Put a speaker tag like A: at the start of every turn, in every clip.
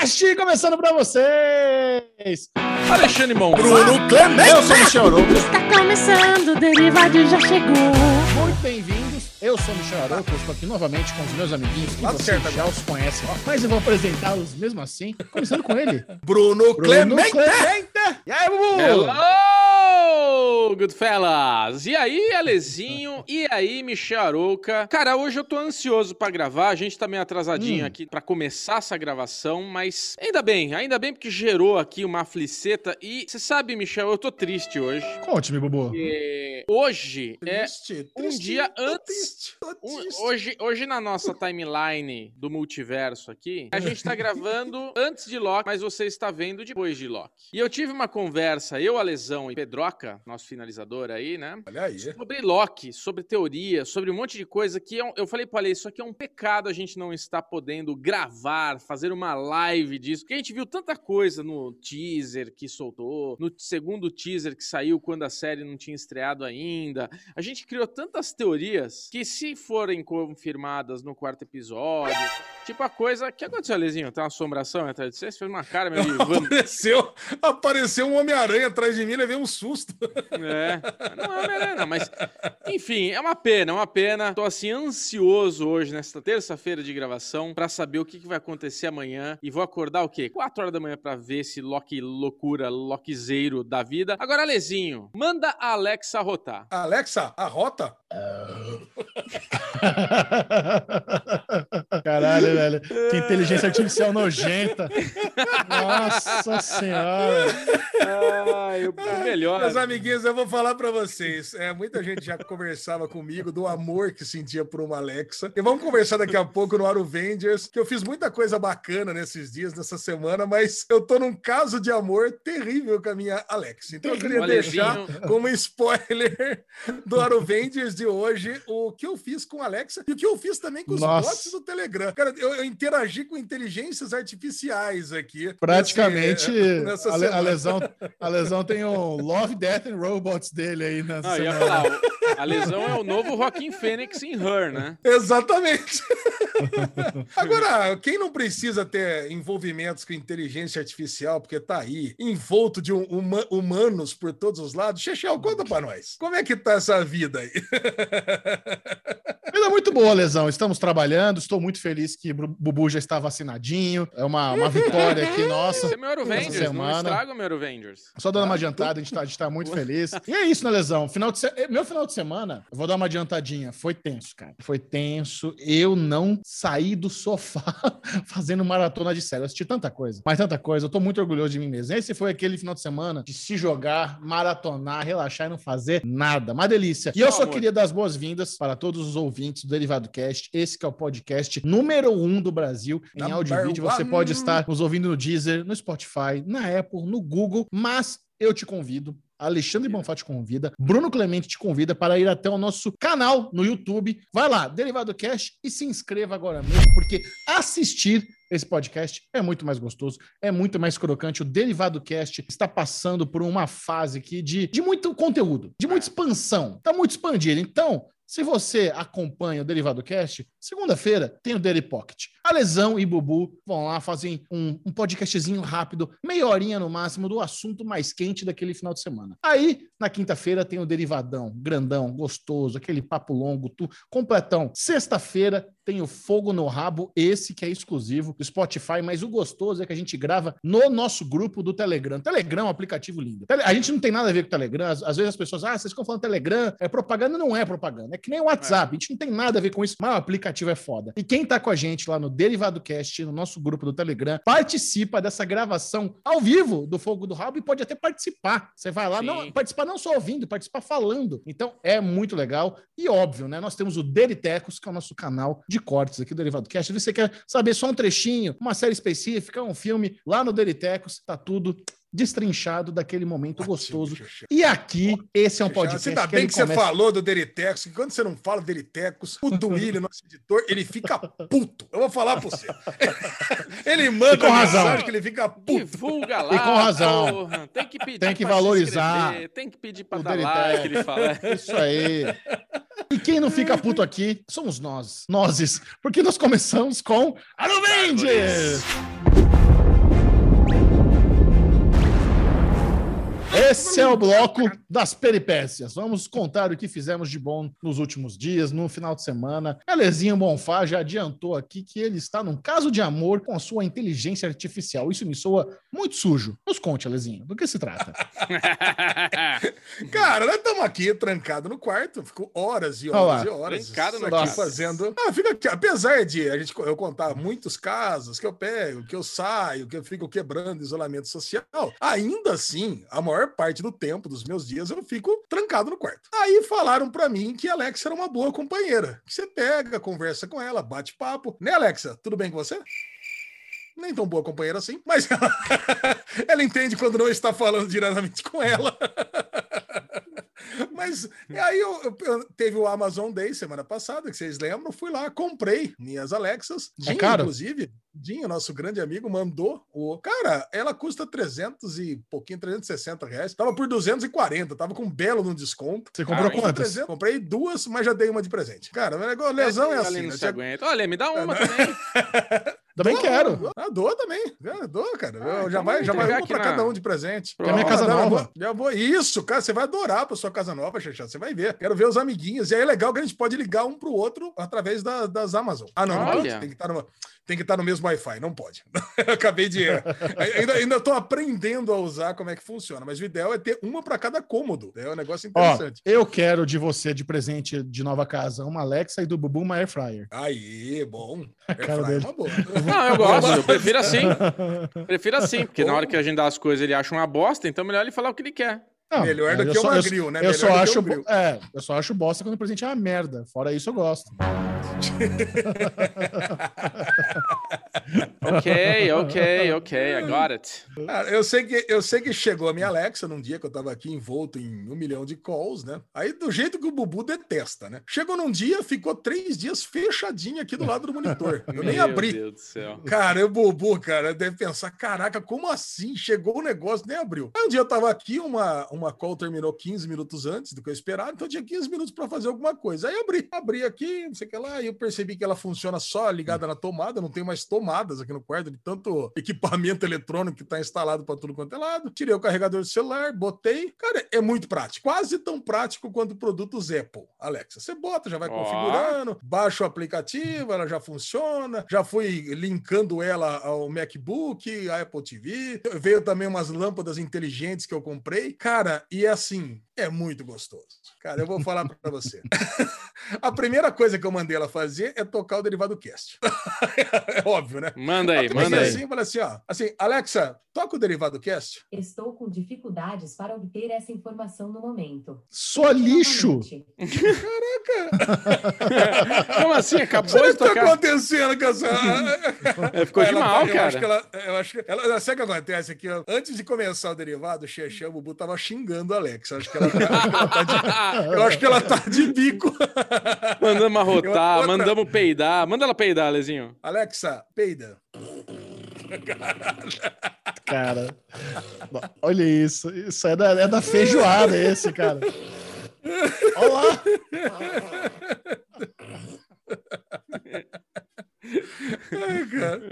A: Derivadocast começando pra vocês!
B: Alexandre Mão.
A: Bruno Clemente! Eu sou o Michel Arouca.
C: Está começando, o Derivado já chegou.
A: Muito bem-vindos. Eu sou o Michel Arouca. Eu estou aqui novamente com os meus amiguinhos que
B: Lá
A: vocês
B: certo,
A: já os conhecem. Mas eu vou apresentá-los mesmo assim, começando com ele.
B: Bruno, Clemente.
A: E aí, Bubu?
D: Hello, Goodfellas! E aí, Alezinho? E aí, Michel Arouca? Cara, hoje eu tô ansioso pra gravar. A gente tá meio atrasadinho
A: Hum.
D: aqui pra começar essa gravação, mas ainda bem, ainda bem porque gerou aqui uma afliceta. E você sabe, Michel, eu tô triste hoje.
A: Conte-me, Bubu.
D: Porque hoje é
B: Triste,
D: um
B: triste,
D: dia
B: tô
D: antes-
B: triste, tô
D: Um-
B: triste.
D: hoje, hoje na nossa timeline do multiverso aqui, a gente tá gravando antes de Loki, mas você está vendo depois de Loki. E eu tive uma conversa, eu, Alesão e Pedroca, nosso finalizador aí, né?
B: Olha aí.
D: Sobre Loki, sobre teoria, sobre um monte de coisa que eu, eu falei pra Ale, isso aqui é um pecado a gente não estar podendo gravar, fazer uma live disso, porque a gente viu tanta coisa no teaser que soltou, no segundo teaser que saiu quando a série não tinha estreado ainda. A gente criou tantas teorias que se forem confirmadas no quarto episódio, tipo a coisa... O que aconteceu, Alezinho? Tem uma assombração atrás de você? Você fez uma cara de... vamp-
B: Apareceu, apareceu um Homem-Aranha atrás de mim, levei um susto.
D: É, não é Homem-Aranha, mas enfim, é uma pena, é uma pena. Tô assim ansioso hoje, nesta terça-feira de gravação, pra saber o que, que vai acontecer amanhã. E vou acordar o quê? 4 horas da manhã pra ver esse Loki loucura, Lokizeiro da vida. Agora, Alezinho, manda a Alexa rotar.
B: Alexa, a rota?
A: Caralho, velho. Que inteligência artificial nojenta. Nossa senhora.
D: Ai, o melhor.
B: Meus amiguinhos, eu vou falar pra vocês. É, muita gente já conversava comigo do amor que sentia por uma Alexa. E vamos conversar daqui a pouco no Aro Avengers, que eu fiz muita coisa bacana nesses dias, nessa semana, mas eu tô num caso de amor terrível com a minha Alexa. Então eu queria deixar como spoiler do Aro Avengers de hoje o que eu fiz com a Alexa e o que eu fiz também com os
A: Nossa.
B: bots do Telegram. Cara, eu, eu interagi com inteligências artificiais aqui.
A: Praticamente,
B: nesse- nessa
A: a, a lesão, a lesão tem o Love, Death and Robots dele aí nessa
D: Não, a lesão é o novo Joaquim Fênix em Her, né?
B: Exatamente. Agora, quem não precisa ter envolvimentos com inteligência artificial, porque tá aí, envolto de um- huma- humanos por todos os lados, Chechel, conta pra nós. Como é que tá essa vida aí?
A: Vida muito boa, Lesão. Estamos trabalhando. Estou muito feliz que o Bubu já está vacinadinho. É uma, uma vitória aqui, nossa.
D: Esse é meu Avengers, não
A: semana.
D: estraga o meu Avengers.
A: Só dando uma adiantada, a gente, tá, a gente tá muito feliz. E é isso, né, Lesão? Final de se... Meu final de semana, eu vou dar uma adiantadinha. Foi tenso, cara. Foi tenso. Eu não saí do sofá fazendo maratona de série. Eu assisti tanta coisa, mas tanta coisa. Eu tô muito orgulhoso de mim mesmo. Esse foi aquele final de semana de se jogar, maratonar, relaxar e não fazer nada. Uma delícia. E eu só queria dar as boas-vindas para todos os ouvintes do Derivado Cast. Esse que é o podcast número um do Brasil em
B: Number
A: áudio e vídeo. Você pode estar nos ouvindo no Deezer, no Spotify, na Apple, no Google, mas eu te convido. Alexandre Bonfá te convida, Bruno Clemente te convida para ir até o nosso canal no YouTube. Vai lá, Derivado Cast, e se inscreva agora mesmo, porque assistir esse podcast é muito mais gostoso, é muito mais crocante. O Derivado Cast está passando por uma fase aqui de, de muito conteúdo, de muita expansão, está muito expandido. Então, se você acompanha o Derivado Cast, segunda-feira tem o Daily Pocket. A Lesão e Bubu vão lá fazer um, um podcastzinho rápido, meia horinha no máximo, do assunto mais quente daquele final de semana. Aí, na quinta-feira, tem o Derivadão, grandão, gostoso, aquele papo longo, tu, completão. Sexta-feira tem o Fogo no Rabo, esse que é exclusivo do Spotify, mas o gostoso é que a gente grava no nosso grupo do Telegram. Telegram é um aplicativo lindo. A gente não tem nada a ver com o Telegram. Às, às vezes as pessoas, ah, vocês ficam falando Telegram, é propaganda, não é propaganda. É que nem o WhatsApp, a gente não tem nada a ver com isso, mas o aplicativo é foda. E quem tá com a gente lá no Derivado Cast, no nosso grupo do Telegram, participa dessa gravação ao vivo do Fogo do Rabo e pode até participar. Você vai lá,
D: Sim.
A: não, participar não só ouvindo, participar falando. Então é muito legal. E óbvio, né? Nós temos o Deritecos, que é o nosso canal de cortes aqui do Derivado Cast. Se você quer saber só um trechinho, uma série específica, um filme, lá no Deritecos, tá tudo destrinchado daquele momento gostoso. E aqui, esse é um podcast
B: Ainda
A: que
B: bem que você
A: começa-
B: falou do Deritecos, que quando você não fala Deritecos, o Duílio, nosso editor, ele fica puto. Eu vou falar pra você. ele manda
A: E com razão.
B: mensagem que ele fica puto.
D: Divulga lá.
A: E com razão.
D: porra. Tem que pedir
A: Tem que valorizar
D: Tem que pedir pra
A: o
D: dar like, ele fala.
A: Isso aí. E quem não fica puto aqui somos nós, nozes, porque nós começamos com Avengers! Esse é o bloco das peripécias. Vamos contar o que fizemos de bom nos últimos dias, no final de semana. Alezinho Bonfá já adiantou aqui que ele está num caso de amor com a sua inteligência artificial. Isso me soa muito sujo. Nos conte, Alezinho, do que se trata?
B: Cara, nós estamos aqui trancados no quarto, ficou horas e horas e horas.
D: Trancado no
B: aqui
A: quarto.
B: fazendo. Ah, fica aqui. Apesar de a gente, eu contar muitos casos que eu pego, que eu saio, que eu fico quebrando isolamento social, ainda assim, a maior parte do tempo dos meus dias eu fico trancado no quarto. Aí falaram pra mim que a Alexa era uma boa companheira. Que você pega, conversa com ela, bate papo. Né, Alexa? Tudo bem com você? Nem tão boa companheira assim, mas ela, ela entende quando não está falando diretamente com ela. Mas aí eu, eu- eu- teve o Amazon Day semana passada, que vocês lembram, fui lá, comprei minhas Alexas. Dinho,
A: caro?
B: inclusive, Dinho, nosso grande amigo, mandou o. Cara, ela custa 300 e pouquinho, 360 reais. Tava por 240, tava com um belo no desconto.
A: Você comprou quantas?
B: 300, comprei duas, mas já dei uma de presente. Cara, o negócio, lesão é
D: Ali
B: assim.
D: não
B: né?
D: aguenta. Olha, me dá uma também.
A: Também
B: Dou,
A: quero.
B: dou, Ah, dou também. Eu dou, cara.
D: Ah,
B: Eu- já vai, já vai
D: entregar
B: uma
D: aqui
B: pra
D: na-
B: cada um de presente.
D: Pra minha
A: casa
B: já
A: nova.
B: Vou, já vou. Isso, cara, você vai adorar pra sua casa nova, Xexá. Você vai ver. Quero ver os amiguinhos. E aí é legal que a gente pode ligar um pro outro através da- das Amazon. Ah, não, não pode. Tem que estar no, tem que estar no mesmo Wi-Fi. Não pode. Acabei de. ainda, ainda tô aprendendo a usar como é que funciona. Mas o ideal é ter uma pra cada cômodo. É um negócio
A: Ó,
B: interessante.
A: eu quero de você de presente de nova casa uma Alexa e do Bubu uma Air Fryer.
B: Aí, bom.
A: A cara
B: Airfryer é uma boa.
D: Não, eu gosto, eu prefiro assim. Prefiro assim, porque na hora que a gente dá as coisas ele acha uma bosta, então melhor ele falar o que ele quer.
A: Não,
B: Melhor do
A: eu
B: que o
A: só-
B: Magril, né?
A: Eu
B: Melhor
A: só
B: do
A: acho, é, eu só acho bosta quando o presente é uma merda. Fora isso eu gosto.
D: Ok, ok, ok, I got it.
B: Cara, eu sei que eu sei que chegou a minha Alexa num dia que eu tava aqui envolto em um milhão de calls, né? Aí do jeito que o Bubu detesta, né? Chegou num dia, ficou três dias fechadinho aqui do lado do monitor. Eu nem
D: Meu
B: abri.
D: Deus do céu.
B: Cara, o Bubu, cara, deve pensar, caraca, como assim? Chegou o negócio, nem abriu. Aí um dia eu tava aqui, uma, uma call terminou 15 minutos antes do que eu esperava, então eu tinha 15 minutos para fazer alguma coisa. Aí abri, abri aqui, não sei o que lá, e eu percebi que ela funciona só ligada na tomada, não tem mais tomadas aqui no quarto, de tanto equipamento eletrônico que tá instalado para tudo quanto é lado. Tirei o carregador do celular, botei. Cara, é muito prático, quase tão prático quanto produtos Apple. Alexa, você bota, já vai
D: Ó.
B: configurando, baixa o aplicativo, ela já funciona, já fui linkando ela ao MacBook, a Apple TV, veio também umas lâmpadas inteligentes que eu comprei. Cara, e é assim, é muito gostoso. Cara, eu vou falar pra você. a primeira coisa que eu mandei ela fazer é tocar o derivado cast. é óbvio, né?
D: Manda aí, manda aí.
B: assim, falei assim, ó, assim, Alexa, toca o derivado cast.
E: Estou com dificuldades para obter essa informação no momento.
A: Só lixo!
E: Novamente.
D: Como assim? Acabou
B: Sabe o
D: de
B: que tá
D: tocar.
B: acontecendo com essa.
D: É, ficou de mal,
B: eu Acho que
D: cara.
B: ela, eu acho que ela, sabe o que acontece aqui? Antes de começar o derivado, o Xexé, o Bubu tava xingando a Alexa. Eu acho que ela, tá- eu acho que ela tá de, eu acho que ela tá de bico.
D: Mandamos arrotar,
B: outra-
D: mandamos peidar. Manda ela peidar, Lezinho.
B: Alexa, peida.
A: Cara, olha isso. Isso é da, é da feijoada, esse, cara. Olha lá.
B: Ai, cara.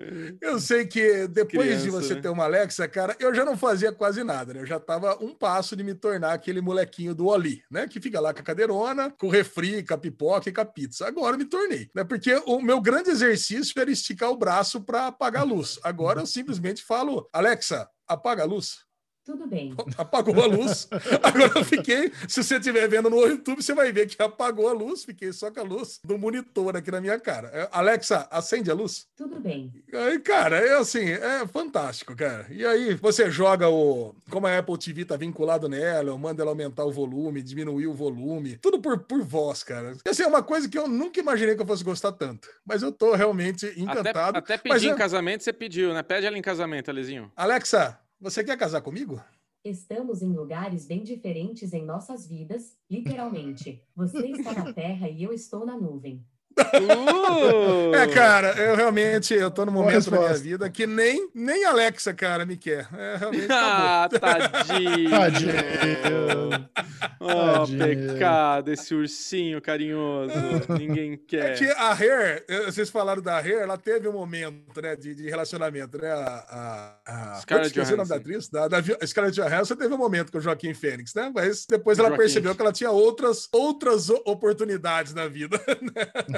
B: Eu sei que depois de
D: Criança,
B: você
D: né?
B: ter uma Alexa, cara, eu já não fazia quase nada, né? Eu já tava um passo de me tornar aquele molequinho do Oli, né? Que fica lá com a cadeirona, com o refri, com a pipoca e com a pizza. Agora eu me tornei, né? Porque o meu grande exercício era esticar o braço para apagar a luz. Agora eu simplesmente falo, Alexa, apaga a luz.
E: Tudo bem.
B: Apagou a luz. Agora eu fiquei. Se você estiver vendo no YouTube, você vai ver que apagou a luz. Fiquei só com a luz do monitor aqui na minha cara. É, Alexa, acende a luz.
E: Tudo bem.
B: Aí, cara, é assim, é fantástico, cara. E aí, você joga o. Como a Apple TV tá vinculado nela, eu mando ela aumentar o volume, diminuir o volume, tudo por, por voz, cara. E, assim, é uma coisa que eu nunca imaginei que eu fosse gostar tanto. Mas eu tô realmente
D: Até,
B: encantado.
D: até
B: Mas
D: pedir
B: é-
D: em casamento, você pediu, né? Pede ela em casamento, Lezinho.
B: Alexa, você quer casar comigo?
E: Estamos em lugares bem diferentes em nossas vidas, literalmente. Você está na Terra e eu estou na nuvem.
D: Uh!
B: É, cara, eu realmente eu tô no
A: Boa
B: momento da minha vida que nem, nem Alexa, cara, me quer. É, realmente acabou.
D: Ah, tadinho.
A: Tadinho.
D: Oh,
A: Tadinho.
D: pecado, esse ursinho carinhoso. Ninguém
B: É
D: quer.
B: que a Hair, vocês falaram da Hair, ela teve um momento, né, de, de relacionamento, né? A, a, a
D: Scarlett
B: esqueci o nome da
D: Johansson.
B: atriz, da, da Vi- a Scarlett Johansson teve um momento com o Joaquim Fênix, né? Mas depois ela
D: Joaquim.
B: percebeu que ela tinha outras, outras oportunidades na vida. né?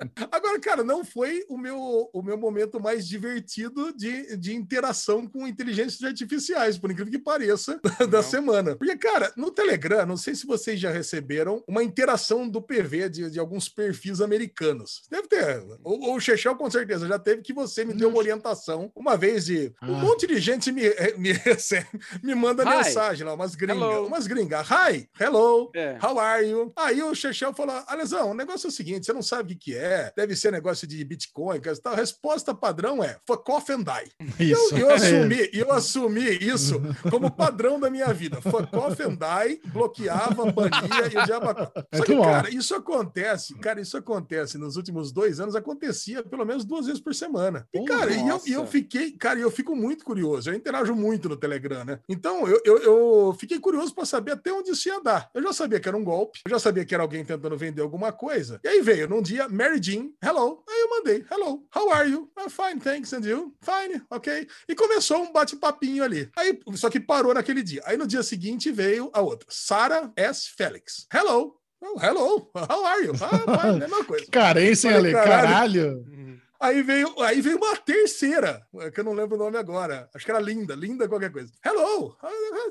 B: Agora, cara, não foi o meu, o meu momento mais divertido de, de interação com inteligências artificiais, por incrível que pareça, da, semana. Porque, cara, no Telegram, não sei se vocês já receberam uma interação do PV de, de alguns perfis americanos. Deve ter. Ou ou o Chechel, com certeza, já teve que você me deu uma orientação uma vez de. Um
A: Ah.
B: monte de gente me, me recebe, me manda
D: Hi.
B: mensagem lá, umas gringas.
D: Hello.
B: Umas gringas. Hi, hello.
D: É.
B: How are you? Aí o Chechel falou: Alesão, o negócio é o seguinte: você não sabe o que, que é, deve ser negócio de Bitcoin, coisa tal. A resposta padrão é fuck off and die.
A: Isso.
B: Eu, eu assumi, eu assumi isso como padrão da minha vida. Fuck off and die, bloqueava, bania e o diabo. Só
A: Muito
B: que, cara, isso acontece, cara, isso acontece nos últimos dois anos, acontecia pelo menos duas vezes por semana. E, cara, e eu, e eu fiquei, cara, eu fico muito curioso. Eu interajo muito no Telegram, né? Então, eu, eu, eu fiquei curioso para saber até onde isso ia dar. Eu já sabia que era um golpe, eu já sabia que era alguém tentando vender alguma coisa. E aí veio, num dia, Mary Jean, hello. Aí eu mandei, hello, how are you? "I'm fine, thanks, and you? Fine, ok. E começou um bate-papinho ali. Aí, só que parou naquele dia. Aí no dia seguinte veio a outra, Sarah S. Felix. Hello. Oh, hello, how are you? Ah, fine, mesma coisa.
A: Carência, Ale?
B: caralho.
A: Caralho.
B: Aí veio, aí veio uma terceira, que eu não lembro o nome agora. Acho que era Linda, Linda qualquer coisa. Hello!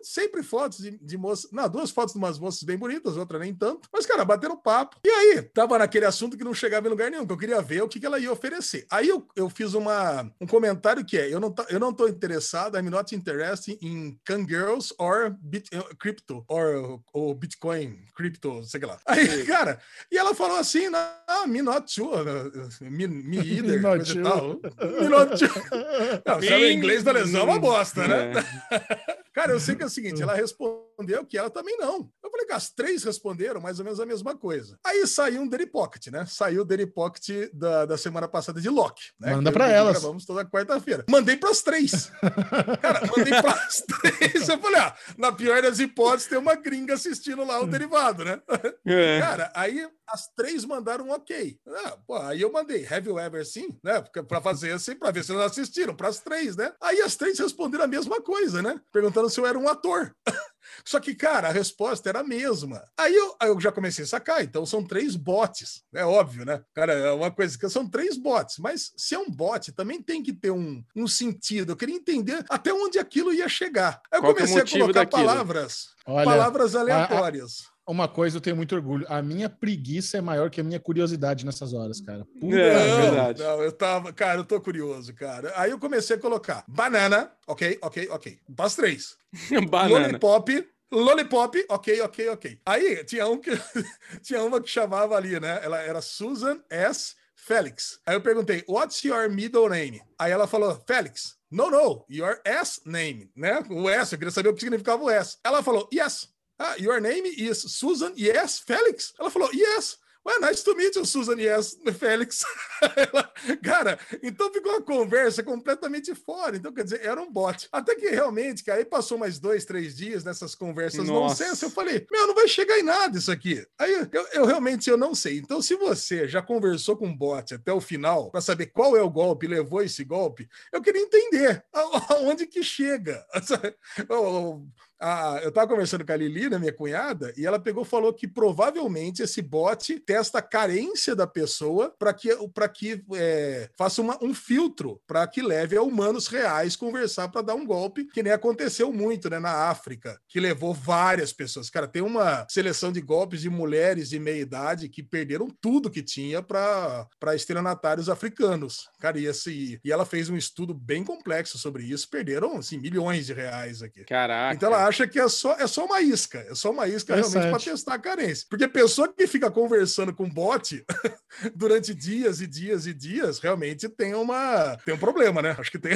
B: Sempre fotos de, de moças. Não, duas fotos de umas moças bem bonitas, outra nem tanto. Mas, cara, bateram papo. E aí, tava naquele assunto que não chegava em lugar nenhum, que eu queria ver o que, que ela ia oferecer. Aí eu, eu fiz uma, um comentário que é: eu não, tá- eu não tô interessado, I'm not interested in girls or bit, eh, crypto, or, or Bitcoin, crypto, sei lá. Aí, cara, e ela falou assim: não, me not too, me, me either,
A: not
B: too. Não, sabe, o inglês da lesão é uma bosta, né?
D: É.
B: Cara, eu sei que é o seguinte, ela respondeu que ela também não. Eu falei que as três responderam mais ou menos a mesma coisa. Aí saiu um Daily Pocket, né? Saiu o Daily Pocket da, da semana passada de Loki. Né?
A: Manda
B: eu-
A: elas.
B: Gravamos toda quarta-feira. Mandei pras três. Cara, mandei pras três. Eu falei, ah, na pior das hipóteses, tem uma gringa assistindo lá o derivado, né?
D: É.
B: Cara, aí as três mandaram um ok. Ah, pô, aí eu mandei, have you ever seen? Né? Porque Pra fazer assim, pra ver se elas assistiram, pras três, né? Aí as três responderam a mesma coisa, né? Perguntando se eu era um ator. Só que, cara, a resposta era a mesma. Aí eu, aí eu já comecei a sacar, então são três bots. É óbvio, né? Cara, é uma coisa que são três bots, mas se é um bot, também tem que ter um, um sentido. Eu queria entender até onde aquilo ia chegar. Aí eu
D: Qual é
B: comecei a
D: motivo
B: colocar
D: daquilo?
B: palavras,
A: Olha,
B: palavras aleatórias.
A: Uma coisa eu tenho muito orgulho. A minha preguiça é maior que a minha curiosidade nessas horas, cara. Puta
D: É,
B: não,
D: verdade.
B: Não, eu tava, cara, eu tô curioso, cara. Aí eu comecei a colocar banana, ok, ok, ok. As três.
D: Banana.
B: Lollipop, lollipop, ok, ok, ok. Aí tinha um que tinha uma que chamava ali, né? Ela era Susan S. Felix. Aí eu perguntei, what's your middle name? Aí ela falou, Felix. No, no, your S name, né? O S, eu queria saber o que significava o S. Ela falou, yes. Ah, your name is Susan Yes Felix? Ela falou, yes. Well, nice to meet you, Susan Yes Felix. Ela- cara, então ficou uma conversa completamente fora. Então, quer dizer, era um bot. Até que realmente, cara, aí passou mais dois, três dias nessas conversas nonsense. Eu falei, meu, não vai chegar em nada isso aqui. Aí eu, eu realmente eu não sei. Então, se você já conversou com um bot até o final para saber qual é o golpe, levou esse golpe, eu queria entender a- aonde que chega. A- eu tava conversando com a Lili, né, minha cunhada, e ela pegou e falou que provavelmente esse bot testa a carência da pessoa para que, pra que é, faça uma- um filtro para que leve a humanos reais conversar para dar um golpe, que nem aconteceu muito né, na África, que levou várias pessoas. Cara, tem uma seleção de golpes de mulheres de meia idade que perderam tudo que tinha para estelionatários africanos. Cara, e, esse, e ela fez um estudo bem complexo sobre isso, perderam assim, milhões de reais aqui.
D: Caraca.
B: Então ela acha que é só, é só uma isca, é só uma isca realmente para testar a carência. Porque pessoa que fica conversando com bot durante dias e dias e dias, realmente tem uma tem um problema, né? Acho que tem.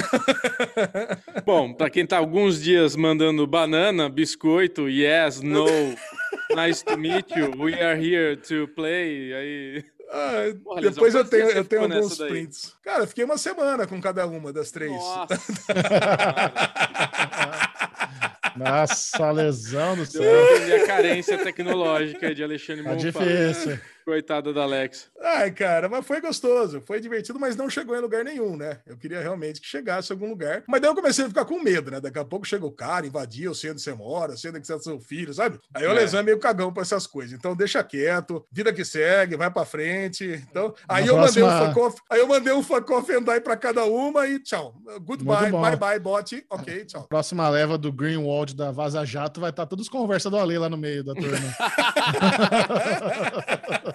D: Bom, pra quem tá alguns dias mandando banana, biscoito, yes, no, nice to meet you, we are here to play, aí...
B: Ah,
D: Porra,
B: depois eu tenho, eu tenho alguns prints. Cara, eu fiquei uma semana com cada uma das três.
D: Nossa.
A: Nossa, lesão do céu.
D: entender a carência tecnológica de Alexandre
A: Tá
D: Monfá.
A: difícil.
D: Coitada da Alex.
B: Ai, cara, mas foi gostoso, foi divertido, mas não chegou em lugar nenhum, né? Eu queria realmente que chegasse em algum lugar. Mas daí eu comecei a ficar com medo, né? Daqui a pouco chega o cara, invadia, eu sei onde você mora, eu sei onde que você é seu filho, sabe? Aí o
D: É.
B: Lesão é meio cagão pra essas coisas. Então deixa quieto, vida que segue, vai pra frente. Então, aí
A: Na
B: eu mandei um
A: próxima-
B: fuck off, aí eu mandei um fuck off and die pra cada uma e tchau. Goodbye, bye bye, bot. Ok, tchau.
A: Próxima leva do Greenwald da Vaza Jato vai estar todos conversa do Ale lá no meio da turma.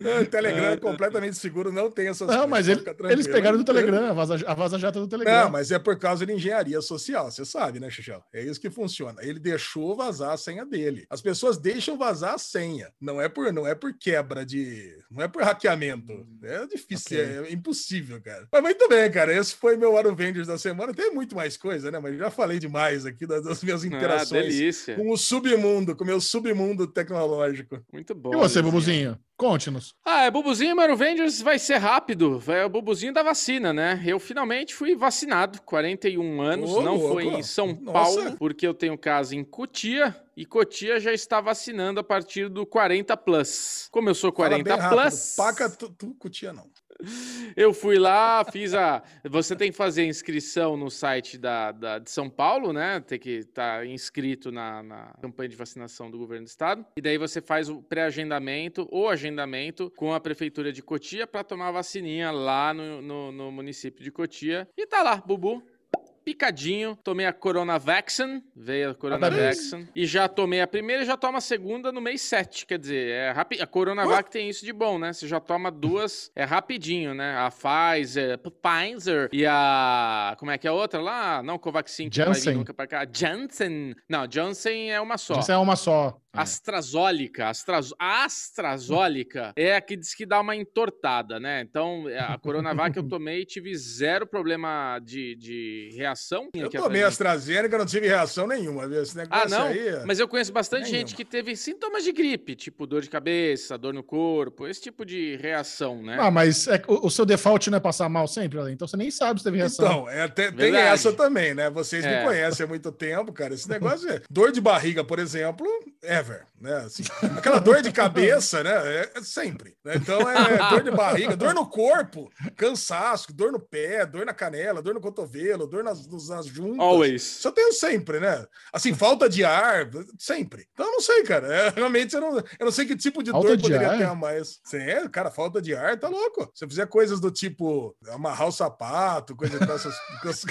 B: O Telegram é completamente seguro, não tem essas
A: Não,
B: coisas,
A: mas ele- eles pegaram do Telegram, a Vaza, a Vaza Jato é do Telegram.
B: Não, mas é por causa de engenharia social, você sabe, né, Xuxão? É isso que funciona. Ele deixou vazar a senha dele. As pessoas deixam vazar a senha. Não é por, não é por quebra de. Não é por hackeamento. É difícil,
A: Ok.
B: é impossível, cara. Mas muito bem, cara. Esse foi meu Aro Vendors da semana. Tem muito mais coisa, né? Mas já falei demais aqui das, das minhas
D: Ah,
B: interações
D: delícia.
B: com o submundo, com o meu submundo tecnológico.
D: Muito bom.
A: E você. Bubuzinho? Conte-nos.
D: Ah, é Bubuzinho, mas o Avengers vai ser rápido. Vai o Bubuzinho da vacina, né? Eu finalmente fui vacinado, 41 anos.
B: Ô,
D: não
B: louco.
D: foi em São
B: Nossa.
D: Paulo, porque eu tenho casa em Cotia. E Cotia já está vacinando a partir do 40 plus. Como eu sou
B: Fala
D: 40
B: bem rápido.
D: plus,
B: Paca tu, tu cutia, não.
D: Eu fui lá, fiz a. Você tem que fazer a inscrição no site da, da- de São Paulo, né? Tem que estar inscrito na, na campanha de vacinação do governo do estado. E daí você faz o pré-agendamento ou agendamento com a prefeitura de Cotia para tomar a vacininha lá no, no, no município de Cotia. E tá lá, Bubu. Picadinho, tomei a Coronavaxin, veio a Coronavaxin, e já tomei a primeira e já tomo a segunda no mês 7. Quer dizer, é rapi... a Coronavac tem isso de bom, né? Você já toma duas, é rapidinho, né? A Pfizer, Pfizer e a. Como é que é a outra lá? Não, Covaxin, que não vai vir
A: Janssen.
D: nunca pra cá. Janssen. Não, Janssen é uma só.
A: Isso é uma só.
D: Astrazólica, Astraz... a Astrazólica é a que diz que dá uma entortada, né? Então, é, a Coronavac eu tomei e tive zero problema de, de reação.
B: Eu
D: que é
B: tomei
D: pra-
B: AstraZeneca, não tive reação nenhuma, viu? Esse negócio
D: Ah, não?
B: aí. é-
D: Mas eu conheço bastante
B: Nenhuma.
D: gente que teve sintomas de gripe, tipo dor de cabeça, dor no corpo, esse tipo de reação, né?
A: Ah, mas é que o, o seu default não é passar mal sempre, Ale? Então você nem sabe se teve reação.
B: Então, é, tem, tem essa também, né? Vocês
D: É.
B: me conhecem há muito tempo, cara. Esse negócio é dor de barriga, por exemplo, ever, né? Assim, aquela dor de cabeça, né? É, é sempre. né? Então é dor de barriga, dor no corpo, cansaço, dor no pé, dor na canela, dor no cotovelo, dor nas, nos- juntas.
D: Always.
B: Isso eu tenho sempre, né? Assim, falta de ar, sempre. Então eu não sei, cara. É, realmente eu não, eu não sei que tipo de
A: Falta
B: dor
A: de
B: poderia
A: ar?
B: ter a mais. Sim, é, cara, falta de ar, tá louco. Se eu fizer coisas do tipo amarrar o sapato, coisa dessas. coisas-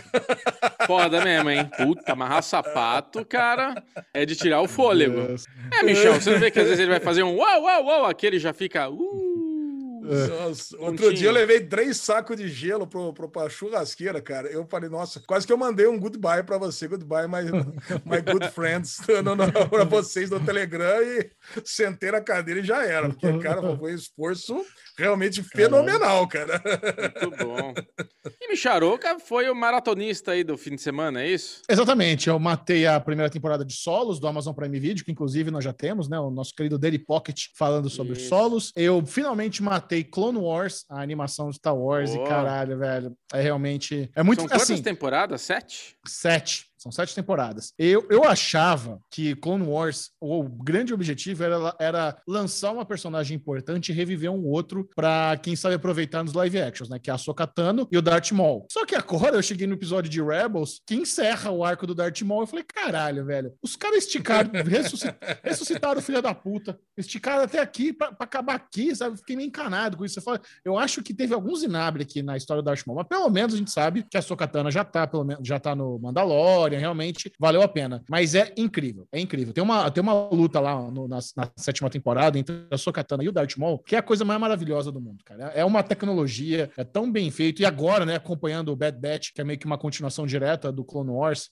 D: Foda mesmo, hein? Puta, amarrar sapato, cara, é de tirar o fôlego.
A: Deus.
D: É, Michel, você não vê que às vezes ele vai fazer um uau, uau, uau, aquele já fica. Uh,
B: Nossa, outro
D: Pontinho.
B: dia eu levei três sacos de gelo pro, pro, pra churrasqueira, cara. Eu falei, nossa, quase que eu mandei um goodbye pra você, goodbye, my, my good friends, no, no, pra vocês no Telegram e sentei na cadeira e já era. Porque, cara, foi um esforço realmente fenomenal, cara.
D: muito bom. E Micharoca foi o maratonista aí do fim de semana, é isso?
A: Exatamente, eu matei a primeira temporada de solos do Amazon Prime Video, que inclusive nós já temos, né? O nosso querido Daily Pocket falando sobre
D: Isso.
A: solos. Eu finalmente matei Clone Wars, a animação de Star Wars,
D: Boa.
A: e caralho, velho. É realmente. É muito
D: São quantas
A: assim.
D: temporadas? Sete?
A: Sete. São sete temporadas. Eu, eu achava que Clone Wars, o grande objetivo era, era lançar uma personagem importante e reviver um outro pra quem sabe aproveitar nos live actions, né? Que é a Sokatano e o Darth Maul. Só que agora eu cheguei no episódio de Rebels que encerra o arco do Darth Maul. Eu falei, caralho, velho. Os caras esticaram, ressusci- ressuscitaram o filho da puta. Esticaram até aqui pra, pra acabar aqui, sabe? Fiquei meio encanado com isso. Eu, eu acho que teve alguns inabre aqui na história do Darth Maul, mas pelo menos a gente sabe que a Sokatana já tá, pelo menos, já tá no Mandalorian, realmente valeu a pena. Mas é incrível, é incrível. Tem uma, tem uma luta lá no- na, na sétima temporada entre a Sokatana e o Darth Maul, que é a coisa mais maravilhosa do mundo, cara. É uma tecnologia, é tão bem feito. E agora, né, acompanhando o Bad Batch, que é meio que uma continuação direta do Clone Wars,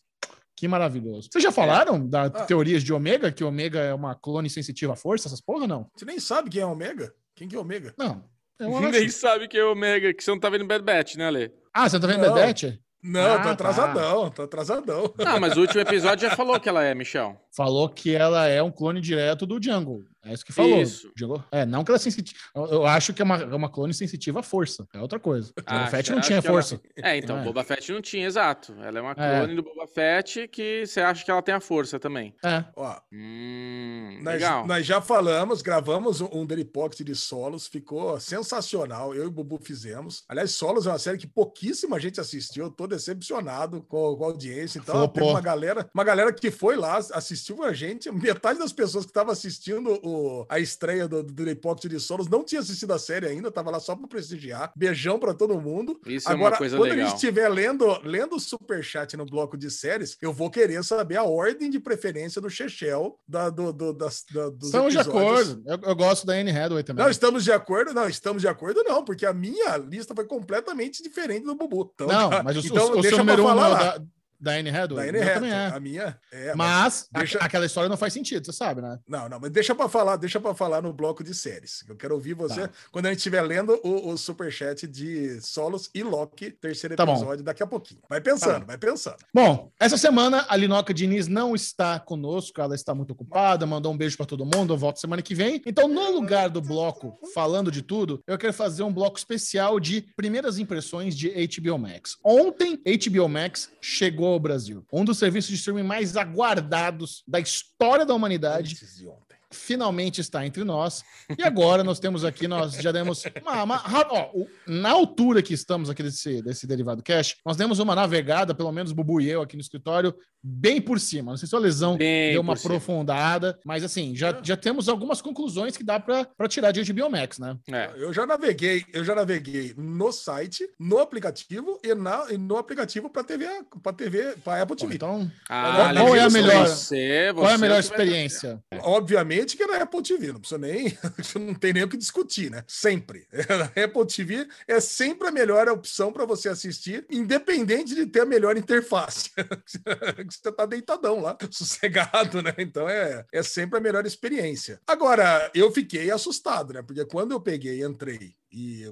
A: que maravilhoso. Vocês já falaram das
B: Ah.
A: teorias de Ômega, que Ômega é uma clone sensitiva à força, essas porra, não?
B: Você nem sabe quem é Omega? Quem que é Omega?
A: Não. Eu
D: Nem
A: acho...
D: sabe que é Omega, que você não tá vendo Bad Batch, né, Ale?
A: Ah, você tá vendo
B: Não.
A: Bad Batch?
B: Não,
A: Ah,
B: tô
A: tá.
B: atrasadão, tô atrasadão.
D: Não, mas o último episódio já falou que ela é, Michel.
A: Falou que ela é um clone direto do Jungle. É isso que falou.
D: Isso.
A: Jogou? É, não que ela é sensitiva. Eu, eu acho que é uma, é uma clone sensitiva à força. É outra coisa.
D: Ah,
A: Boba Fett não tinha
D: ela-
A: força.
D: É, então,
A: É.
D: Boba Fett não tinha, exato. Ela é uma
A: É.
D: clone do Boba Fett que você acha que ela tem a força também.
A: É.
B: Ó,
D: Hum,
B: nós,
D: legal.
B: nós já falamos, gravamos um, um Daily Pocket de solos, ficou sensacional. Eu e o Bubu fizemos. Aliás, solos é uma série que pouquíssima gente assistiu. Eu tô decepcionado com, com a audiência. Então, teve uma galera, uma galera que foi lá, assistiu com a gente. Metade das pessoas que estavam assistindo o- a estreia do, do Pocket de solos não tinha assistido a série ainda, tava lá só para prestigiar. Beijão para todo mundo.
D: Isso é
B: Agora,
D: uma coisa
B: quando a
D: legal.
B: gente estiver lendo, lendo o superchat no bloco de séries, eu vou querer saber a ordem de preferência do Chechel da, do, do, das, da, dos
A: Estamos de
B: episódios.
A: acordo. Eu, eu gosto da Anne Hathaway também.
B: Não, estamos de acordo? Não, estamos de acordo, não, porque a minha lista foi completamente diferente do Bubu. Então,
A: Não,
B: tá,
A: mas o,
B: então
A: o, o
B: deixa
A: seu número um
B: falar
A: é da, da Anne Hathaway.
B: Da Anne
A: também é.
B: A minha é.
A: Mas a-
B: deixa-
A: aquela história não faz sentido, você sabe, né?
B: Não, não, mas deixa para falar, deixa para falar no bloco de séries. Eu quero ouvir você
A: Tá.
B: quando a gente estiver lendo o, o superchat de Solos e Loki, terceiro
A: Tá bom.
B: episódio, daqui a pouquinho. Vai pensando,
A: Tá.
B: vai pensando.
A: Bom, essa semana a Linoca Diniz não está conosco, ela está muito ocupada, mandou um beijo para todo mundo, eu volto semana que vem. Então, no lugar do bloco falando de tudo, eu quero fazer um bloco especial de primeiras impressões de HBO Max. Ontem, HBO Max chegou ao Brasil, um dos serviços de streaming mais aguardados da história da humanidade
B: Antes de ontem.
A: Finalmente está entre nós. E agora nós temos aqui, nós já demos uma. uma- ó, o- na altura que estamos aqui desse, desse derivado cash, nós demos uma navegada, pelo menos Bubu e eu aqui no escritório, bem por cima. Não sei se o Lesão
D: Bem
A: deu uma
D: cima.
A: aprofundada, mas assim, já, já temos algumas conclusões que dá para tirar de HBO Max, né?
D: É.
B: Eu já naveguei, eu já naveguei no site, no aplicativo e, na, e no aplicativo para TV, para TV, para Apple
A: Bom,
B: TV.
A: então,
D: Ah,
A: Qual é a melhor-
D: Você,
A: qual é a
D: você
A: melhor experiência?
B: Obviamente que é na Apple TV, não precisa nem, não tem nem o que discutir, né? Sempre. A Apple TV é sempre a melhor opção para você assistir, independente de ter a melhor interface. você tá deitadão lá, sossegado, né? Então é, é sempre a melhor experiência. Agora, eu fiquei assustado, né? Porque quando eu peguei e entrei e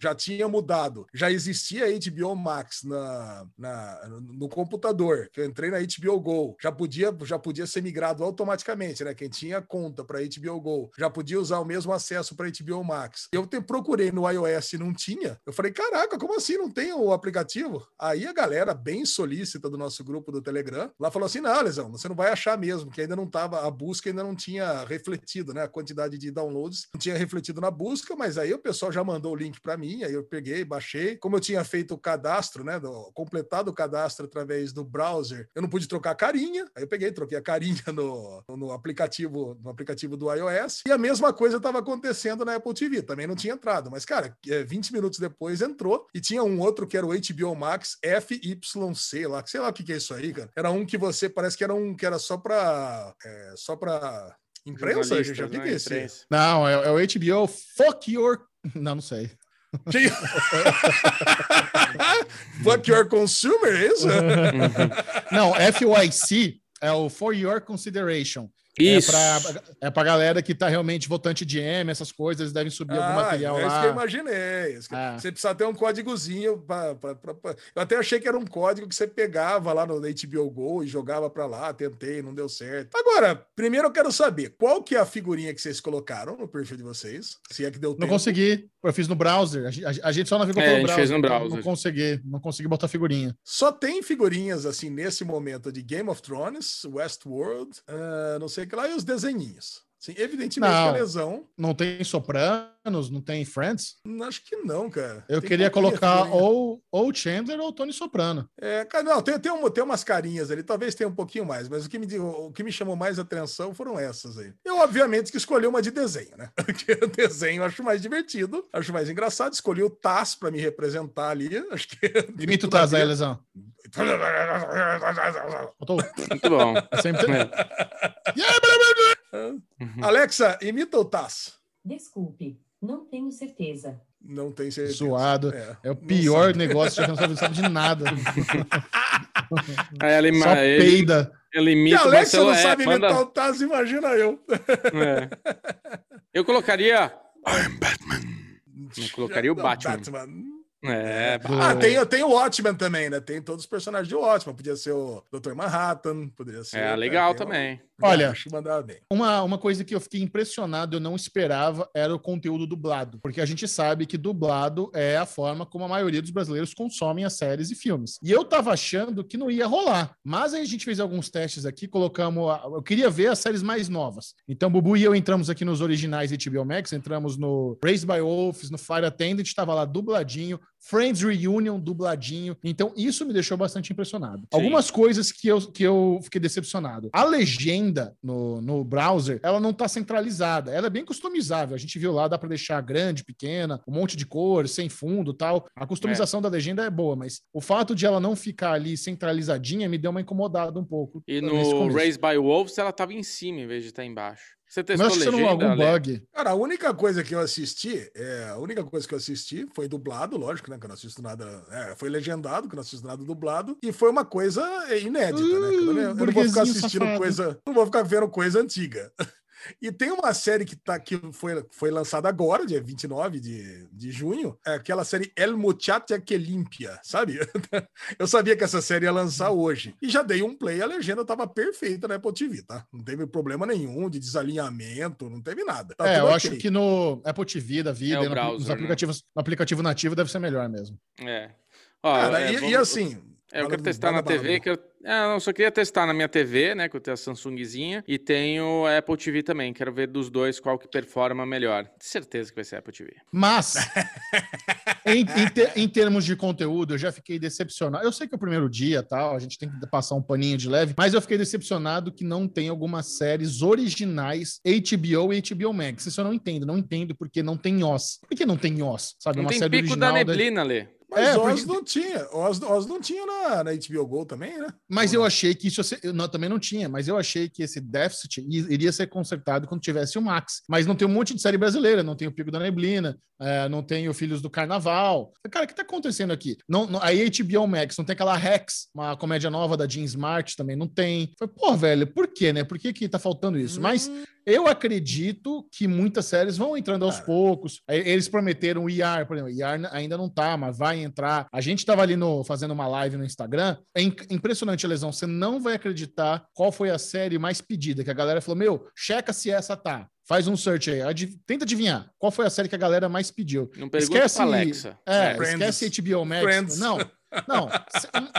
B: já tinha mudado, já existia HBO Max na, na, no computador, que eu entrei na HBO Go, já podia, já podia ser migrado automaticamente, né? Quem tinha conta para HBO Go já podia usar o mesmo acesso para HBO Max. Eu te, procurei no iOS e não tinha. Eu falei, caraca, como assim não tem o aplicativo? Aí a galera bem solícita do nosso grupo do Telegram lá falou assim: não, Lesão, você não vai achar mesmo, que ainda não tava, a busca ainda não tinha refletido, né? A quantidade de downloads não tinha refletido na busca, mas aí o pessoal já mandou o link para mim, aí eu peguei, baixei. Como eu tinha feito o cadastro, né? do- completado o cadastro através do browser, eu não pude trocar a carinha. Aí eu peguei, troquei a carinha no, no aplicativo, no aplicativo do iOS. E a mesma coisa estava acontecendo na Apple TV, também não tinha entrado. Mas, cara, é, 20 minutos depois entrou e tinha um outro que era o HBO Max FYC lá, que sei lá o que, que é isso aí, cara. Era um que você parece que era um que era só para só para imprensa, eu já
D: né,
B: que é esse.
A: Não, é, é o HBO Fuck Your. Não, não sei.
B: Fuck your consumer, é isso?
A: Não, FYC é o For Your Consideration.
D: Isso.
A: É pra, é pra galera que tá realmente votante de M, essas coisas, eles devem subir algum material
B: é isso
A: lá.
B: que eu imaginei. Isso que-
A: Ah.
B: Você precisa ter um códigozinho. Pra, pra- pra- pra- Eu até achei que era um código que você pegava lá no HBO Go e jogava pra lá. Tentei, não deu certo. Agora, primeiro eu quero saber qual que é a figurinha que vocês colocaram no perfil de vocês. Se é que deu
A: Não
B: tempo.
A: consegui, eu fiz no browser. A gente, a gente só navegou
D: É, a
A: pelo
D: gente
A: browser.
D: fez no
A: então
D: browser.
A: Não consegui, não consegui botar figurinha.
B: Só tem figurinhas assim nesse momento de Game of Thrones, Westworld, ah, não sei o que lá, e os desenhinhos. Sim, evidentemente
A: Não.
B: que a lesão.
A: Não tem Sopranos, não tem Friends.
B: Acho que não, cara.
A: Eu
B: Tem
A: queria colocar ou, ou Chandler ou Tony Soprano.
B: É, cara, não, tem, tem, um- tem umas carinhas ali, talvez tenha um pouquinho mais, mas o que, me, o que me chamou mais atenção foram essas aí. Eu, obviamente, que escolhi uma de desenho, né? Porque o desenho eu acho mais divertido, acho mais engraçado. Escolhi o Taz para me representar ali. Acho que.
A: Imita o Taz aí. Lesão.
D: Muito bom.
A: sempre tem-
B: Alexa, imita o Taz.
E: Desculpe, não tenho certeza.
B: Não tem certeza.
A: Suado.
B: É,
A: É o pior
B: sabe.
A: negócio, já que não sabe, não sabe de nada.
D: Aí ela, ima-
A: Só
D: ele,
A: peida.
D: ela
B: Se
D: imita
B: a Alexa não sabe
D: é, manda-
B: imitar o Taz, imagina eu.
D: é. Eu colocaria. Eu colocaria o
B: Não,
D: Batman. É,
B: Ah, tem, tem o Watchmen também, né? Tem todos os personagens de Watchmen. Podia ser o Dr. Manhattan, poderia ser.
D: é legal
B: um-
D: também.
A: Olha,
B: mandava bem.
A: Uma, uma coisa que eu fiquei impressionado, eu não esperava, era o conteúdo dublado. Porque a gente sabe que dublado é a forma como a maioria dos brasileiros consomem as séries e filmes. E eu tava achando que não ia rolar. Mas aí a gente fez alguns testes aqui, colocamos. a- eu queria ver as séries mais novas. Então, Bubu e eu entramos aqui nos originais HBO Max, entramos no Raised by Wolves, no Fire Attendant, tava lá dubladinho. Friends Reunion dubladinho. Então, isso me deixou bastante impressionado. Algumas coisas que eu, que eu fiquei decepcionado. A legenda no, no browser, ela não tá centralizada. Ela é bem customizável. A gente viu lá, dá para deixar grande, pequena, um monte de cor, sem fundo tal. A customização da legenda é boa, mas o fato de ela não ficar ali centralizadinha me deu uma incomodada um pouco.
D: E no. Raised by Wolves ela tava em cima em vez de estar embaixo. Você
A: Mas
D: testou
A: é
D: legenda,
A: algum bug.
B: Cara, a única coisa que eu assisti, é, a única coisa que eu assisti foi dublado, lógico, né? Que eu não assisto nada. é, foi legendado, que eu não assisto nada dublado. E foi uma coisa inédita, né? que Eu, não- eu não vou ficar assistindo
A: safado.
B: coisa. Não vou ficar vendo coisa antiga. E tem uma série que, tá, que foi, foi lançada agora, dia 29 de, de junho, é aquela série El Muchacha que limpia, sabe? Eu sabia que essa série ia lançar hoje. E já dei um play, a legenda tava perfeita na Apple TV, tá? Não teve problema nenhum de desalinhamento, não teve nada. Tá
A: É, eu
B: ok.
A: acho que no Apple TV da vida,
D: É
A: no,
D: browser,
A: nos
D: né?
A: aplicativos, no aplicativo nativo deve ser melhor mesmo.
D: É. Ó,
B: Cara,
D: é,
B: e,
D: vamos-
B: e assim.
D: É, eu quero testar na TV, quero... É, não, só queria testar na minha TV, né, que eu tenho a Samsungzinha, e tenho a Apple TV também, quero ver dos dois qual que performa melhor. Certeza que vai ser a Apple TV.
A: Mas, em, em te- em termos de conteúdo, eu já fiquei decepcionado. Eu sei que é o primeiro dia, tal, a gente tem que passar um paninho de leve, mas eu fiquei decepcionado que não tem algumas séries originais HBO e HBO Max. Isso eu não entendo, não entendo porque não tem Oz. Por que não tem Oz? Sabe,
D: Não
A: uma
D: tem
A: série
D: pico da
A: original da-
D: neblina, Lê.
B: Mas
A: É,
B: Oz
A: porque-
B: não tinha. Oz, Oz não tinha na, na HBO Go também, né?
A: Mas eu achei que isso ia ser- eu não, também não tinha, mas eu achei que esse déficit iria ser consertado quando tivesse o Max. Mas não tem um monte de série brasileira, não tem o Pico da Neblina, é, não tem o Filhos do Carnaval. Cara, o que tá acontecendo aqui? Não, não, a HBO Max não tem aquela Rex, uma comédia nova da Jean Smart também não tem. Foi, pô, velho, por quê, né? Por que que tá faltando isso? Mas eu acredito que muitas séries vão entrando aos
B: Cara.
A: poucos. Aí Eles prometeram o IAR, por exemplo, o IAR ainda não tá, mas vai entrar. A gente tava ali no, fazendo uma live no Instagram. É impressionante, Lesão. Você não vai acreditar qual foi a série mais pedida. Que a galera falou: Meu, checa se essa tá. Faz um search aí. Adiv- Tenta adivinhar qual foi a série que a galera mais pediu.
D: Não pergunta
A: Esquece-
D: pra Alexa.
A: É,
B: Friends.
A: esquece HBO Max.
B: Friends.
A: Não, não.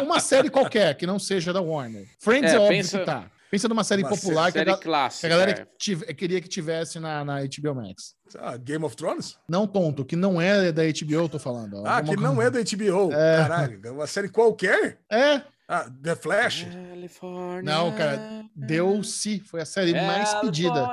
A: Uma série qualquer que não seja da Warner. Friends
D: É,
A: é, óbvio
D: pensa-
A: que tá. Pensa numa série
B: Uma
A: popular que a,
D: Série
A: ga- que
D: clássica.
A: a galera
D: é.
A: tive- queria que tivesse na, na HBO Max.
B: Ah, Game of Thrones?
A: Não tonto, que não é da HBO, eu tô falando.
B: Ah, que não é da HBO. Caralho, é uma série qualquer?
A: É,
B: Ah, The Flash?
D: California.
A: Não, cara, DLC foi a série mais pedida.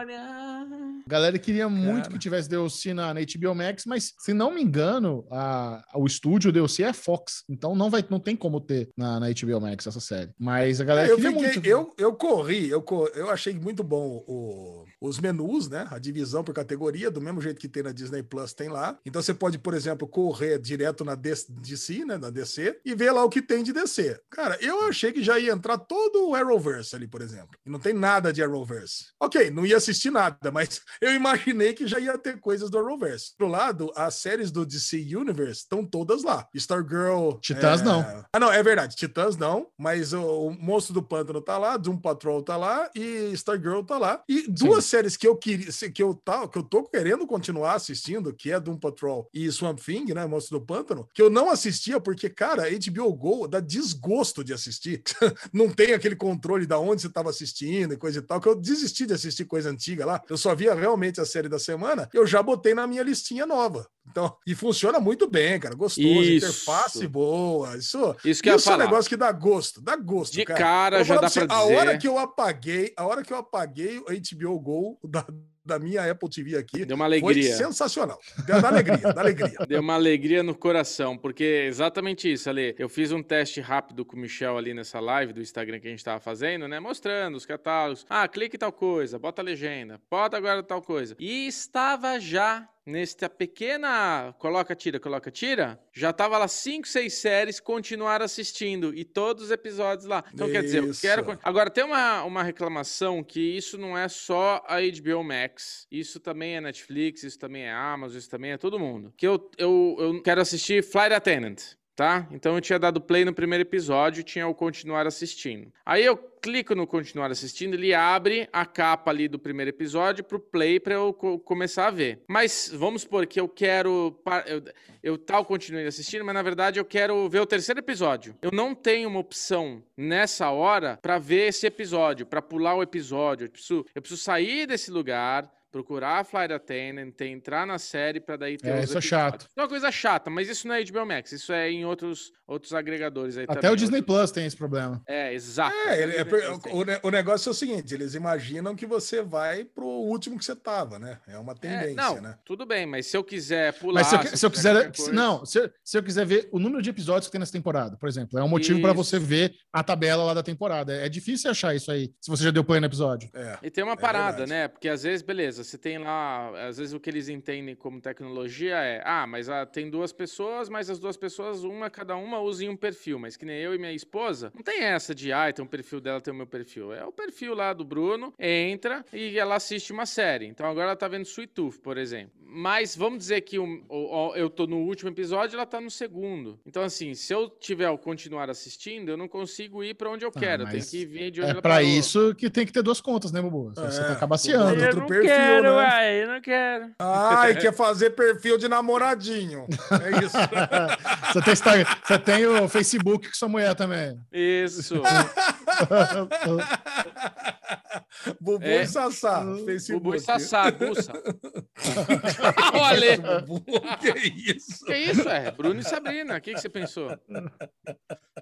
A: A galera queria muito
B: Cara.
A: que tivesse DLC na, na HBO Max, mas se não me engano, a, o estúdio DLC é Fox, então não vai, não tem como ter na, na HBO Max essa série. Mas a galera
B: É, eu,
A: queria
B: fiquei-
A: muito.
B: eu, eu corri, eu, eu achei muito bom o- os menus, né? A divisão por categoria, do mesmo jeito que tem na Disney Plus, tem lá. Então você pode, por exemplo, correr direto na DC, né? Na DC, e ver lá o que tem de DC. Cara, eu achei que já ia entrar todo o Arrowverse ali, por exemplo. E não tem nada de Arrowverse. Ok, não ia assistir nada, mas eu imaginei que já ia ter coisas do Arrowverse. Do lado, as séries do DC Universe estão todas lá. Stargirl.
A: Titãs,
B: é,
A: não.
B: ah, não, é verdade. Titãs não, mas o, o Monstro do Pântano tá lá, Doom Patrol tá lá e Stargirl tá lá. E duas séries que eu queria, que eu tá, que eu tô querendo continuar assistindo, que é Doom Patrol e Swamp Thing, né, Monstro do Pântano, que eu não assistia porque, cara, HBO Go dá desgosto de assistir. não tem aquele controle da onde você tava assistindo e coisa e tal, que eu desisti de assistir coisa antiga lá. Eu só via realmente a série da semana, eu já botei na minha listinha nova. Então, e funciona muito bem, cara. Gostoso,
D: Isso.
B: interface boa. Isso,
D: Isso que
B: isso é um negócio que dá gosto, dá gosto,
D: De
B: cara.
D: cara já dá
B: pra
D: dizer.
B: A hora que eu apaguei, a hora que eu apaguei o HBO Go da, da minha Apple TV aqui,
D: Deu uma
B: foi
D: alegria.
B: sensacional. Deu da alegria, da alegria.
D: Deu uma alegria no coração, porque é exatamente isso, Ale. Eu fiz um teste rápido com o Michel ali nessa live do Instagram que a gente tava fazendo, né? Mostrando os catálogos. Ah, clique tal coisa, bota a legenda, bota agora tal coisa. E estava já nesta pequena coloca, tira, coloca, tira, já tava lá cinco, seis séries, continuar assistindo e todos os episódios lá. Então, quer dizer, eu
B: Isso.
D: quero. Agora, tem uma, uma reclamação que isso não é só a HBO Max, isso também é Netflix, isso também é Amazon, isso também é todo mundo. Que eu, eu, eu quero assistir Flight Attendant. Tá? Então eu tinha dado play no primeiro episódio, tinha o continuar assistindo. Aí eu clico no continuar assistindo, ele abre a capa ali do primeiro episódio pro play para eu co- começar a ver. Mas vamos supor que eu quero eu, eu tal continuei assistindo, mas na verdade eu quero ver o terceiro episódio. Eu não tenho uma opção nessa hora para ver esse episódio, para pular o episódio. Eu preciso, eu preciso sair desse lugar, procurar a Flight Attendant, entrar na série para daí ter
A: É, isso é chato.
D: É uma coisa chata, mas isso não é HBO Max, isso é em outros, outros agregadores aí
A: Até
D: também.
A: o Disney Plus tem esse problema.
D: É, exato.
B: É, ele- é o, o negócio é o seguinte: eles imaginam que você vai pro último que você tava, né? É uma
D: É,
B: tendência,
D: não,
B: né?
D: tudo bem, mas se eu quiser pular.
A: Mas se eu, se eu quiser. se-
D: coisa-
A: não, se eu, se eu quiser ver o número de episódios que tem nessa temporada, por exemplo, é um motivo para você ver a tabela lá da temporada. É difícil achar isso aí, se você já deu play no episódio.
B: É.
D: E tem uma parada,
B: verdade.
D: né? Porque às vezes, beleza, você tem lá. Às vezes o que eles entendem como tecnologia é: ah, mas ah, tem duas pessoas, mas as duas pessoas, uma, cada uma usa em um perfil. Mas que nem eu e minha esposa, não tem essa de, ah, tem um perfil dela, tem o meu perfil. É o perfil lá do Bruno, entra e ela assiste uma série. Então agora ela tá vendo Sweet Tooth, por exemplo. Mas vamos dizer que o- o- o- eu tô no último episódio ela tá no segundo. Então, assim, se eu tiver o continuar assistindo, eu não consigo ir pra onde eu quero. eu tenho
A: Ah,
D: que vir de onde
A: É
D: ela
A: para
D: parou.
A: isso que tem que ter duas contas, né, Bubu? Você
B: É,
A: acaba se
B: Bubu.
A: ando.
B: Eu outro perfil, né?
D: uai, eu não quero.
B: Ai, quer fazer perfil de namoradinho. É isso.
A: Você tem, Instagram- você tem o Facebook com sua mulher também.
D: Isso.
B: Bubu
D: É.
B: e Sassá, Facebook.
D: Bubu e Sassá, Gussa. Olha,
B: Bubu, que isso?
D: que isso, é? Bruno e Sabrina, o que, que você pensou?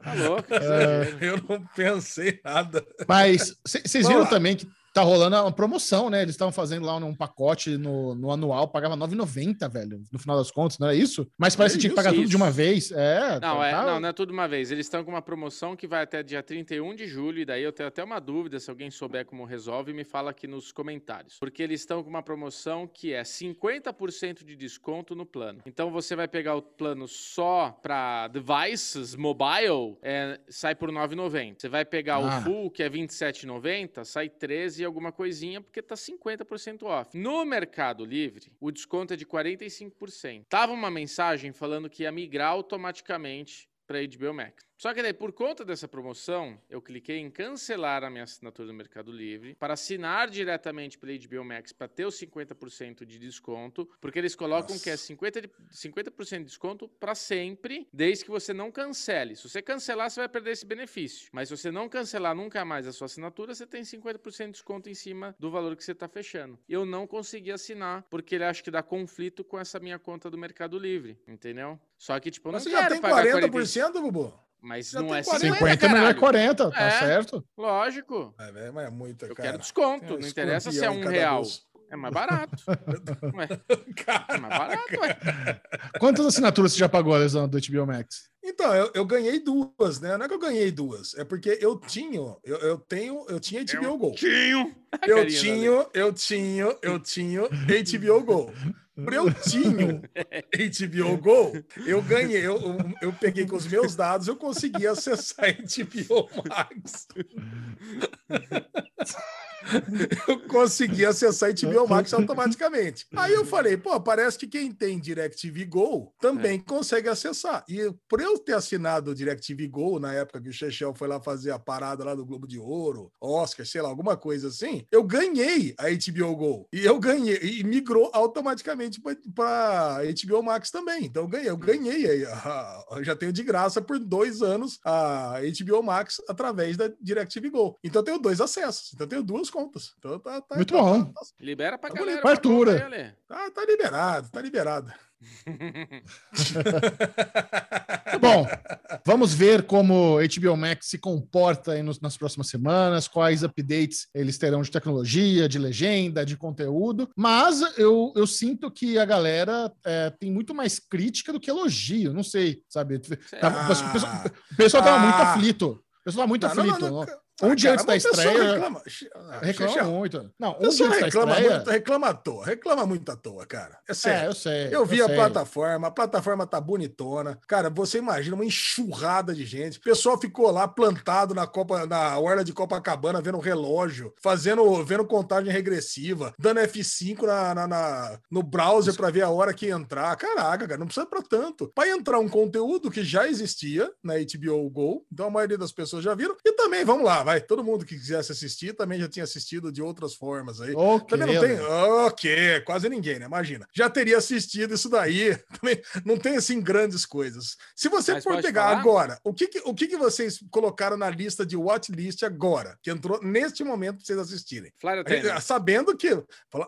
D: Tá louco?
A: É.
B: Eu não pensei nada.
A: Mas vocês viram também que tá rolando uma promoção, né? Eles estavam fazendo lá um pacote no, no anual, pagava R$ 9,90, velho, no final das contas, não era isso? Mas parece que tinha que pagar
D: isso,
A: tudo de uma vez. É,
D: Não,
A: tá-
D: é,
A: tá-
D: não, não é tudo uma vez. Eles estão com uma promoção que vai até dia 31 de julho, e daí eu tenho até uma dúvida, se alguém souber como resolve, me fala aqui nos comentários. Porque eles estão com uma promoção que é 50% de desconto no plano. Então você vai pegar o plano só para devices, mobile, é, sai por 9,90. Você vai pegar
A: Ah.
D: o full, que é 27,90, sai 13 e alguma coisinha, porque tá 50% off. No Mercado Livre, o desconto é de 45%. Tava uma mensagem falando que ia migrar automaticamente para HBO Max. Só que daí, por conta dessa promoção, eu cliquei em cancelar a minha assinatura do Mercado Livre para assinar diretamente pela HBO Max para ter os 50% de desconto, porque eles colocam
B: Nossa.
D: que é 50%, de, 50 de desconto para sempre, desde que você não cancele. Se você cancelar, você vai perder esse benefício. Mas se você não cancelar nunca mais a sua assinatura, você tem 50% de desconto em cima do valor que você está fechando. Eu não consegui assinar, porque ele acha que dá conflito com essa minha conta do Mercado Livre, entendeu? Só que, tipo, eu não
B: Mas você
D: quero
B: já tem
D: pagar
B: 40%, Bubu?
D: Mas
B: Já
D: não é
B: 40,
A: 50 é melhor
D: caralho.
A: 40, tá
D: É.
A: certo?
D: Lógico.
B: É, velho, mas é muita,
D: Eu
B: cara.
D: quero desconto.
B: Um
D: não interessa se é um real.
B: bolso.
D: É mais barato. Ué, é mais barato, ué.
A: Quantas assinaturas você já pagou, Alessandro, do HBO Max?
B: Então, eu, eu ganhei duas, né? Não é que eu ganhei duas, é porque eu tinha, eu, eu tenho, eu tinha HBO Go.
D: Tinho. A
B: Eu tinha, eu tinha, eu tinha HBO Go. Por eu tinha HBO Go, eu ganhei, eu, eu, eu peguei com os meus dados, eu consegui acessar HBO Max. Eu consegui acessar HBO Max automaticamente. Aí eu falei, pô, parece que quem tem DirecTV Go também consegue acessar. E por eu ter assinado o DirecTV Go na época que o Chechel foi lá fazer a parada lá do Globo de Ouro, Oscar, sei lá, alguma coisa assim, eu ganhei a HBO Go. E eu ganhei, e migrou automaticamente para HBO Max também. Então eu ganhei, eu ganhei aí. a- eu já tenho de graça por dois anos a HBO Max através da DirecTV Go. Então eu tenho dois acessos, então eu tenho duas contas. Então tá, tá,
A: Muito
B: tá-
A: bom.
B: tá-
D: Libera pra
B: Tá
D: galera. pra.
B: Tá, tá liberado, tá liberado.
A: Bom, vamos ver como HBO Max se comporta aí nos- nas próximas semanas, quais updates eles terão de tecnologia, de legenda, de conteúdo. Mas eu, eu sinto que a galera é, tem muito mais crítica do que elogio. Não sei, sabe? Tá- o pessoal- o pessoal- o pessoal tava muito
B: Ah.
A: aflito. O pessoal tava muito
B: Não, não,
A: aflito.
B: não,
A: Não,
B: não.
A: Um
B: Ah,
A: dia
B: cara,
A: antes da estreia.
B: Reclama, Ah,
A: Reclama muito. Não, um dia antes da
B: reclama
A: estreia.
B: muito, reclama à toa, reclama muito à toa, cara. É
A: É,
B: sério.
A: eu sei.
B: Eu vi a
A: sei.
B: plataforma, a plataforma tá bonitona. Cara, você imagina uma enxurrada de gente. O pessoal ficou lá plantado na Copa, na orla de Copacabana, vendo o relógio, fazendo, vendo contagem regressiva, dando F5 na, na- na- no browser pra ver a hora que entrar. Caraca, cara, não precisa pra tanto. Vai entrar um conteúdo que já existia na HBO Go, então a maioria das pessoas já viram. E também, vamos lá, vai. Todo mundo que quisesse assistir também já tinha assistido de outras formas aí.
A: Ok,
B: Também não tem. Ok, quase ninguém, né? Imagina. Já teria assistido isso daí. Também não tem, assim, grandes coisas. Se você
D: Mas
B: for pegar
D: falar?
B: agora, o que que, o que que vocês colocaram na lista de watchlist agora? Que entrou neste momento pra vocês assistirem?
D: Flight Attendant.
B: Sabendo que.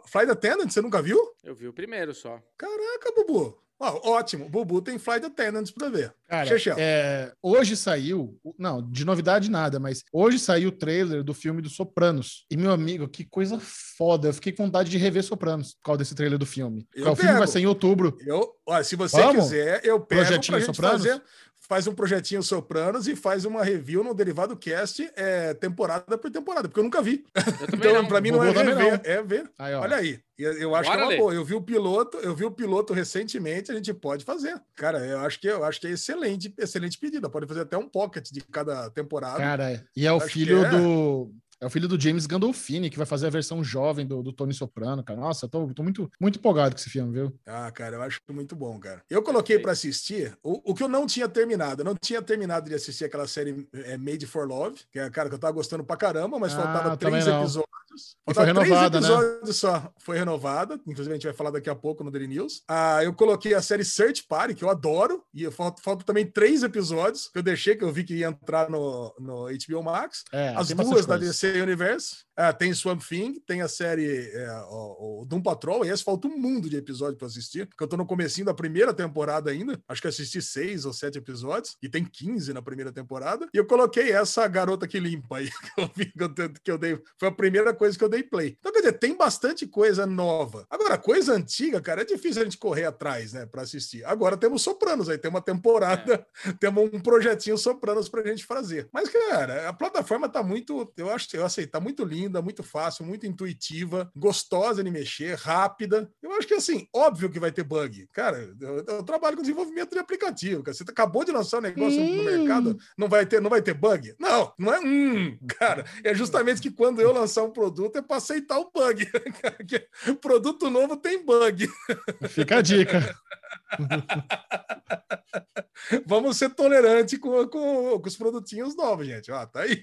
B: Flight Attendant, você nunca viu?
D: Eu vi o primeiro só.
B: Caraca, Bubu. Ó, ótimo. Bubu tem Flight Attendants pra ver.
A: Cara,
B: Chechel.
A: é, hoje saiu, não, de novidade nada, mas hoje saiu o trailer do filme do Sopranos. E meu amigo, que coisa foda. Eu fiquei com vontade de rever Sopranos por causa desse trailer do filme. O filme vai ser em outubro.
B: Eu, ó, se você
A: Vamos?
B: quiser, eu pego
A: Projetinho
B: pra gente
A: Sopranos?
B: fazer. Faz um projetinho Sopranos e faz uma review no Derivado Cast é, temporada por temporada, porque eu nunca vi.
D: Eu
B: Então,
D: não.
B: pra mim, não é rever,
A: não.
B: é ver.
A: Aí.
B: Olha aí. Eu, eu acho
D: Bora,
B: que é uma boa. Eu vi o piloto, eu vi o piloto recentemente, a gente pode fazer. Cara, eu acho que eu acho que é excelente, excelente pedida. Pode fazer até um pocket de cada temporada.
A: Cara, e é o
B: Acho
A: filho
B: é.
A: do. É o filho do James Gandolfini, que vai fazer a versão jovem do, do Tony Soprano, cara. Nossa, tô, tô muito, muito empolgado com esse filme, viu?
B: Ah, cara, eu acho muito bom, cara. Eu coloquei pra assistir o, o que eu não tinha terminado. Eu não tinha terminado de assistir aquela série é, Made for Love, que é, cara, que eu tava gostando pra caramba, mas
A: Ah,
B: faltava três
A: não.
B: Episódios.
A: E foi renovada, né?
B: três episódios só. Foi renovada. Inclusive, a gente vai falar daqui a pouco no Daily News. Ah, eu coloquei a série Search Party, que eu adoro. E eu falta, falta também três episódios que eu deixei, que eu vi que ia entrar no, no HBO Max.
A: É,
B: As duas da. DC Universe. Ah, tem Swamp Thing, tem a série é, o, o Doom Patrol, e esse falta um mundo de episódio pra assistir, porque eu tô no comecinho da primeira temporada ainda, acho que assisti seis ou sete episódios, e tem 15 na primeira temporada, e eu coloquei essa garota que limpa aí, que eu, vi, que eu dei, foi a primeira coisa que eu dei play. Então, quer dizer, tem bastante coisa nova. Agora, coisa antiga, cara, é difícil a gente correr atrás, né, pra assistir. Agora temos Sopranos aí, tem uma temporada, temos um projetinho Sopranos pra gente fazer. Mas, cara, a plataforma tá muito, eu acho, eu aceito, tá muito linda, muito fácil, muito intuitiva, gostosa de mexer, rápida. Eu acho que, assim, óbvio que vai ter bug. Cara, eu, eu trabalho com desenvolvimento de aplicativo, cara. Você acabou de lançar um negócio no mercado, não vai ter, não vai ter bug? Não, não é um, cara. É justamente que quando eu lançar um produto é para aceitar o bug. Produto novo tem bug.
A: Fica a dica.
B: Vamos ser tolerantes com, com, com os produtinhos novos, gente. Ó, tá aí.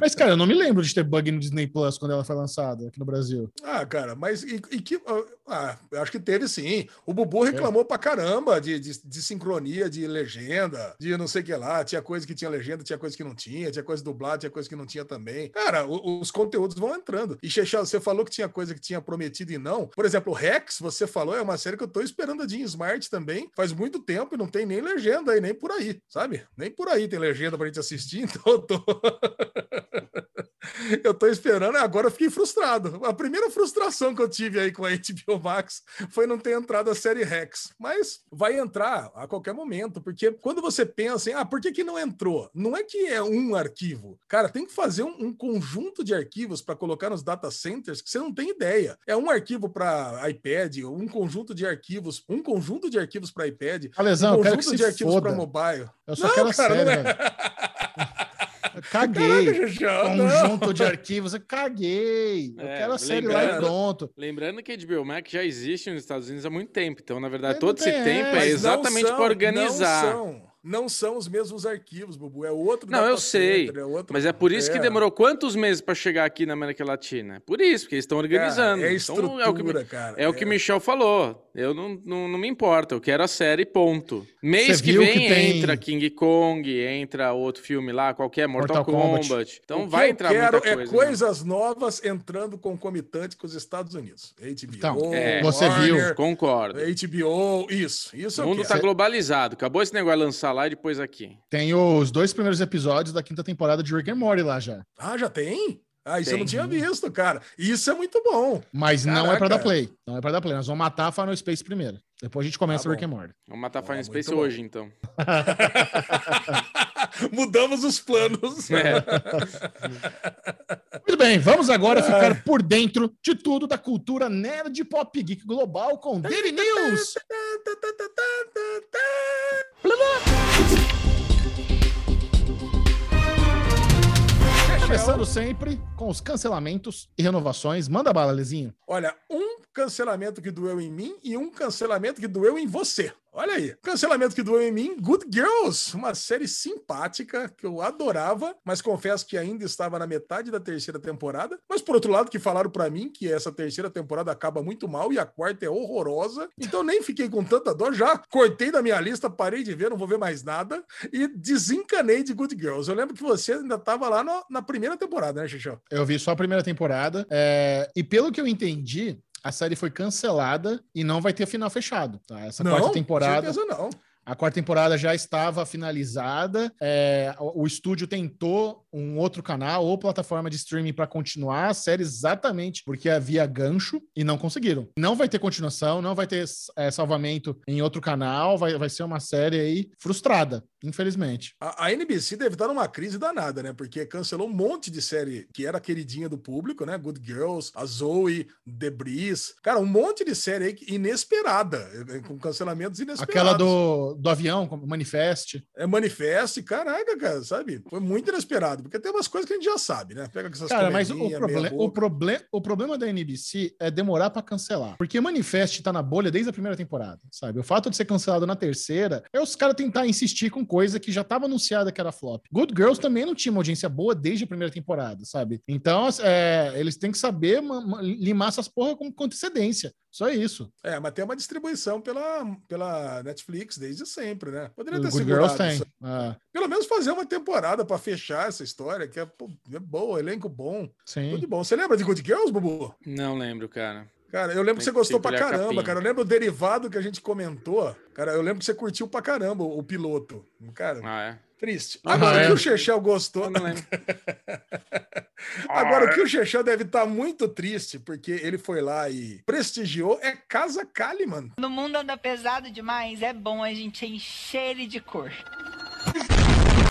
A: Mas, cara, eu não me lembro de ter bug no Disney Plus quando ela foi lançada aqui no Brasil.
B: Ah, cara, mas e, e que. Ah, eu acho que teve sim. O Bubu reclamou pra caramba de, de, de sincronia, de legenda, de não sei o que lá. Tinha coisa que tinha legenda, tinha coisa que não tinha, tinha coisa dublada, tinha coisa que não tinha também. Cara, o- os conteúdos vão entrando. E, Chechel, você falou que tinha coisa que tinha prometido e não. Por exemplo, o Rex, você falou, é uma série que eu tô esperando a Jean Smart também. Faz muito tempo e não tem nem legenda aí, nem por aí, sabe? Nem por aí tem legenda pra gente assistir, então eu tô. Eu tô esperando, agora eu fiquei frustrado. A primeira frustração que eu tive aí com a HBO Max foi não ter entrado a série Rex. Mas vai entrar a qualquer momento, porque quando você pensa em, ah, por que, que não entrou? Não é que é um arquivo. Cara, tem que fazer um, um conjunto de arquivos para colocar nos data centers que você não tem ideia. É um arquivo para iPad, um conjunto de arquivos, um conjunto de arquivos para iPad,
A: Alesão,
B: um
A: eu quero que
B: conjunto de arquivos para mobile.
A: Eu só
B: Não,
A: quero
B: cara,
A: série,
B: não é.
A: Eu Caguei.
B: Caraca.
A: Conjunto de arquivos, eu caguei. Eu
D: É,
A: quero a série lá e
D: lembrando-
A: pronto.
D: Lembrando que a HBO Max já existe nos Estados Unidos há muito tempo. Então, na verdade,
A: Mas
D: todo esse
A: tem
D: tempo é exatamente para organizar.
B: Não são, os mesmos arquivos, Bubu. É outro.
D: Não, eu sei,
B: center, é outro-
D: Mas é por isso que
B: É.
D: demorou quantos meses para chegar aqui na América Latina? Por isso, porque eles estão organizando.
B: Cara, é
D: Então,
B: estrutura,
D: é o que,
B: cara.
D: é o que o Michel falou. Eu não, não, não me importo, eu quero a série, ponto. Mês
A: Você
D: que
A: viu
D: vem
A: que tem-
D: entra King Kong, entra outro filme lá, qualquer Mortal,
A: Mortal Kombat.
D: Kombat. Então
B: O que
D: vai
B: eu
D: entrar
B: quero
D: muita
B: é
D: coisa. né?
B: coisas novas entrando concomitante com os Estados Unidos. HBO,
A: Então,
D: é,
A: você viu.
B: Warner,
D: Concordo.
B: HBO, isso. Isso
D: O
B: eu
D: mundo
B: quero.
D: tá globalizado. Acabou esse negócio de lançar lá e depois aqui.
A: Tem os dois primeiros episódios da quinta temporada de Rick and Morty lá já.
B: Ah, já tem? Ah, isso eu
D: Tem.
B: não tinha visto, cara. Isso é muito bom.
A: Mas não é
B: Caraca.
A: pra dar play. Não é pra dar play. Nós vamos matar a Final Space primeiro. Depois a gente começa
B: Tá
A: o Rick
B: bom.
A: and Morty.
D: Vamos matar
B: Ah,
D: Final
B: muito
D: Space
B: bom.
D: hoje, então.
B: Mudamos os planos.
D: É.
A: Muito bem, vamos agora ficar por dentro de tudo da cultura nerd pop geek global com Daily News. Começando sempre com os cancelamentos e renovações. Manda bala, Lezinho.
B: Olha, um cancelamento que doeu em mim e um cancelamento que doeu em você. Olha aí, cancelamento que doeu em mim, Good Girls, uma série simpática que eu adorava, mas confesso que ainda estava na metade da terceira temporada. Mas por outro lado, que falaram para mim que essa terceira temporada acaba muito mal e a quarta é horrorosa, então nem fiquei com tanta dor, já cortei da minha lista, parei de ver, não vou ver mais nada e desencanei de Good Girls. Eu lembro que você ainda estava lá no- na primeira temporada, né, Xixão?
A: Eu vi só a primeira temporada. é, e pelo que eu entendi, a série foi cancelada e não vai ter final fechado. Tá? Essa quarta temporada.
B: certeza não.
A: A quarta temporada já estava finalizada. é, o, o estúdio tentou um outro canal ou plataforma de streaming para continuar a série exatamente porque havia gancho e não conseguiram. Não vai ter continuação, não vai ter é, salvamento em outro canal, vai, vai ser uma série aí frustrada, infelizmente.
B: A, a NBC deve estar numa crise danada, né? Porque cancelou um monte de série que era queridinha do público, né? Good Girls, a Zoe, Debris. Cara, um monte de série aí inesperada, eh, com cancelamentos inesperados.
A: Aquela do, do avião, como Manifest.
B: É manifeste, caraca, cara, sabe? Foi muito inesperado, porque tem umas coisas que a gente já sabe, né? Pega essas
A: Cara, mas o, proble o, proble o problema da NBC é demorar pra cancelar. Porque Manifest tá na bolha desde a primeira temporada, sabe? O fato de ser cancelado na terceira é os caras tentar insistir com coisa que já tava anunciada que era flop. Good Girls também não tinha uma audiência boa desde a primeira temporada, sabe? Então, é, eles têm que saber ma- ma- limar essas porra com, com antecedência. Só isso.
B: É, mas tem uma distribuição pela, pela Netflix desde sempre, né? Poderia ter
A: Good
B: segurado
A: Girls tem. Ah,
B: Pelo menos fazer uma temporada pra fechar essa história, que é, pô, é boa, elenco bom,
A: sim.
B: tudo de bom. Você lembra de Good Girls, Bubu?
D: Não lembro, cara.
B: Cara, eu lembro que você gostou pra caramba,
D: capinha.
B: cara. Eu lembro o derivado que a gente comentou. Cara, eu lembro que você curtiu pra caramba o, o piloto. Cara,
D: Ah, é?
B: triste.
A: Ah,
B: Agora,
A: é.
B: o que o Chechel gostou.
D: Eu não lembro.
B: Agora, o que o Chechel deve estar muito triste, porque ele foi lá e prestigiou, é Casa Kalimann.
F: No mundo anda pesado demais, é bom a gente encher ele de cor.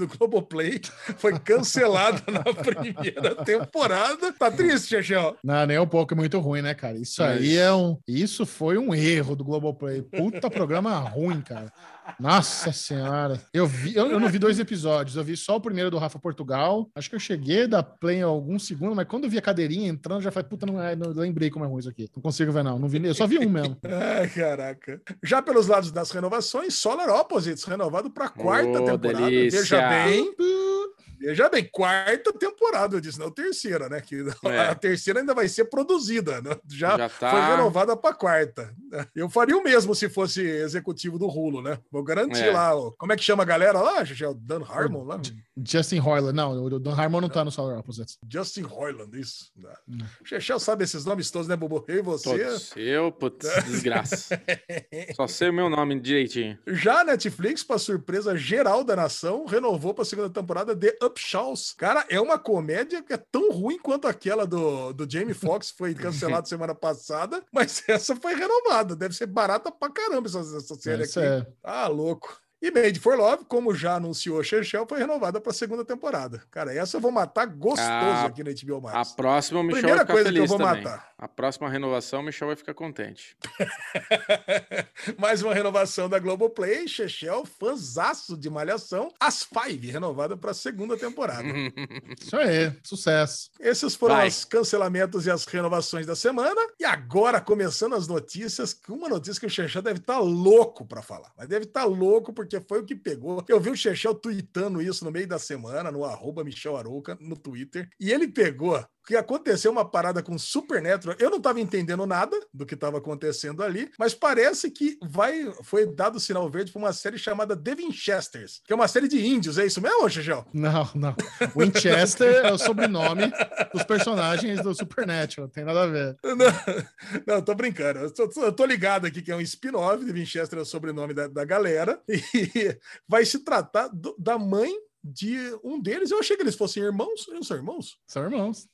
B: Do Globoplay foi cancelada na primeira temporada. Tá triste, Chechel?
A: Não, nem um pouco, é muito ruim, né, cara? Isso aí é um. Isso foi um erro do Globoplay. Puta programa ruim, cara. Nossa senhora. Eu vi, eu, eu não vi dois episódios, eu vi só o primeiro do Rafa Portugal. Acho que eu cheguei da Play em alguns segundos, mas quando eu vi a cadeirinha entrando, já falei, puta, não, é, não lembrei como é ruim isso aqui. Não consigo ver, não. não vi, eu só vi um mesmo.
B: Ai, caraca. Já pelos lados das renovações, Solar Opposites, renovado para quarta
D: Ô,
B: temporada.
D: delícia.
B: Veja bem. Veja bem, quarta temporada, eu disse, não terceira, né? Que
D: É.
B: a terceira ainda vai ser produzida, né? Já,
D: Já tá.
B: foi renovada para quarta. Eu faria o mesmo se fosse executivo do Rulo, né? Vou garantir
D: É.
B: lá. ó. Como é que chama a galera lá? O Dan Harmon lá?
A: Justin Roiland. Não, o Don Harmon não tá no Solar Opposites.
B: Justin Roiland, isso.
A: Hum.
B: O Chechel sabe esses nomes todos, né, Bobo? Eu e você.
D: Todos. Eu, putz, desgraça. Só sei o meu nome direitinho.
B: Já a Netflix, para surpresa geral da nação, renovou para a segunda temporada de Upshaws. Cara, é uma comédia que é tão ruim quanto aquela do, do Jamie Foxx, que foi cancelada semana passada, mas essa foi renovada. Deve ser barata pra caramba essa, essa série
A: Esse
B: aqui.
A: é-
B: Ah, louco. E Made for Love, como já anunciou Chechel, foi renovada para a segunda temporada. Cara, essa eu vou matar gostoso
D: Ah,
B: aqui na HBO
D: A
B: Max.
D: próxima o Michel
B: Primeira
D: vai ficar
B: coisa que eu
D: feliz
B: vou
D: também.
B: matar.
D: A próxima renovação o Michel vai ficar contente.
B: Mais uma renovação da Globoplay, Chechel, fanzaço de Malhação, As Five, renovada para a segunda temporada.
A: Isso aí, sucesso.
B: Esses foram
D: Vai.
B: os cancelamentos e as renovações da semana. E agora, começando as notícias, com uma notícia que o Chechel deve estar louco para falar. Mas deve estar louco porque foi o que pegou. Eu vi o Chechel tweetando isso no meio da semana, no arroba Michel Arouca, no Twitter. E ele pegou que aconteceu uma parada com Supernatural. Eu não estava entendendo nada do que estava acontecendo ali, mas parece que vai foi dado sinal verde para uma série chamada The Winchesters, que é uma série de índios. É isso mesmo, Chechel?
A: Não, não. Winchester é o sobrenome dos personagens do Supernatural, não tem nada a ver.
B: Não, não, tô brincando. Eu tô, eu tô ligado aqui que é um spin-off de Winchester, é o sobrenome da, da galera, e vai se tratar do- da mãe de um deles. Eu achei que eles fossem irmãos. Eles são irmãos?
A: São irmãos.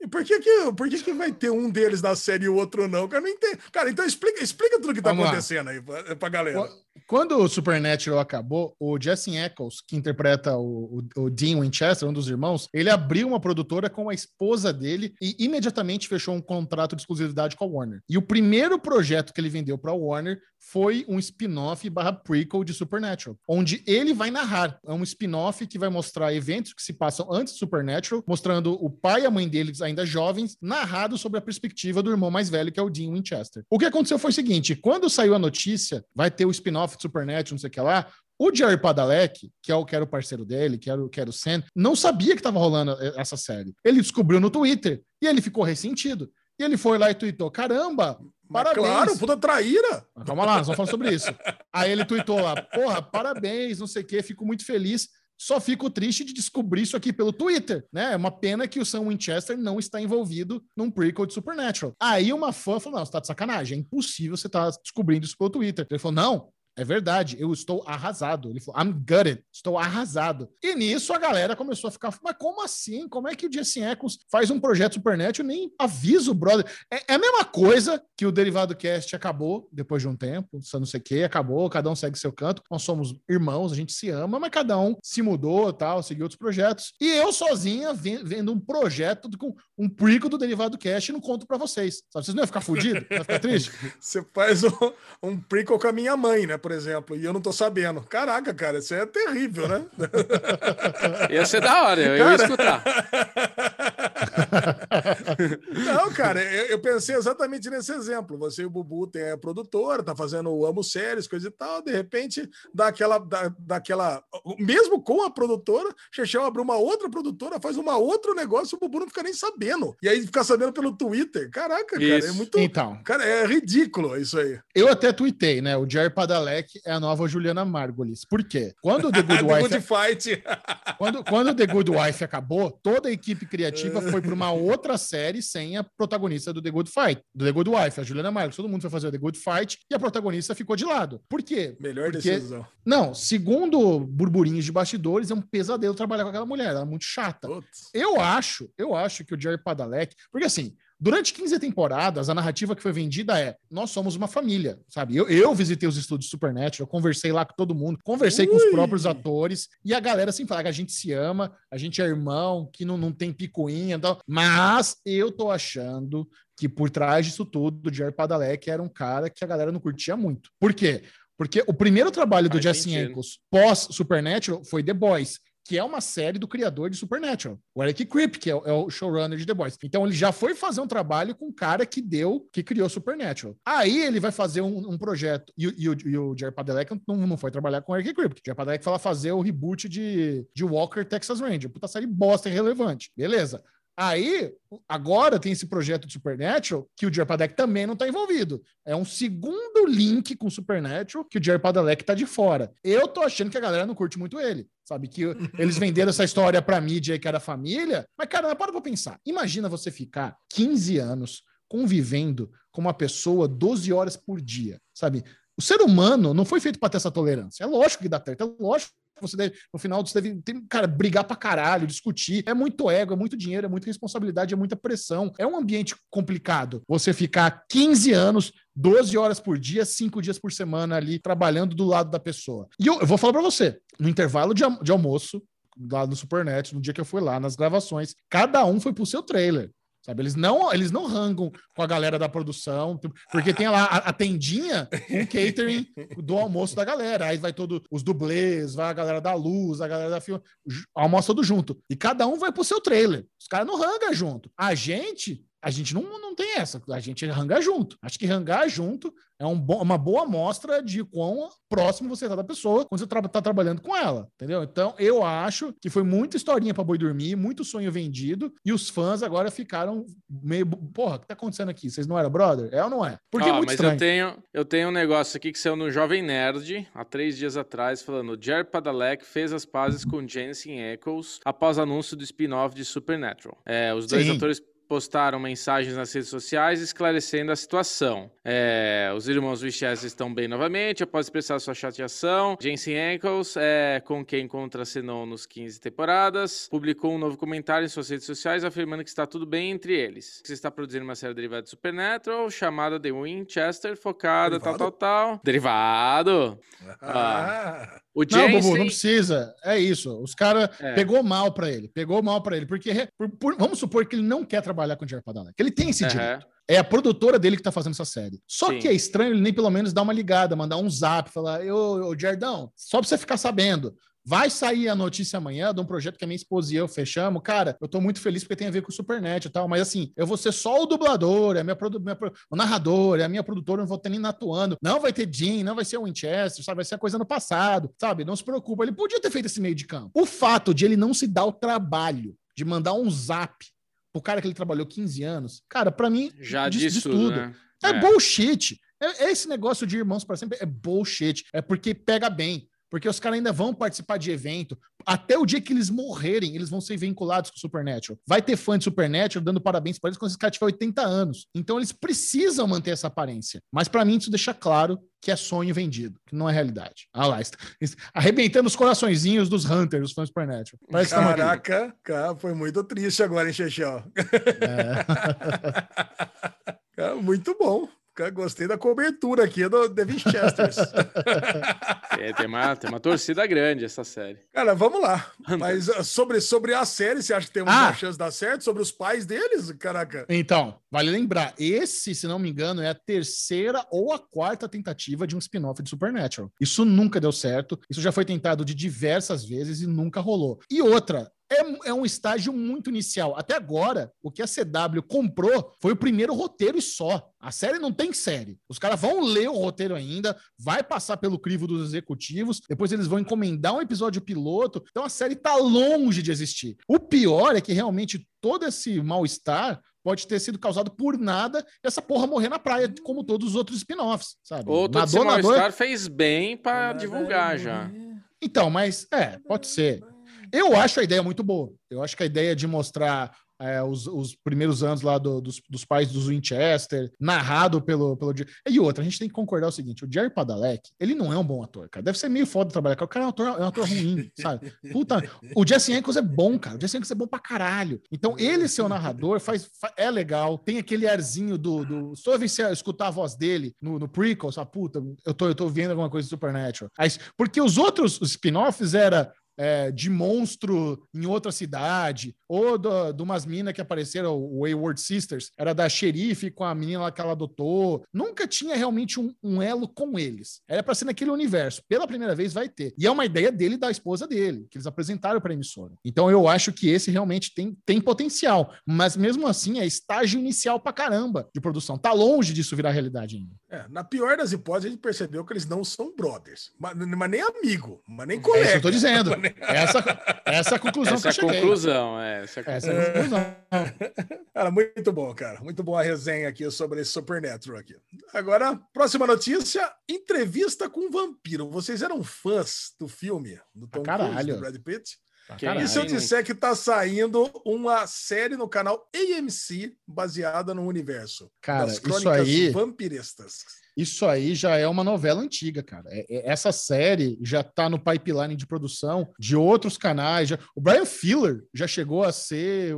B: E por que que, por que que vai ter um deles na série e o outro não? Cara, não entendo. Cara, então explica, explica tudo que tá
A: Vamos lá.
B: acontecendo aí pra, pra galera.
A: Qu- quando o Supernatural acabou, o Jesse Eccles, que interpreta o, o, o, Dean Winchester, um dos irmãos, ele abriu uma produtora com a esposa dele e imediatamente fechou um contrato de exclusividade com a Warner. E o primeiro projeto que ele vendeu para a Warner foi um spin-off barra prequel de Supernatural, onde ele vai narrar. É um spin-off que vai mostrar eventos que se passam antes de Supernatural, mostrando o pai e a mãe deles ainda jovens, narrado sobre a perspectiva do irmão mais velho, que é o Dean Winchester. O que aconteceu foi o seguinte: quando saiu a notícia, vai ter o spin-off de Supernatural, não sei o que lá, o Jerry Padalecki, que é o que era o parceiro dele, que era, o, que era o Sam, não sabia que estava rolando essa série. Ele descobriu no Twitter e ele ficou ressentido. E ele foi lá e tweetou: caramba, parabéns.
B: Claro, puta traíra.
A: Calma lá, nós vamos falar sobre isso. Aí ele tweetou lá: porra, parabéns, não sei o quê, fico muito feliz. Só fico triste de descobrir isso aqui pelo Twitter, né? É uma pena que o Sam Winchester não está envolvido num prequel de Supernatural. Aí uma fã falou: não, você tá de sacanagem, é impossível você estar tá descobrindo isso pelo Twitter. Ele falou: não, é verdade, eu estou arrasado. Ele falou, I'm gutted, estou arrasado. E nisso a galera começou a ficar, mas como assim? Como é que o Jesse Eccles faz um projeto Supernet e nem avisa o brother? É, é, a mesma coisa que o Derivado Cast acabou depois de um tempo, não sei o que, acabou, cada um segue seu canto. Nós somos irmãos, a gente se ama, mas cada um se mudou tal, seguiu outros projetos. E eu sozinha vendo um projeto com um prequel do Derivado Cast e não conto para vocês. Sabe? Vocês não iam ficar fudidos? Não ficar triste?
B: Você faz um, um prequel com a minha mãe, né? Por exemplo, e eu não tô sabendo. Caraca, cara, isso é terrível, né?
D: Ia ser da hora, eu cara... ia escutar.
B: não, cara, eu, eu, pensei exatamente nesse exemplo. Você e o Bubu tem a produtora, tá fazendo o Amo Séries, coisa e tal, de repente dá aquela, dá, dá aquela... Mesmo com a produtora, Chechel abre uma outra produtora, faz uma outro negócio, o Bubu não fica nem sabendo. E aí fica sabendo pelo Twitter. Caraca, isso. cara, é muito...
A: Então.
B: Cara, é ridículo isso aí.
A: Eu até tuitei, né? O Jerry Padalé é a nova Juliana Margulis. Por quê? Quando o The Good
B: The
A: Wife.
B: Good Fight.
A: quando, quando o The Good Wife acabou, toda a equipe criativa foi para uma outra série sem a protagonista do The Good Fight, do The Good Wife, a Juliana Margulis. Todo mundo foi fazer o The Good Fight e a protagonista ficou de lado. Por quê?
B: Melhor
A: Porque,
B: decisão.
A: Não, segundo burburinhos de bastidores, é um pesadelo trabalhar com aquela mulher. Ela é muito chata. Putz. Eu acho, eu acho que o Jerry Padalecki. Porque assim, Durante 15 temporadas, a narrativa que foi vendida é: nós somos uma família, sabe? Eu, eu visitei os estúdios Supernatural, conversei lá com todo mundo, conversei Ui. com os próprios atores, e a galera assim fala que a gente se ama, a gente é irmão, que não, não tem picuinha, tal. mas eu tô achando que por trás disso tudo, o Jerry Padalecki era um cara que a galera não curtia muito. Por quê? Porque o primeiro trabalho do Jesse Ankles pós Supernatural foi The Boys que é uma série do criador de Supernatural, o Eric Krip, que é, é, o showrunner de The Boys. Então ele já foi fazer um trabalho com o cara que deu, que criou Supernatural. Aí ele vai fazer um, um projeto, e, e, o, e o Jerry Padalecki não, não foi trabalhar com o Eric Krip, o Jerry Padalecki foi fazer o reboot de, de Walker Texas Ranger, puta série bosta irrelevante. Beleza. Aí, agora tem esse projeto de Supernatural que o Jerry Padalecki também não está envolvido. É um segundo link com Supernatural que o Jerry Padalecki está de fora. Eu tô achando que a galera não curte muito ele. Sabe que eles venderam essa história pra mídia que era família. Mas, cara, para pra pensar. Imagina você ficar 15 anos convivendo com uma pessoa 12 horas por dia, sabe? O ser humano não foi feito para ter essa tolerância. É lógico que dá treta, é lógico você deve, no final você deve, tem, cara, brigar pra caralho, discutir. É muito ego, é muito dinheiro, é muita responsabilidade, é muita pressão. É um ambiente complicado. Você ficar 15 anos 12 horas por dia, 5 dias por semana ali trabalhando do lado da pessoa. E eu, eu vou falar para você, no intervalo de, almoço, lá no Supernet, no dia que eu fui lá, nas gravações, cada um foi pro seu trailer. Sabe? Eles não, eles não rangam com a galera da produção, porque tem lá a, a tendinha com o catering do almoço da galera. Aí vai todos os dublês, vai a galera da luz, a galera da filme, almoça tudo junto. E cada um vai pro seu trailer. Os caras não rangam junto. A gente a gente não, não tem essa, a gente rangar junto. Acho que rangar junto é um bo uma boa amostra de quão próximo você está da pessoa quando você está tra trabalhando com ela, entendeu? Então, eu acho que foi muita historinha para boi dormir, muito sonho vendido, e os fãs agora ficaram meio, porra, o que tá acontecendo aqui? Vocês não eram brother? É ou não é?
D: Porque ah, é muito mas estranho. eu tenho, eu tenho um negócio aqui que saiu no Jovem Nerd, há três dias atrás, falando, Jared Padalecki fez as pazes com Jensen Ackles após anúncio do spin-off de Supernatural. É, os dois Sim. atores postaram mensagens nas redes sociais esclarecendo a situação. É, os irmãos Winchester estão bem novamente, após expressar sua chateação. Jensen Ackles, é, com quem contracenou nos 15 temporadas, publicou um novo comentário em suas redes sociais afirmando que está tudo bem entre eles. Que está produzindo uma série derivada de Supernatural chamada The Winchester, focada tal, tal, tal. Derivado!
B: Ah,
D: O
A: Não. Bubu, não precisa. É isso. Os caras
D: É.
A: pegou mal pra ele. Pegou mal pra ele. Porque por- por- vamos supor que ele não quer trabalhar com o Jared Padalecki. Ele tem esse
D: Aham.
A: direito. É a produtora dele que tá fazendo essa série. Só
D: Sim.
A: que é estranho ele nem pelo menos dar uma ligada, mandar um zap, falar: Ô, ô Jardão, só pra você ficar sabendo. Vai sair a notícia amanhã de um projeto que a minha esposa e eu fechamos. Cara, eu tô muito feliz porque tem a ver com o Supernet e tal. Mas assim, eu vou ser só o dublador, é a minha, produ- minha pro- o narrador, é a minha produtora, não vou ter nem atuando. Não vai ter Jim, não vai ser o Winchester, sabe? Vai ser a coisa no passado, sabe? Não se preocupa. Ele podia ter feito esse meio de campo. O fato de ele não se dar o trabalho de mandar um zap pro cara que ele trabalhou 15 anos, cara, pra mim,
D: Já
A: diz-
D: diz, tudo,
A: tudo.
D: né?
A: é, bullshit. É, é esse negócio de irmãos para sempre é bullshit. É porque pega bem. Porque os caras ainda vão participar de evento. Até o dia que eles morrerem, eles vão ser vinculados com o Supernatural. Vai ter fã de Supernatural dando parabéns para eles quando esse cara tiver 80 anos. Então eles precisam manter essa aparência. Mas para mim isso deixa claro que é sonho vendido, que não é realidade. Ah lá, está, arrebentando os coraçõezinhos dos Hunters, os fãs de Supernatural. Parece aqui.
B: Caraca, cara, foi muito triste agora, hein, Chechel?
A: É.
B: Cara, muito bom. Gostei da cobertura aqui do The Winchesters.
D: É, tem, uma, tem uma torcida grande essa série.
B: Cara, vamos lá. Mas ah, sobre, sobre a série, você acha que temos
A: Ah!
B: uma chance de dar certo? Sobre os pais deles? Caraca.
A: Então, vale lembrar, esse, se não me engano, é a terceira ou a quarta tentativa de um spin-off de Supernatural. Isso nunca deu certo, isso já foi tentado de diversas vezes e nunca rolou. E outra, é, é um estágio muito inicial. Até agora, o que a CW comprou foi o primeiro roteiro e só. A série não tem série. Os caras vão ler o roteiro ainda, vai passar pelo crivo dos executivos, depois eles vão encomendar um episódio piloto. Então a série tá longe de existir. O pior é que realmente todo esse mal-estar pode ter sido causado por nada e essa porra morrer na praia, como todos os outros spin-offs, sabe?
D: Ou todo esse
A: Nadou, nadou,
D: mal-estar fez bem pra divulgar já.
A: então, mas é, pode ser. Eu acho a ideia muito boa. Eu acho que a ideia de mostrar é, os, os primeiros anos lá do- dos, dos pais dos Winchester, narrado pelo, pelo. E outra, a gente tem que concordar o seguinte: o Jerry Padalecki, ele não é um bom ator, cara. Deve ser meio foda trabalhar com o cara. é um ator, é um ator ruim, sabe? Puta, o Jesse Ankles é bom, cara. O Jesse Ankles é bom pra caralho. Então, ele ser o narrador faz, fa- é legal. Tem aquele arzinho do. do toda você escutar a voz dele no, no prequel, sua puta, eu tô, eu tô vendo alguma coisa de Supernatural. Aí, porque os outros os spin-offs era é, de monstro em outra cidade, ou do- de umas minas que apareceram, o Wayward Sisters, era da xerife com a menina que ela adotou. Nunca tinha realmente um, um elo com eles. Era pra ser naquele universo. Pela primeira vez vai ter. E é uma ideia dele e da esposa dele, que eles apresentaram pra emissora. Então eu acho que esse realmente tem, tem potencial. Mas mesmo assim, é estágio inicial pra caramba de produção. Tá longe disso virar realidade ainda.
B: É, na pior das hipóteses, a gente percebeu que eles não são brothers. Mas, mas nem amigo, mas nem
A: É
B: colega.
A: isso que eu tô dizendo. Essa, essa é a conclusão
D: Essa
A: que eu cheguei.
D: conclusão, é. Essa é a
A: Essa é a conclusão.
B: Cara, muito bom, cara. Muito boa a resenha aqui sobre esse Supernatural aqui. Agora, próxima notícia: entrevista com um vampiro. Vocês eram fãs do filme do Tom Cruise,
A: caralho.
B: do Brad Pitt?
A: Caralho.
B: E se eu disser que tá saindo uma série no canal AMC baseada no universo
A: Cara,
B: das
A: isso
B: crônicas
A: aí-
B: vampirestas?
A: Isso aí já é uma novela antiga, cara. É- é- essa série já tá no pipeline de produção de outros canais. já- O Brian Filler já chegou a ser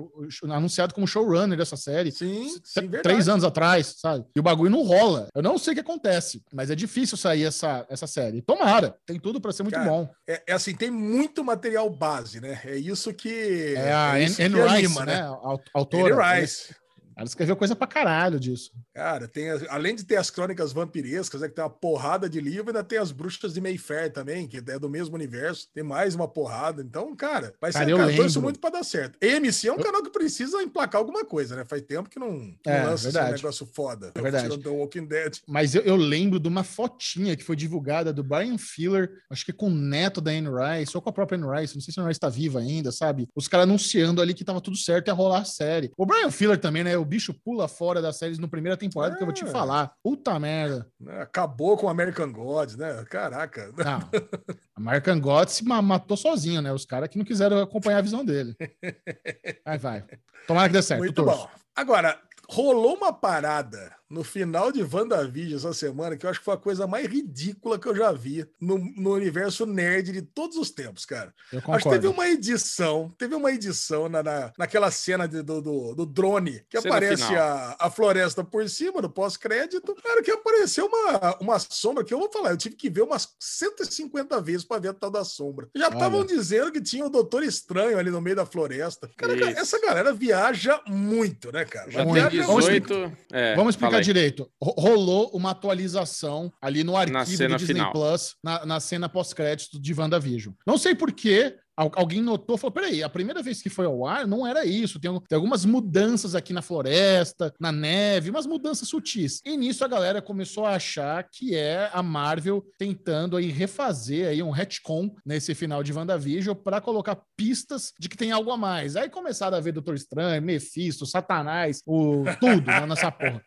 A: anunciado como showrunner dessa série.
B: Sim, sim,
A: três anos atrás, sabe? E o bagulho não rola. Eu não sei o que acontece, mas é difícil sair essa, essa série. Tomara, tem tudo pra ser muito
B: Cara,
A: bom.
B: É, é assim, tem muito material base, né? É isso que.
A: É a
B: isso
A: Anne Rice,
B: anima,
A: né? au- Autora.
B: Anne Rice.
A: Ela escreveu coisa pra caralho disso.
B: Cara, tem, as- além de ter as crônicas vampirescas, é que tem uma porrada de livro, ainda tem as bruxas de Mayfair também, que é do mesmo universo, tem mais uma porrada. Então, cara, vai ser
A: Cara, eu
B: cara, torço muito pra dar certo. EMC é um canal que precisa emplacar alguma coisa, né? Faz tempo que não, não
A: É,
B: lança esse
A: verdade.
B: negócio foda.
A: É verdade.
B: The Walking Dead.
A: Mas eu, eu lembro de uma fotinha que foi divulgada do Brian Filler, acho que com o neto da Anne Rice, ou com a própria Anne Rice, não sei se a Anne Rice tá viva ainda, sabe? Os caras anunciando ali que tava tudo certo e ia rolar a série. O Brian Filler também, né? O bicho pula fora das séries no primeira temporada, que eu vou te
B: É.
A: falar. Puta merda.
B: né? Acabou com o American Gods, né? Caraca.
A: Não. American Gods se ma- matou sozinho, né? Os caras que não quiseram acompanhar a visão dele. Vai, vai. Tomara que dê certo.
B: Muito bom. Agora, rolou uma parada no final de WandaVision essa semana que eu acho que foi a coisa mais ridícula que eu já vi no, no universo nerd de todos os tempos, cara.
A: Eu
B: Acho que teve
A: concordo.
B: uma edição, teve uma edição na, na- naquela cena de- do, do, do drone que
D: Cena
B: aparece
D: final.
B: a, a floresta por cima, no pós-crédito. Cara, que apareceu uma, uma sombra que eu vou falar, eu tive que ver umas 150 vezes para ver a tal da sombra. Já estavam dizendo que tinha o Doutor Estranho ali no meio da floresta. Cara, cara, essa galera viaja muito, né, cara?
D: Já
A: Vamos
D: tem
A: lá. Vamos
D: 18. é,
A: Vamos explicar direito. Ro- Rolou uma atualização ali no arquivo do
D: cena
A: Disney
D: final.
A: Plus, na, na cena pós-crédito de WandaVision. Não sei por quê. al- Alguém notou, falou: peraí, a primeira vez que foi ao ar não era isso. Tem, tem algumas mudanças aqui na floresta, na neve, umas mudanças sutis. E nisso a galera começou a achar que é a Marvel tentando aí refazer aí um retcon nesse final de WandaVision para colocar pistas de que tem algo a mais. Aí começaram a ver Doutor Estranho, Mephisto, Satanás, o, tudo né, nessa porra.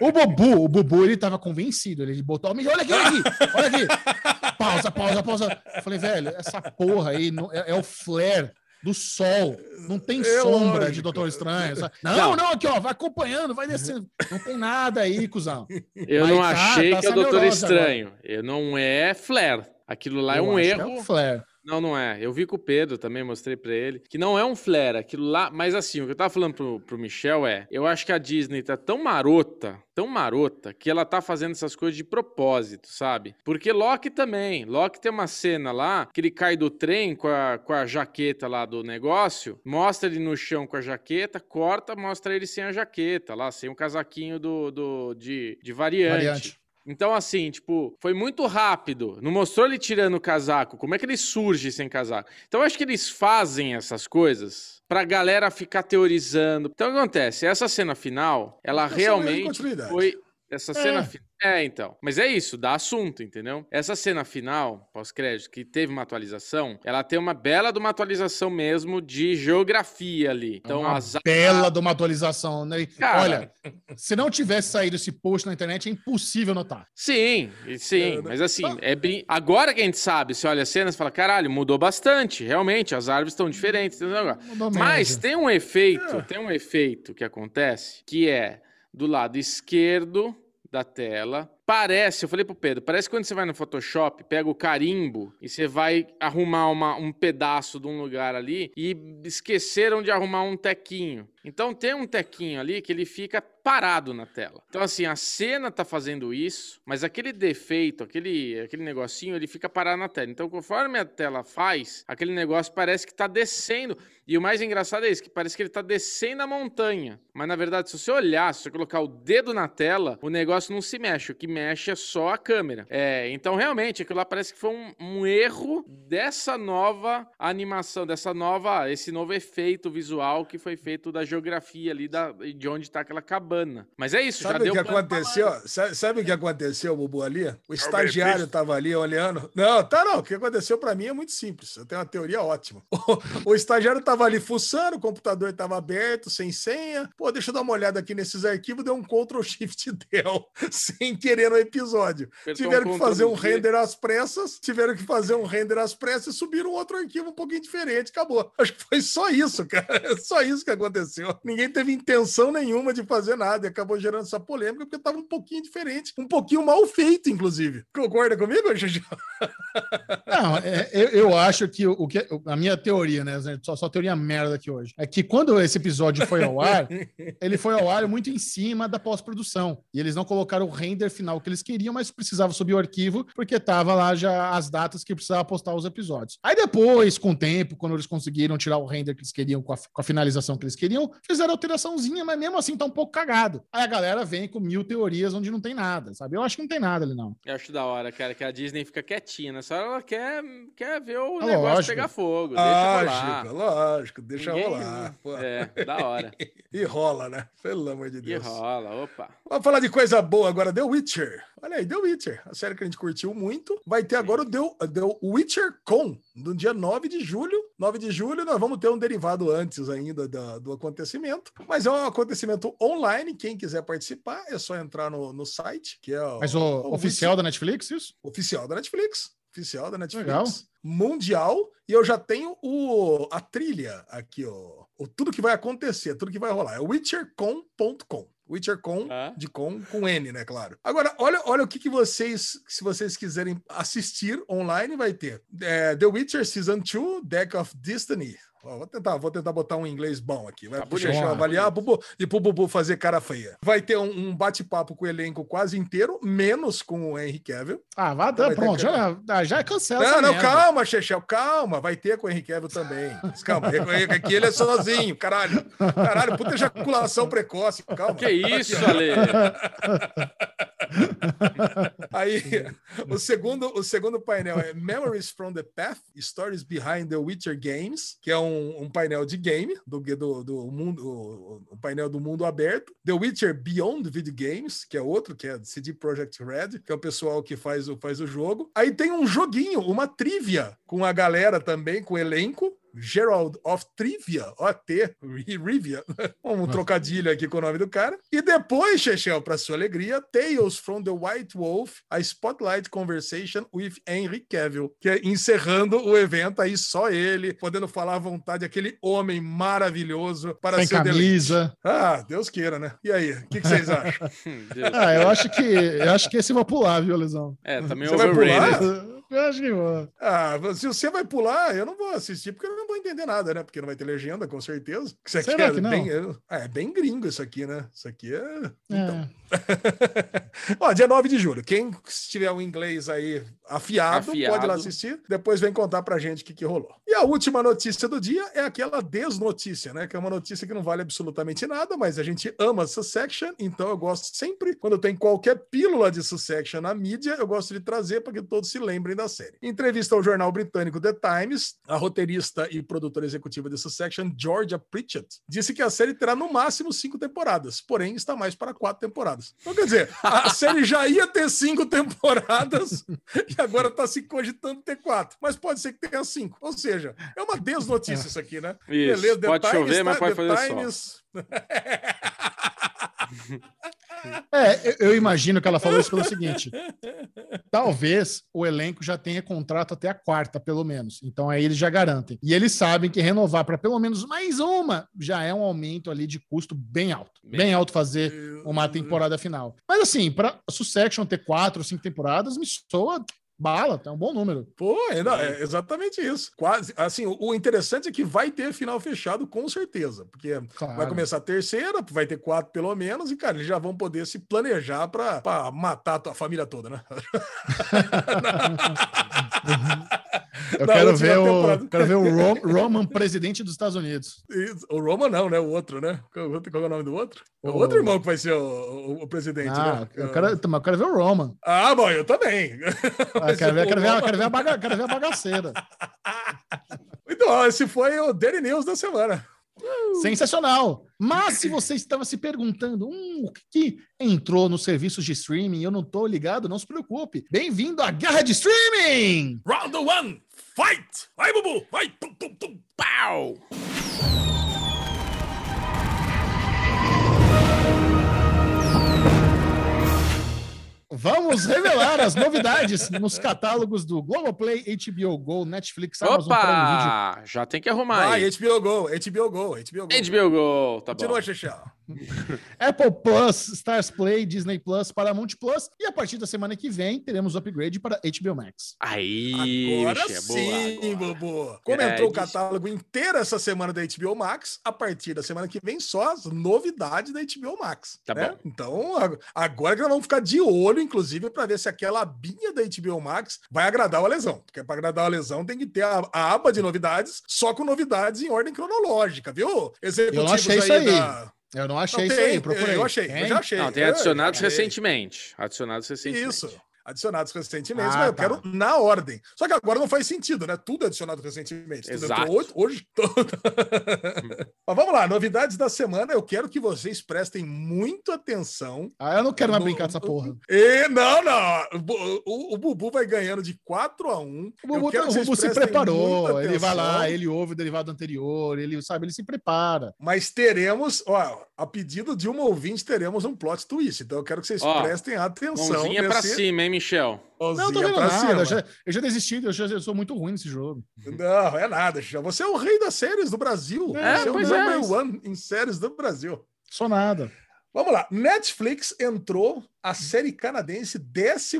A: O Bubu, o Bubu, ele tava convencido. Ele botou, olha aqui, olha aqui, olha aqui. Pausa, pausa, pausa. Eu falei, velho, essa porra aí não- é, é o flare do sol. Não tem
B: É
A: sombra
B: lógico.
A: de Doutor Estranho. sabe? Não,
D: Não.
A: não, aqui, ó, vai acompanhando, vai descendo. Não tem nada aí, cuzão.
D: Eu
A: Mas
D: não
A: tá-
D: achei
A: tá
D: que é o Doutor Estranho. Eu não é flare. Aquilo lá é
A: Eu
D: um
A: acho que
D: erro.
A: É o flare.
D: Não, não é. Eu vi com o Pedro também, mostrei pra ele, que não é um flare, aquilo lá. Mas assim, o que eu tava falando pro, pro Michel é: eu acho que a Disney tá tão marota, tão marota, que ela tá fazendo essas coisas de propósito, sabe? Porque Loki também. Loki tem uma cena lá que ele cai do trem com a, com a jaqueta lá do negócio, mostra ele no chão com a jaqueta, corta, mostra ele sem a jaqueta, lá, sem o casaquinho do, do, de, de variante.
A: Variante.
D: Então, assim, tipo, foi muito rápido. Não mostrou ele tirando o casaco. Como é que ele surge sem casaco? Então, eu acho que eles fazem essas coisas pra galera ficar teorizando. Então, o que acontece? Essa cena final, ela
B: Essa é
D: realmente
B: continuidade.
D: foi. Essa cena
A: É.
D: final. É, então. Mas é isso, dá assunto, entendeu? Essa cena final, pós-crédito, que teve uma atualização, ela tem uma bela de uma atualização mesmo de geografia ali. Então,
A: É uma
D: as
A: bela de uma atualização, né?
D: Cara.
A: Olha, se não tivesse saído esse post na internet, é impossível notar.
D: Sim, sim, mas assim, é brin... agora que a gente sabe, você olha a cena e fala, caralho, mudou bastante, realmente, as árvores estão diferentes. entendeu?
A: Mudou
D: Mas
A: mesmo.
D: tem um efeito,
B: É.
D: tem um efeito que acontece, que é do lado esquerdo da tela. Parece, eu falei pro Pedro, parece que quando você vai no Photoshop, pega o carimbo e você vai arrumar uma- um pedaço de um lugar ali e esqueceram de arrumar um tequinho. Então tem um tequinho ali que ele fica parado na tela. Então assim, a cena tá fazendo isso, mas aquele defeito, aquele, aquele negocinho, ele fica parado na tela. Então conforme a tela faz, aquele negócio parece que tá descendo. E o mais engraçado é isso, que parece que ele tá descendo a montanha. Mas na verdade, se você olhar, se você colocar o dedo na tela, o negócio não se mexe. O que mexe é só a câmera. É, então realmente, aquilo lá parece que foi um, um erro dessa nova animação, dessa nova, esse novo efeito visual que foi feito da geografia ali, da, de onde tá aquela cabana. Mas é isso, já
B: Sabe o
D: deu
B: que aconteceu? Sabe, sabe o que aconteceu, Bubu, ali? O estagiário tava ali olhando. Não, tá não. O que aconteceu pra mim é muito simples. Eu tenho uma teoria ótima. O, o estagiário tava ali fuçando, o computador tava aberto, sem senha. Pô, deixa eu dar uma olhada aqui nesses arquivos, deu um Ctrl Shift Del, sem querer no episódio.
D: Apertou
B: tiveram
D: um
B: que fazer um render às pressas, tiveram que fazer um render às pressas e subiram outro arquivo um pouquinho diferente, acabou. Acho que foi só isso, cara. É só isso que aconteceu. Ninguém teve intenção nenhuma de fazer nada e acabou gerando essa polêmica porque tava um pouquinho diferente, um pouquinho mal feito, inclusive. Concorda comigo, Gigi?
A: Não, é, eu, eu acho que o, o que a minha teoria, né? Só, só teoria merda aqui hoje. É que quando esse episódio foi ao ar, ele foi ao ar muito em cima da pós-produção. E eles não colocaram o render final que eles queriam, mas precisava subir o arquivo, porque tava lá já as datas que precisava postar os episódios. Aí depois, com o tempo, quando eles conseguiram tirar o render que eles queriam, com a, com a finalização que eles queriam, fizeram alteraçãozinha, mas mesmo assim tá um pouco cagado. Aí a galera vem com mil teorias onde não tem nada, sabe? Eu acho que não tem nada ali, não.
D: Eu acho da hora, cara, que a Disney fica quietinha. Nessa hora ela quer, quer ver o
A: É
D: negócio
A: lógico.
D: pegar fogo. Deixa rolar.
B: Lógico, lógico, deixa
D: Ninguém-
B: rolar. pô.
D: É, da hora.
B: E rola, né? Pelo amor de
D: E
B: Deus.
D: rola, opa.
B: Vamos falar de coisa boa agora. The Witcher Witcher. Olha aí, The Witcher. A série que a gente curtiu muito. Vai ter agora o The, The Witcher Con, no dia 9 de julho. 9 de julho, nós vamos ter um derivado antes ainda da- do acontecimento. Mas é um acontecimento online. Quem quiser participar, é só entrar no, no site, que é o,
A: Mas o
B: o
A: oficial da Netflix, isso?
B: oficial da Netflix. Oficial da Netflix.
A: Legal.
B: Mundial. E eu já tenho o, a trilha aqui, ó. O, tudo que vai acontecer, tudo que vai rolar. É witchercon.com. Witchercon
D: Ah.
B: de com com N, né, claro. Agora, olha, olha o que, que vocês, se vocês quiserem assistir online, vai ter. É, The Witcher Season 2, Deck of Destiny. Vou tentar, vou tentar botar um inglês bom aqui. Vai
D: Tá
B: pro avaliar Bubu, e pro Bubu fazer cara feia. Vai ter um, um bate-papo com o elenco quase inteiro, menos com o Henry Cavill.
A: Ah, vá,
B: Vai ter
A: pronto,
B: que-
A: já, já cancela
B: Não,
A: essa
B: não,
A: merda.
B: calma, Chechel, calma. Vai ter com o Henry Cavill também. Mas Calma, aqui ele é sozinho, caralho. Caralho, puta ejaculação precoce, calma.
D: Que isso, Ale?
B: Aí, o segundo, o segundo painel é Memories from the Path, Stories Behind the Witcher Games, que é um, um painel de game, do, do, do mundo, um painel do mundo aberto. The Witcher Beyond Video Games, que é outro, que é CD Projekt Red, que é o pessoal que faz o, faz o jogo. Aí tem um joguinho, uma trivia, com a galera também, com o elenco. Gerald of Trivia, OT, Rivia, um trocadilho aqui com o nome do cara. E depois, Chechel, para sua alegria, Tales from the White Wolf, a Spotlight Conversation with Henry Cavill, que é encerrando o evento aí só ele, podendo falar à vontade, aquele homem maravilhoso para
A: Sem camisa.
B: Ah, Deus queira, né? E aí, o que, que vocês acham?
A: Ah, eu acho que eu acho que esse vou pular, viu, Lesão?
D: É, também
B: Você vai
D: overrated.
B: pular?
A: Eu acho que vou.
B: Ah, se você vai pular, eu não vou assistir, porque eu não vou entender nada, né? Porque não vai ter legenda, com certeza. Isso aqui
A: Será
B: é
A: que não?
B: bem, é, é bem gringo isso aqui, né? Isso aqui é. Então.
A: É.
B: Ó, dia 9 de julho. Quem tiver o inglês aí afiado,
D: Afiado.
B: pode ir lá assistir. Depois vem contar pra gente o que, que rolou. E a última notícia do dia é aquela desnotícia, né? Que é uma notícia que não vale absolutamente nada, mas a gente ama Sussection, então eu gosto sempre, quando tem qualquer pílula de Sussection na mídia, eu gosto de trazer para que todos se lembrem da série. Em entrevista ao jornal britânico The Times, a roteirista e produtora executiva de Sussection, Georgia Pritchett, disse que a série terá no máximo cinco temporadas, porém está mais para quatro temporadas. Então, quer dizer, a série já ia ter cinco temporadas e agora está se cogitando ter quatro, mas pode ser que tenha cinco. Ou seja, é uma desnotícia isso aqui, né?
D: Isso,
B: The
D: pode chover, mas
B: tá-
D: pode
B: The
D: fazer sol.
A: É, eu- imagino que ela falou isso pelo seguinte: talvez o elenco já tenha contrato até a quarta, pelo menos. Então aí eles já garantem. E eles sabem que renovar para pelo menos mais uma já é um aumento ali de custo bem alto.
D: Bem
A: Bem, alto fazer uma temporada final. Mas assim, para Succession ter quatro ou cinco temporadas, me soa bala, é um bom número.
B: Pô, é, não, é exatamente isso. Quase, assim, o, interessante é que vai ter final fechado com certeza, porque
A: Claro.
B: vai começar a terceira, vai ter quatro pelo menos, e cara, eles já vão poder se planejar para matar a família toda, né?
A: Eu
B: Na
A: quero ver, o, quero ver o Ro- Roman presidente dos Estados Unidos.
B: Isso, O Roma não, né? O outro, né? Qual, qual é o nome do outro? O
A: O-
B: outro irmão que vai ser o, o- o presidente,
A: Ah,
B: né?
A: eu quero, eu quero ver o Roman.
B: Ah, bom, eu também.
A: Ah, quero, ver, quero, ver, quero, ver a baga, quero ver a bagaceira.
B: Então, esse foi o Daily News da semana.
A: Sensacional! Mas se você estava se perguntando hum, o que, que entrou nos serviços de streaming e eu não estou ligado, não se preocupe. Bem-vindo à Guerra de Streaming!
B: Round one, fight! Vai, Bubu! Vai! Tum, tum, tum.
D: Pau!
A: Vamos revelar as novidades nos catálogos do Globoplay, HBO Go, Netflix, Amazon Prime Video.
D: Opa! Já tem que arrumar
B: Vai,
D: aí.
B: HBO Go, HBO Go, HBO Go.
D: HBO Go, tá bom.
B: Continua, Xexé.
A: Apple Plus, Stars Play, Disney Plus, Paramount Plus e a partir da semana que vem teremos o upgrade para HBO Max.
D: Aí,
B: Agora
D: bicho, é
B: sim. Bubu. Como
D: É,
B: entrou o catálogo inteiro essa semana da HBO Max, a partir da semana que vem só as novidades da HBO Max.
D: Tá
B: né?
D: bom.
B: Então, ag- agora que nós vamos ficar de olho, inclusive, para ver se aquela abinha da HBO Max vai agradar o lesão. Porque para agradar o lesão tem que ter a, a aba de novidades, só com novidades em ordem cronológica, viu?
A: Eu não achei isso aí.
B: da-
A: Eu não achei
B: Não,
A: isso
B: tem,
A: aí, procurei.
B: Eu achei, eu
A: Tem?
B: já achei.
D: Não, tem
B: Eu
D: adicionados recentemente. Adicionados recentemente.
B: Isso. Adicionados recentemente,
A: Ah,
B: mas eu
A: tá.
B: quero na ordem. Só que agora não faz sentido, né? Tudo é adicionado recentemente.
D: Exato.
B: hoje. tudo. mas vamos lá, novidades da semana. Eu quero que vocês prestem muita atenção.
A: Ah, eu não quero mais
B: No-
A: brincar dessa porra.
B: E, não, não. O, o- o Bubu vai ganhando de 4 a 1
A: O Bubu, tá- o Bubu se preparou, ele vai lá, ele ouve o derivado anterior, ele sabe, ele se prepara.
B: Mas teremos, ó, a pedido de uma ouvinte, teremos um plot twist. Então eu quero que vocês
D: Ó,
B: prestem atenção.
D: Mãozinha pra cima, hein, Michel?
A: Não, tô vendo
B: pra
A: nada,
B: cima.
A: eu já, eu já desisti, eu já eu sou muito ruim nesse jogo.
B: Não, é nada, Xixi. Você é o rei das séries do Brasil.
A: É,
B: Você é o
D: pois é,
B: number
A: mas-
B: one em séries do Brasil.
A: Sou nada.
B: Vamos lá. Netflix entrou a série canadense 14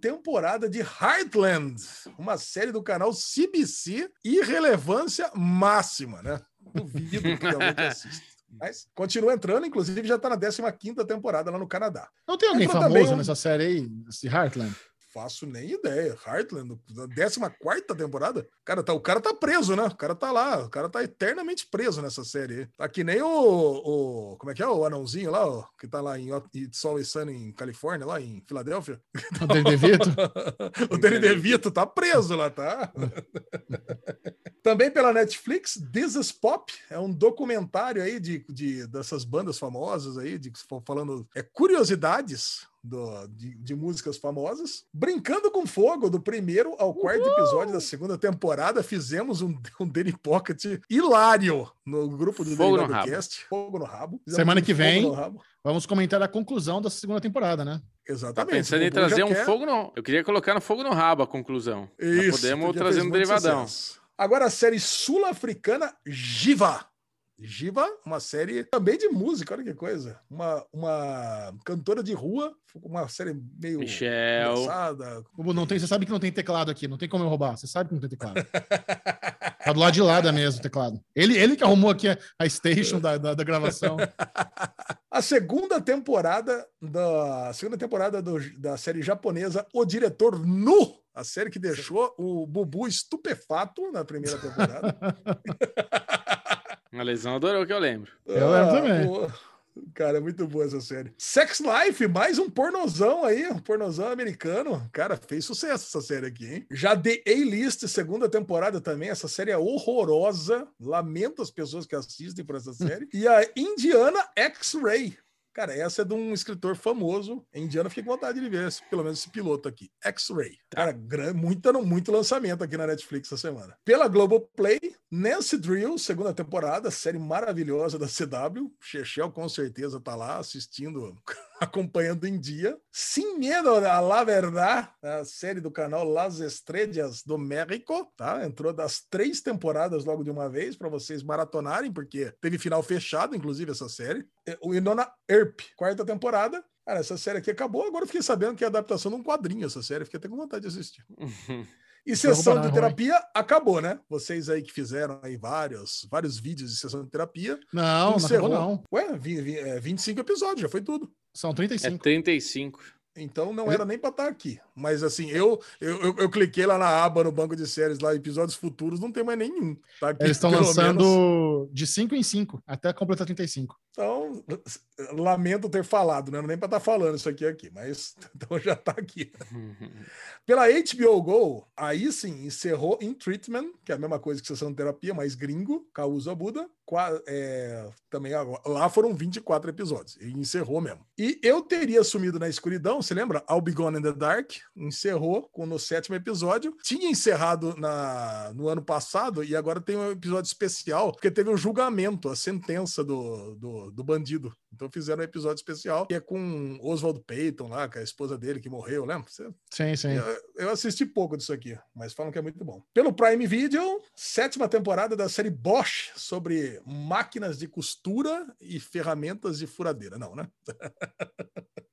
B: temporada de Heartland, uma série do canal CBC, irrelevância máxima, né? Duvido que alguém assista. Mas continua entrando, inclusive já tá na 15 temporada lá no Canadá.
A: Não tem alguém
B: Entrou
A: famoso
B: um-
A: nessa série aí, esse Heartland?
B: Faço nem ideia. Heartland, na 14 temporada? Cara, tá, o cara tá preso, né? O cara tá lá, o cara tá eternamente preso nessa série. Tá que nem o, o. Como é que é? O anãozinho lá, ó, que tá lá em It's Always Sunny em Califórnia, lá em Filadélfia.
A: O Danny DeVito?
B: o Danny DeVito tá preso lá, tá? Também pela Netflix, This is Pop é um documentário aí de, de dessas bandas famosas aí, de falando é curiosidades do- de, de músicas famosas. Brincando com Fogo, do primeiro ao quarto episódio da segunda temporada, fizemos um, um Daily Pocket hilário no grupo do
D: Fogo
B: Derivado. Cast. Fogo no rabo. Fizemos
A: Semana
B: um
A: que vem. Vamos comentar a conclusão dessa segunda temporada, né?
D: Tá
B: Exatamente.
D: pensando em trazer um
B: quer-
D: fogo no. Eu queria colocar no fogo no rabo a conclusão.
B: Isso,
D: podemos trazer
B: muito
D: derivadão.
B: sucesso. Agora a série sul-africana Giva. Giva, uma série também de música, olha que coisa. Uma, uma cantora de rua, uma série meio
D: Michel.
B: engraçada.
A: Bubu, não tem, você sabe que não tem teclado aqui, não tem como eu roubar. Você sabe que não tem teclado. Tá do lado de lá da mesa o teclado. Ele, ele que arrumou aqui a, a station da, da, da gravação.
B: A segunda temporada da a segunda temporada do- da série japonesa O Diretor Nu, a série que deixou o Bubu estupefato na primeira temporada.
D: A lesão adorou que eu lembro.
A: Eu lembro também.
B: pô. Cara, é muito boa essa série. Sex Life, mais um pornozão aí, um pornozão americano. Cara, fez sucesso essa série aqui, hein? Já The A-List, segunda temporada também. Essa série é horrorosa. Lamento as pessoas que assistem por essa série. E a Indiana X-Ray. Cara, essa é de um escritor famoso. Em Indiana, fiquei com vontade de ver esse, pelo menos esse piloto aqui. X-Ray. Cara, gran- muita, muito lançamento aqui na Netflix essa semana. Pela Globoplay, Nancy Drill, segunda temporada, série maravilhosa da CW. Chechel com certeza tá lá assistindo, acompanhando em dia. Sem Medo a La Verdad, a série do canal Las Estrellas do México, tá? Entrou das três temporadas logo de uma vez para vocês maratonarem, porque teve final fechado, inclusive, essa série. É, O Inona Earp, quarta temporada. Cara, essa série aqui acabou. Agora eu fiquei sabendo que é adaptação de um quadrinho essa série. Fiquei até com vontade de assistir. E sessão de
A: não,
B: terapia acabou, né? Vocês aí que fizeram aí vários, vários vídeos de sessão de terapia.
A: Não, não
B: encerrou.
A: acabou não.
B: Ué, vi- vi- é, 25 episódios, já foi tudo.
A: São
D: É
A: 35.
D: 35.
B: Então não era nem pra estar aqui. Mas assim, eu, eu, eu, cliquei lá na aba no banco de séries, lá, episódios futuros, não tem mais nenhum. Tá aqui,
A: Eles estão lançando
B: menos.
A: de 5 em 5, até completar 35.
B: Então, lamento ter falado, né? Não é nem pra estar falando isso aqui aqui, mas então já tá aqui. Pela HBO Go, aí sim, encerrou In Treatment, que é a mesma coisa que sessão de terapia, mas gringo, Causa Buda. É, também agora, lá foram 24 episódios, e encerrou mesmo. E eu teria sumido na escuridão, você lembra? I'll Be Gone in the Dark, encerrou com, no sétimo episódio. Tinha encerrado na, no ano passado, e agora tem um episódio especial, porque teve um julgamento, a sentença do, do, do bandido. Então fizeram um episódio especial, que é com Oswald Payton lá, que é a esposa dele que morreu, lembra? Você
A: Sim, sim.
B: eu, eu assisti pouco disso aqui, mas falam que é muito bom. Pelo Prime Video, sétima temporada da série Bosch sobre máquinas de costura e ferramentas de furadeira. Não, né?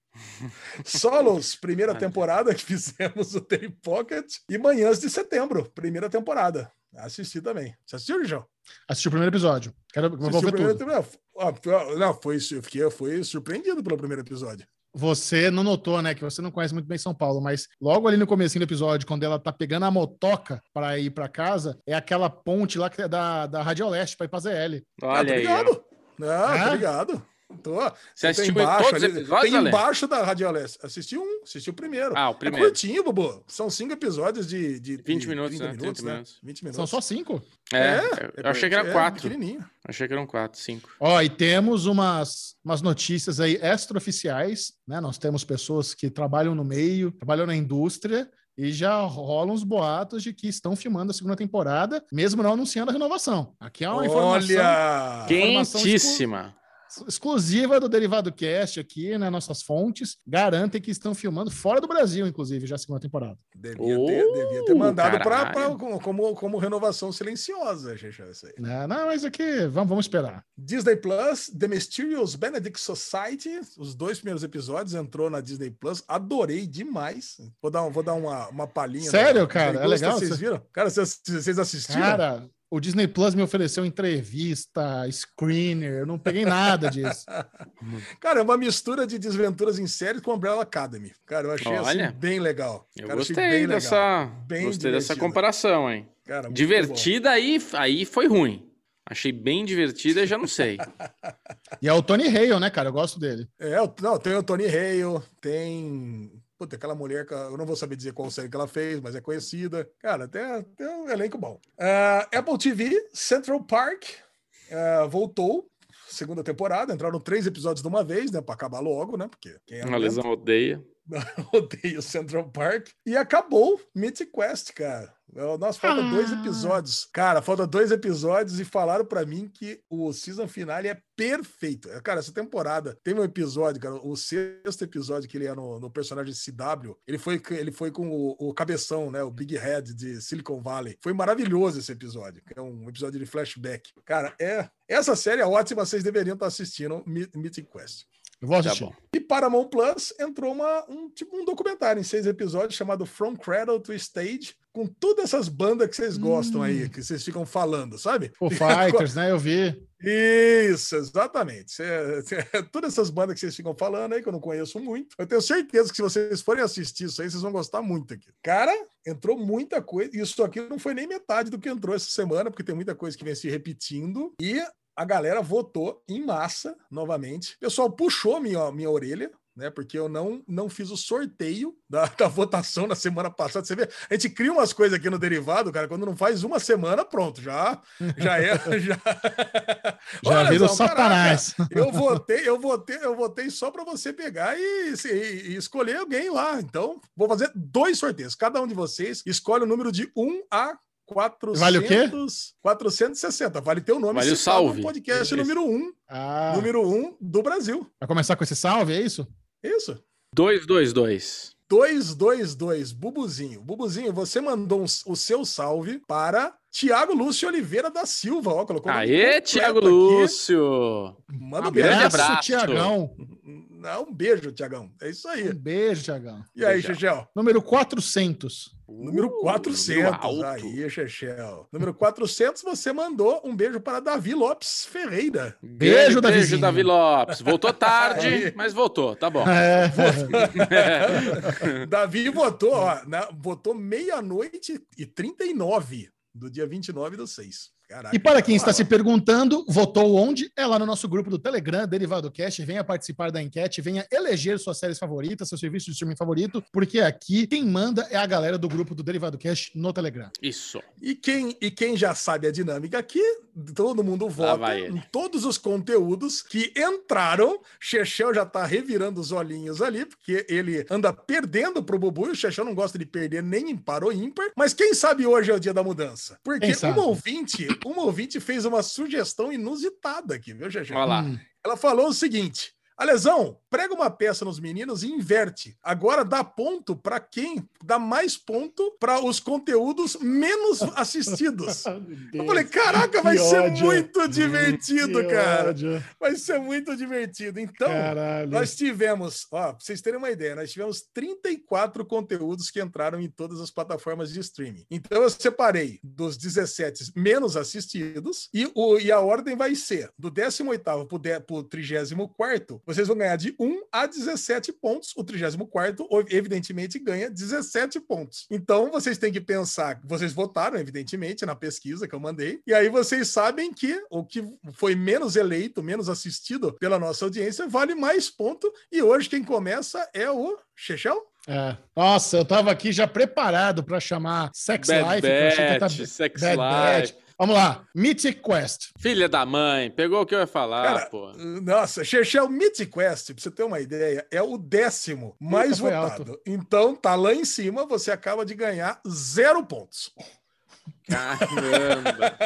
B: Solos, primeira temporada que fizemos o Daily Pocket. E Manhãs de Setembro, primeira temporada. Assisti também. Você assistiu, João?
A: Assisti o primeiro episódio. Quero vou
B: Assistiu
A: ver
B: o primeiro
A: tudo.
B: temporada? Ah, foi- Não, foi, eu fiquei, eu fui surpreendido pelo primeiro episódio.
A: Você não notou, né, que você não conhece muito bem São Paulo, mas logo ali no comecinho do episódio, quando ela tá pegando a motoca para ir para casa, é aquela ponte lá que é da, da Rádio Leste para ir pra ZL.
B: Ah,
D: Olha
B: tô
D: aí. ó.
B: ligado. Ah,
A: É?
B: tô ligado. Tô.
D: Você assistiu
B: embaixo,
D: todos
B: ali,
D: episódios,
B: tem embaixo da Radioleste. Assisti um, assisti o primeiro.
D: Ah, o
B: É
D: primeiro.
B: curtinho, Bobo. São cinco episódios de, de
D: 20
B: de
D: minutos,
B: 30
D: né? 30
B: né?
D: minutos.
B: 20 minutos.
A: São só cinco?
D: É,
B: É,
D: eu achei que era
B: é,
D: quatro.
B: pequenininho.
D: Achei que eram quatro, cinco.
A: Ó, e temos umas, umas notícias aí extraoficiais, né? Nós temos pessoas que trabalham no meio, trabalham na indústria, e já rolam os boatos de que estão filmando a segunda temporada, mesmo não anunciando a renovação. Aqui é uma informação
B: Olha!
A: Informação
D: Quentíssima.
A: Exclusiva do Derivado Cast aqui, né? Nossas fontes garantem que estão filmando fora do Brasil, inclusive, já a segunda temporada.
B: Devia,
D: Oh,
B: ter, devia ter mandado pra, pra- como, como, renovação silenciosa, aí.
A: Né? Não, mas aqui, vamos, vamos esperar.
B: Disney Plus, The Mysterious Benedict Society, os dois primeiros episódios entrou na Disney Plus, adorei demais. Vou dar, vou dar uma, uma palhinha.
A: Sério,
B: da-
A: cara?
B: Disney
A: É legal?
B: Vocês viram? Cara, vocês, vocês assistiram?
A: Cara, o Disney Plus me ofereceu entrevista, screener, eu não peguei nada disso.
B: Cara, é uma mistura de desventuras em série com Umbrella Academy. Cara, eu achei
D: Olha.
B: assim, bem legal.
D: Eu
B: Cara, achei
D: gostei
B: legal.
D: dessa.
B: Bem
D: gostei dessa comparação, hein?
B: Cara, muito
D: Divertida aí, aí foi ruim. Achei bem divertida e já não sei.
A: E é o Tony Hale, né, cara? Eu gosto dele.
B: bom. É, o- não, tem o Tony Hale, tem. Puta, aquela mulher que eu não vou saber dizer qual série que ela fez, mas é conhecida. Cara, tem, tem um elenco bom. Ah, Apple TV, Central Park, ah, voltou. Segunda temporada, entraram três episódios de uma vez, né? Pra acabar logo, né? Porque quem é
D: Uma lesão odeia.
B: odeio Central Park. E acabou Mythic Quest, cara. Nossa, falta
A: Ah.
B: dois episódios. Cara, falta dois episódios e falaram pra mim que o season finale é perfeito. É, Cara, essa temporada tem um episódio, cara, o sexto episódio que ele é no, no personagem CW, ele foi, ele foi com o, o cabeção, né? O Big Head de Silicon Valley. Foi maravilhoso esse episódio. É um episódio de flashback. Cara, é essa série é ótima, vocês deveriam estar assistindo Mythic Quest.
A: Eu vou
D: Tá
A: assistir.
D: bom.
B: E Paramount Plus entrou uma, um tipo um documentário em seis episódios chamado From Cradle to Stage, com todas essas bandas que vocês gostam aí, que vocês ficam falando, sabe?
A: O Fighters, né? Eu vi.
B: Isso, exatamente. Cê- cê- todas essas bandas que vocês ficam falando aí, que eu não conheço muito, eu tenho certeza que se vocês forem assistir isso aí, vocês vão gostar muito aqui. Cara, entrou muita coisa. Isso aqui não foi nem metade do que entrou essa semana, porque tem muita coisa que vem se repetindo. E a galera votou em massa novamente. O pessoal puxou minha, minha orelha. Né, porque eu não, não fiz o sorteio da, da votação na semana passada. Você vê, a gente cria umas coisas aqui no derivado, cara, quando não faz uma semana, pronto, já, já é. Já,
A: Já
B: Olha, Zão, caraca,
A: Satanás.
B: eu votei, eu votei, eu votei só para você pegar e, e- e escolher alguém lá. Então, vou fazer dois sorteios. Cada um de vocês escolhe o número de 1 a 400,
A: Vale o quê?
B: 460. Vale teu nome
D: Vale o salve.
B: no podcast
D: Isso.
B: número 1,
A: Ah,
B: número 1 do Brasil.
A: vai começar com esse salve, é isso?
B: Isso.
D: 222.
B: 222, Bubuzinho. Bubuzinho, você mandou um- o seu salve para Tiago Lúcio Oliveira da Silva. Ó, colocou
D: Aê,
B: aqui.
D: Lúcio!
B: Manda um
D: abraço.
A: Tiagão.
B: Não, um beijo, Tiagão. É isso aí.
A: Um beijo, Tiagão.
B: E aí. Chechel?
A: Número 400.
B: Número
D: Uh,
B: 400.
D: número alto.
B: aí, Chechel. Número 400, você mandou um beijo para Davi Lopes Ferreira.
A: Beijo, Davizinho.
D: Beijo, Davi Lopes. Voltou tarde,
B: Aí.
D: mas voltou, tá bom.
A: É,
B: Davi votou, ó, na- votou meia-noite e 39 do dia 29 do 6. Caraca,
A: E para quem
B: tá
A: está se perguntando, votou onde? É lá no nosso grupo do Telegram, Derivado Cast. Venha participar da enquete, venha eleger suas séries favoritas, seu serviço de streaming favorito, porque aqui quem manda é a galera do grupo do Derivado Cast no Telegram.
D: Isso.
B: E quem, e quem já sabe a dinâmica aqui, todo mundo vota em todos os conteúdos que entraram. Chechel já tá revirando os olhinhos ali, porque ele anda perdendo pro Bubu e o Chechel não gosta de perder nem impar ou ímpar. Mas quem sabe hoje é o dia da mudança? Porque uma ouvinte, uma ouvinte fez uma sugestão inusitada aqui, viu, Chechel?
D: Olha lá.
A: Hum.
B: Ela falou o seguinte: Alesão, prega uma peça nos meninos e inverte. Agora dá ponto para quem dá mais ponto para os conteúdos menos assistidos. Eu falei, caraca, vai ser
A: ódio.
B: muito divertido,
A: Que
B: cara.
A: ódio.
B: Vai ser muito divertido. Então,
A: Caralho.
B: nós tivemos, ó, pra vocês terem uma ideia, nós tivemos 34 conteúdos que entraram em todas as plataformas de streaming. Então eu separei dos 17 menos assistidos e, o, e a ordem vai ser do 18º pro, de, pro 34º vocês vão ganhar de 1 a 17 pontos. O 34, evidentemente, ganha 17 pontos. Então, vocês têm que pensar, vocês votaram, evidentemente, na pesquisa que eu mandei, e aí vocês sabem que o que foi menos eleito, menos assistido pela nossa audiência, vale mais ponto. E hoje quem começa é o Chechel?
A: É. Nossa, eu tava aqui já preparado para chamar Sex
D: Bad
A: Life. tá-
D: Sex
A: Bad
D: Life.
A: Batch. Vamos lá, Mythic Quest.
D: Filha da mãe, pegou o que eu ia falar,
B: Cara,
D: pô.
B: Nossa, Chechel Mythic Quest, pra você ter uma ideia, é o décimo mais
A: foi
B: votado. Então, tá lá em cima, você acaba de ganhar zero pontos.
D: Caramba.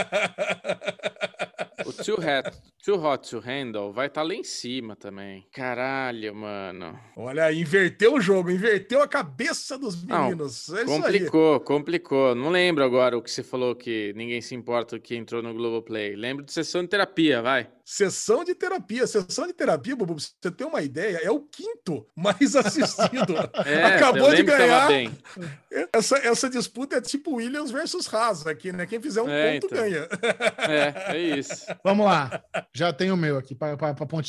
D: O Too Hot, too hot to Handle vai estar lá em cima também. Caralho, mano.
B: Olha aí, inverteu o jogo, inverteu a cabeça dos
D: Não,
B: meninos. é isso aí.
D: Complicou, complicou. Não lembro agora o que você falou que ninguém se importa o que entrou no Globoplay. Lembro de sessão de terapia, vai.
B: Sessão de terapia. Sessão de terapia, Bubu, pra você ter uma ideia, é o quinto mais assistido.
D: É,
B: Acabou de ganhar. Essa, essa disputa é tipo Williams versus Haas aqui, né? Quem fizer um
D: É,
B: ponto
D: então.
B: ganha.
D: É, é isso.
A: Vamos lá. Já tenho o meu aqui para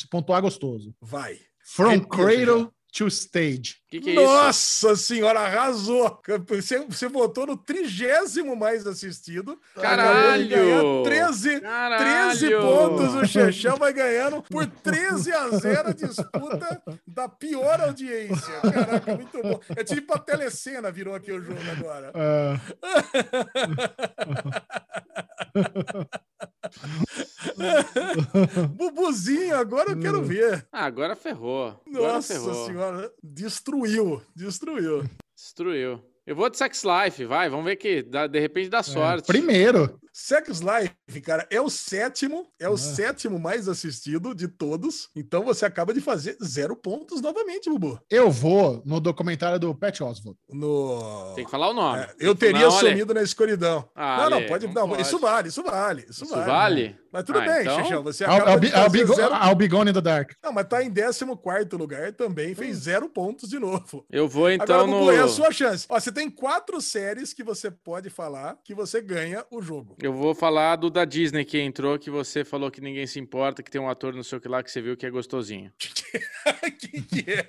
A: pontuar gostoso.
B: Vai.
A: From
B: Repita,
A: Cradle to Stage.
D: O que, que é isso?
B: Nossa senhora, arrasou! Você, você votou no trigésimo mais assistido.
D: Caralho!
B: 13,
D: Caralho!
B: 13 pontos. O Chechel vai ganhando por 13 a 0 a disputa da pior audiência. Caraca, muito bom. É tipo a telecena virou aqui o jogo agora.
A: Ah,
B: Bubuzinho, agora eu quero ver.
D: Ah, agora ferrou. Agora
B: Nossa
D: ferrou.
B: senhora, destruiu, destruiu.
D: Destruiu. Eu vou de Sex Life, vai. Vamos ver que dá- de repente dá sorte.
A: primeiro.
B: Sex Life, cara, é o sétimo, é o
A: Ah.
B: sétimo mais assistido de todos. Então você acaba de fazer zero pontos novamente, Bubu.
A: Eu vou no documentário do Pat Oswald.
B: No...
D: Tem que falar o nome.
B: É, eu teria
D: Não, olha-
B: sumido na escuridão.
D: Ah,
B: não, não, pode,
D: não
B: não,
D: pode.
B: Isso vale, isso vale, isso,
D: Isso
B: vale.
D: vale?
B: Mas tudo
D: Ah,
B: bem,
D: então-
B: Xixão, você
A: I'll,
B: acaba
A: I'll be,
B: de
A: I'll,
B: fazer
A: be
B: zero...
A: I'll be gone in the dark.
B: Não, mas tá em 14 lugar também, fez zero pontos de novo.
D: Eu vou
B: Agora,
D: então
B: Bubu,
D: no.
B: é a sua chance. Ó, você tem quatro séries que você pode falar que você ganha o jogo.
D: Eu vou falar do da Disney que entrou, que você falou que ninguém se importa, que tem um ator não sei o que lá que você viu que é gostosinho.
B: Quem que é?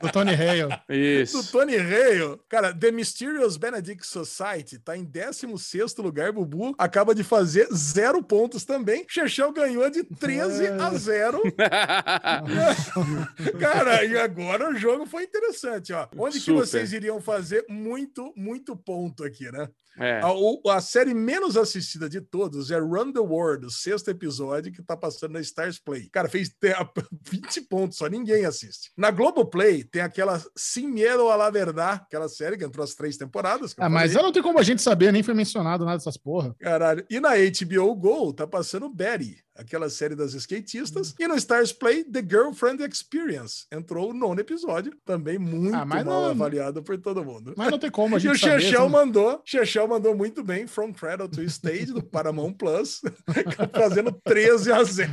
A: Do Tony Hale.
B: Do
D: Isso.
B: Tony Hale. Cara, The Mysterious Benedict Society tá em 16º lugar, Bubu. Acaba de fazer zero pontos também. Chechel ganhou de 13 a 0. Cara, e agora o jogo foi interessante, ó. Onde que
D: Super.
B: vocês iriam fazer muito, muito ponto aqui, né?
D: É.
B: A, o- a série menos assistida de todos é Run the World, o sexto episódio que tá passando na Stars Play. Cara, fez te- 20 pontos, só ninguém assiste. Na Globoplay tem aquela Sin Miedo a la Verdad, aquela série que entrou as três temporadas. que eu
A: Ah, mas eu não tem como a gente saber, nem foi mencionado nada dessas porra.
B: Caralho. E na HBO Go tá passando Betty, aquela série das skatistas. E no Stars Play, The Girlfriend Experience. Entrou o nono episódio, também muito
A: Ah,
B: mal
A: não-
B: avaliado por todo mundo.
A: Mas não tem como a
B: E
A: gente
B: o
A: saber.
B: Chechel mandou, Chechel mandou muito bem From Cradle to Stage do Paramount Plus, fazendo 13 a 0.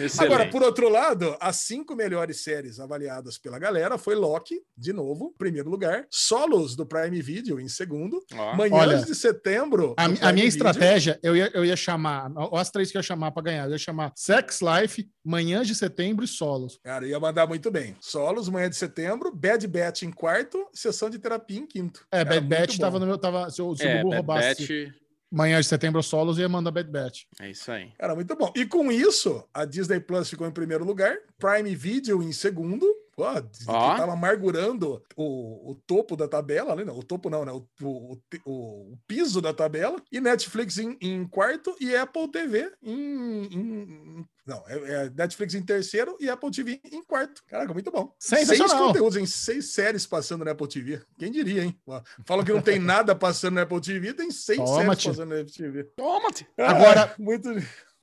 D: Excelente.
B: Agora, por outro lado, as cinco melhores séries avaliadas pela galera foi Loki, de novo, primeiro lugar, Solos do Prime Video em segundo,
D: Ó.
B: Manhãs
A: Olha,
B: de Setembro.
A: A, a minha
B: Video.
A: estratégia, eu ia, eu ia chamar, ó, as três que eu ia chamar pra ganhar, eu ia chamar Sex Life, Manhãs de Setembro e Solos.
B: Cara, ia mandar muito bem. Solos, Manhã de Setembro, Bad Batch em quarto, Sessão de Terapia em quinto.
A: É,
B: Cara,
A: Bad Batch tava no meu. Tava, se o, se o
D: É,
A: Gugu
D: Bad
A: roubasse
D: Batch,
A: Manhãs de Setembro Solos, eu ia mandar Bad Batch.
D: é isso aí.
B: Cara, muito bom. E com isso, a Disney Plus ficou em primeiro lugar, Prime Video em segundo. Pô,
D: Ó.
B: tava amargurando o, o topo da tabela, né? O topo não, né? O, o, o- o piso da tabela. E Netflix em, em quarto e Apple TV em. em- não, é, é Netflix em terceiro e Apple TV em quarto. Caraca, muito bom. Seis conteúdos em seis séries passando na Apple TV. Quem diria, hein? Falam que não tem nada passando na Apple TV, tem seis
A: Toma,
B: séries
A: tio.
B: passando na Apple TV.
D: Toma-te!
A: Agora-
B: Ah, muito.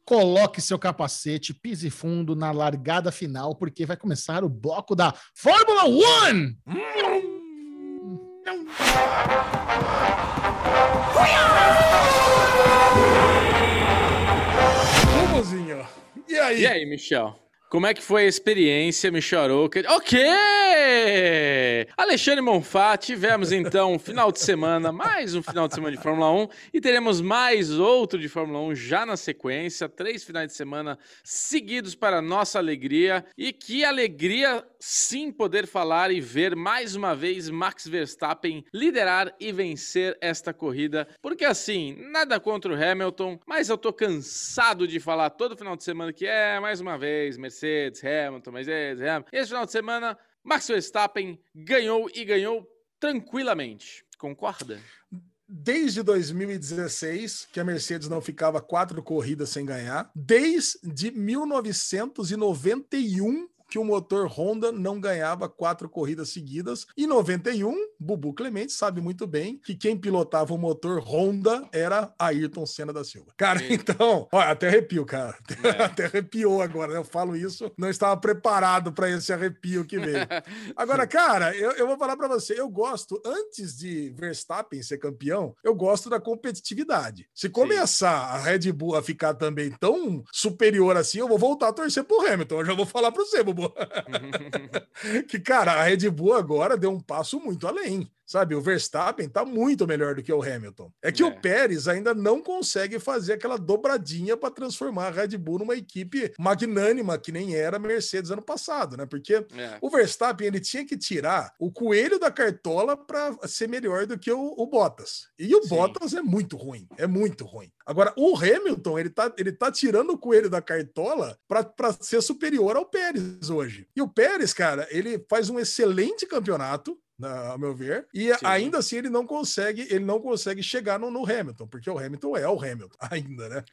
A: Coloque seu capacete, pise fundo na largada final, porque vai começar o bloco da Fórmula One!
B: Bubuzinho. E aí?
D: E aí, Michel? Como é que foi a experiência, Michel Arouca? Ok! Alexandre Monfá, tivemos então um final de semana, mais um final de semana de Fórmula 1 e teremos mais outro de Fórmula 1 já na sequência, três finais de semana seguidos para nossa alegria e que alegria sim poder falar e ver mais uma vez Max Verstappen liderar e vencer esta corrida, porque assim, nada contra o Hamilton, mas eu tô cansado de falar todo final de semana que é mais uma vez Mercedes, Hamilton, Mercedes, Hamilton. Esse final de semana Max Verstappen ganhou e ganhou tranquilamente. Concorda?
B: Desde 2016, que a Mercedes não ficava quatro corridas sem ganhar. Desde 1991, que o motor Honda não ganhava quatro corridas seguidas. Em 91, Bubu Clemente sabe muito bem que quem pilotava o motor Honda era Ayrton Senna da Silva. Cara,
D: Sim.
B: então, até arrepio, cara.
D: É.
B: Até arrepiou agora. né? Eu falo isso, não estava preparado para esse arrepio que veio. Agora, cara, eu, eu vou falar para você, eu gosto, antes de Verstappen ser campeão, eu gosto da competitividade. Se começar a Red Bull a ficar também tão superior assim, eu vou voltar a torcer pro Hamilton. Eu já vou falar para você, Bubu. que, cara, a Red Bull agora deu um passo muito além. Sabe, o Verstappen tá muito melhor do que o Hamilton. É que
D: É.
B: o Pérez ainda não consegue fazer aquela dobradinha para transformar a Red Bull numa equipe magnânima que nem era a Mercedes ano passado, né? Porque
D: É.
B: o Verstappen ele tinha que tirar o coelho da cartola para ser melhor do que o, o Bottas. E o
D: Sim.
B: Bottas é muito ruim, é muito ruim. Agora, o Hamilton, ele tá, ele tá tirando o coelho da cartola para ser superior ao Pérez hoje. E o Pérez, cara, ele faz um excelente campeonato. Na- ao meu ver, e
D: Sim.
B: ainda assim ele não consegue, ele não consegue chegar no, no Hamilton, porque o Hamilton é o Hamilton ainda, né?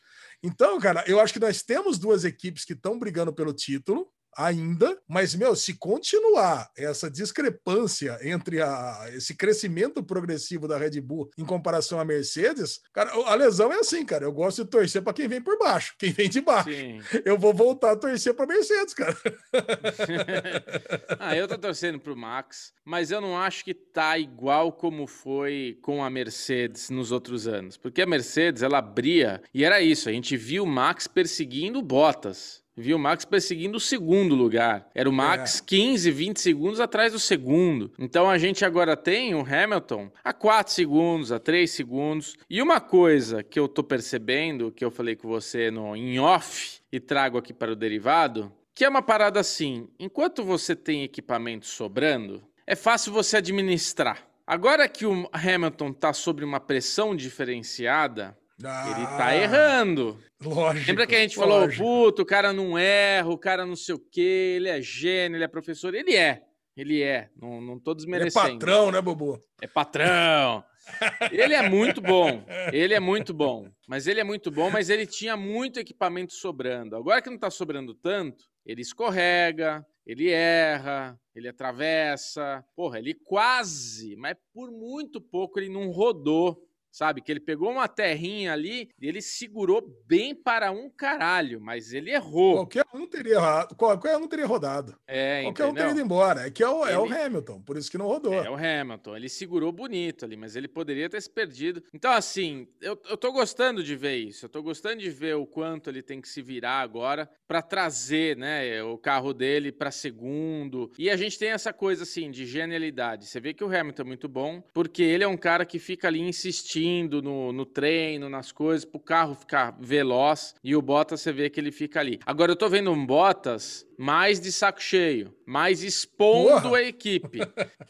B: Então, cara, eu acho que nós temos duas equipes que estão brigando pelo título ainda, mas meu, se continuar essa discrepância entre a, esse crescimento progressivo da Red Bull em comparação à Mercedes, cara, a lesão é assim, cara. Eu gosto de torcer para quem vem por baixo, quem vem de baixo.
D: Sim.
B: Eu vou voltar a torcer para Mercedes, cara.
D: ah, eu tô torcendo pro Max, mas eu não acho que tá igual como foi com a Mercedes nos outros anos. Porque a Mercedes, ela abria, e era isso, a gente viu o Max perseguindo o Bottas. Viu o Max perseguindo o segundo lugar. Era o Max 15, 20 segundos atrás do segundo. Então a gente agora tem o Hamilton a 4 segundos, a 3 segundos. E uma coisa que eu tô percebendo, que eu falei com você no em off e trago aqui para o derivado, que é uma parada assim: enquanto você tem equipamento sobrando, é fácil você administrar. Agora que o Hamilton tá sob uma pressão diferenciada, ele tá
B: Ah,
D: errando.
B: Lógico.
D: Lembra que a gente falou,
B: lógico.
D: puto, o cara não erra, o cara não sei o quê, ele é gênio, ele é professor. Ele é, ele é. Não, não tô
B: Ele é
D: desmerecendo.
B: patrão, né, Bubu?
D: É patrão. Ele é muito bom. Ele é muito bom. Mas ele é muito bom, mas ele tinha muito equipamento sobrando. Agora que não tá sobrando tanto, ele escorrega, ele erra, ele atravessa. Porra, ele quase, mas por muito pouco ele não rodou. Sabe? Que ele pegou uma terrinha ali e ele segurou bem para um caralho, mas ele errou.
B: Qualquer um teria errado, qualquer um teria rodado.
D: É,
B: Qualquer um
D: entendeu?
B: teria ido embora. É que é o, é o
D: Ele-
B: Hamilton, por isso que não rodou.
D: É o Hamilton, ele segurou bonito ali, mas ele poderia ter se perdido. Então, assim, eu, eu tô gostando de ver isso. Eu tô gostando de ver o quanto ele tem que se virar agora para trazer, né, o carro dele para segundo. E a gente tem essa coisa assim de genialidade. Você vê que o Hamilton é muito bom, porque ele é um cara que fica ali insistindo no, no treino, nas coisas, pro carro ficar veloz. E o Bottas, você vê que ele fica ali. Agora eu tô vendo um Bottas mais de saco cheio, mais expondo
B: Porra!
D: a equipe.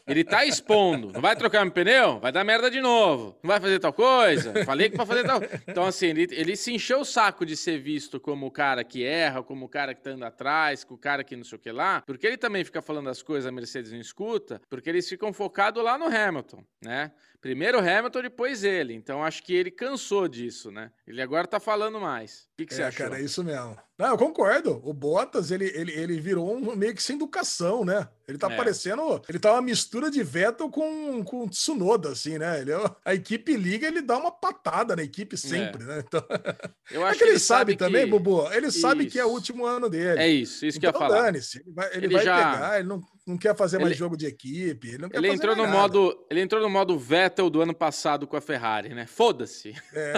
D: Ele tá expondo. Não vai trocar meu pneu? Vai dar merda de novo. Não vai fazer tal coisa? Falei que pra fazer tal. Então, assim, ele, ele se encheu o saco de ser visto como o cara que erra, como o cara que tá andando atrás, com o cara que não sei o que lá, porque ele também fica falando as coisas, a Mercedes não escuta, porque eles ficam focados lá no Hamilton, né? Primeiro o Hamilton, depois ele. Então, acho que ele cansou disso, né? Ele agora tá falando mais. Que, que você
B: é,
D: achou?
B: cara, é isso mesmo. Não, eu concordo. O Bottas, ele, ele, ele virou um meio que sem educação, né? Ele tá
D: É.
B: parecendo. Ele tá uma mistura de Vettel com, com Tsunoda, assim, né? Ele, é- a equipe liga, ele dá uma patada na equipe sempre, né? Então,
D: Eu
B: é
D: acho
B: que ele, sabe, também,
D: que...
B: Bubu. Ele sabe que é o
D: Isso.
B: último ano dele.
D: É isso, isso que eu ia
B: então,
D: falar.
B: Ele vai, ele
D: Ele
B: vai
D: já-
B: pegar, ele não, não quer fazer mais
D: Ele-
B: jogo de equipe. Ele, não quer
D: Ele entrou, no
B: nada.
D: modo, ele entrou no modo Vettel do ano passado com a Ferrari, né? Foda-se.
B: É.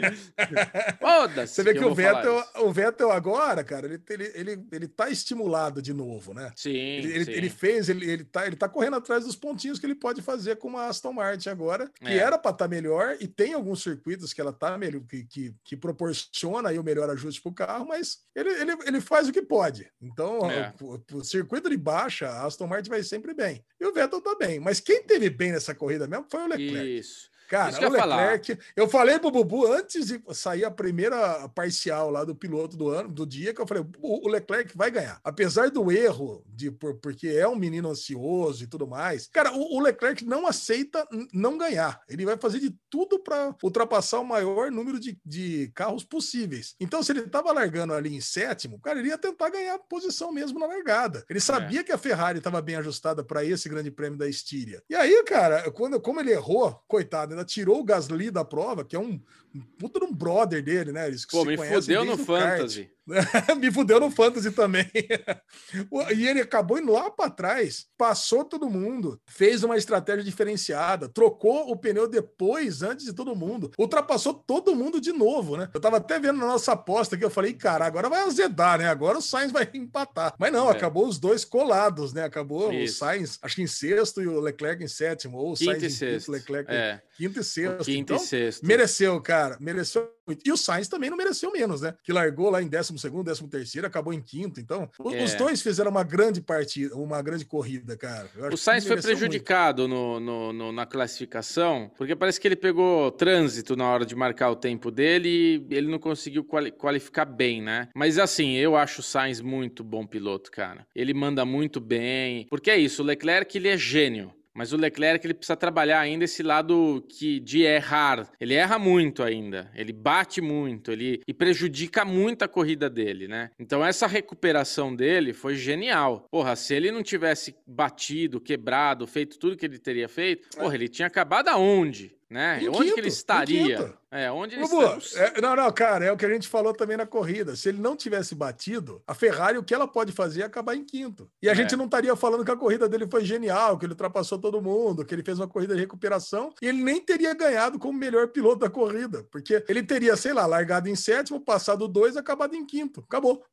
D: Foda-se.
B: Você vê que,
D: eu
B: o Vettel,
D: isso.
B: o Vettel agora, cara, ele, ele, ele, ele tá estimulado de novo, né?
D: Sim.
B: Ele, ele,
D: sim.
B: ele fez, ele, ele, tá, ele tá correndo atrás dos pontinhos que ele pode fazer com a Aston Martin agora, que
D: É.
B: era para estar melhor, e tem alguns circuitos que ela tá melhor, que, que, que proporciona aí o melhor ajuste pro carro, mas ele, ele, ele faz o que pode. Então,
D: É.
B: o, o circuito de baixa, a Aston Martin vai sempre bem. E o Vettel tá bem. Mas quem teve bem nessa corrida mesmo foi o Leclerc.
D: Isso.
B: Cara,
D: Isso
B: o
D: ia falar.
B: Leclerc. Eu falei pro Bubu antes de sair a primeira parcial lá do piloto do ano, do dia, que eu falei: o Leclerc vai ganhar. Apesar do erro, de, por- porque é um menino ansioso e tudo mais. Cara, o, o Leclerc não aceita não ganhar. Ele vai fazer de tudo para ultrapassar o maior número de, de carros possíveis. Então, se ele tava largando ali em sétimo, cara, ele ia tentar ganhar posição mesmo na largada. Ele sabia que a Ferrari estava bem ajustada para esse grande prêmio da Estíria. E aí, cara, quando, como ele errou, coitado, ainda tirou o Gasly da prova, que é um, um puta de um brother dele, né? Eles
D: Pô, me fudeu no. Fantasy.
B: Me fudeu no Fantasy também. E ele acabou indo lá para trás, passou todo mundo, fez uma estratégia diferenciada, trocou o pneu depois, antes de todo mundo, ultrapassou todo mundo de novo, né? Eu tava até vendo na nossa aposta que eu falei, cara, agora vai azedar, né? Agora o Sainz vai empatar. Mas não,
D: É.
B: acabou os dois colados, né? Acabou
D: Isso.
B: o Sainz, acho que em sexto e o Leclerc em sétimo, ou o
D: Quinto
B: Sainz
D: e
B: em quinto,
D: sexto.
B: o Leclerc
D: É,
B: em quinto e sexto.
D: quinto
B: então,
D: e sexto.
B: Mereceu, cara. Mereceu muito. E o Sainz também não mereceu menos, né? Que largou lá em 12 segundo, 13 terceiro, acabou em quinto. Então,
D: É.
B: os dois fizeram uma grande partida, uma grande corrida, cara.
D: O Sainz foi prejudicado no, no- no- na classificação, porque parece que ele pegou trânsito na hora de marcar o tempo dele e ele não conseguiu quali- qualificar bem, né? Mas assim, eu acho o Sainz muito bom piloto, cara. Ele manda muito bem. Porque é isso, o Leclerc ele é gênio. Mas o Leclerc ele precisa trabalhar ainda esse lado que de errar. Ele erra muito ainda. Ele bate muito, ele e prejudica muito a corrida dele, né? Então essa recuperação dele foi genial. Porra, se ele não tivesse batido, quebrado, feito tudo que ele teria feito, porra, ele tinha acabado aonde? Né?
B: Em
D: onde
B: quinto,
D: que ele estaria? É, onde ele estaria?
B: é, não, não, cara, é o que a gente falou também na corrida. Se ele não tivesse batido, a Ferrari, o que ela pode fazer é acabar em quinto. E a
D: É.
B: gente não estaria falando que a corrida dele foi genial, que ele ultrapassou todo mundo, que ele fez uma corrida de recuperação, e ele nem teria ganhado como melhor piloto da corrida, porque ele teria, sei lá, largado em sétimo, passado dois, acabado em quinto. Acabou.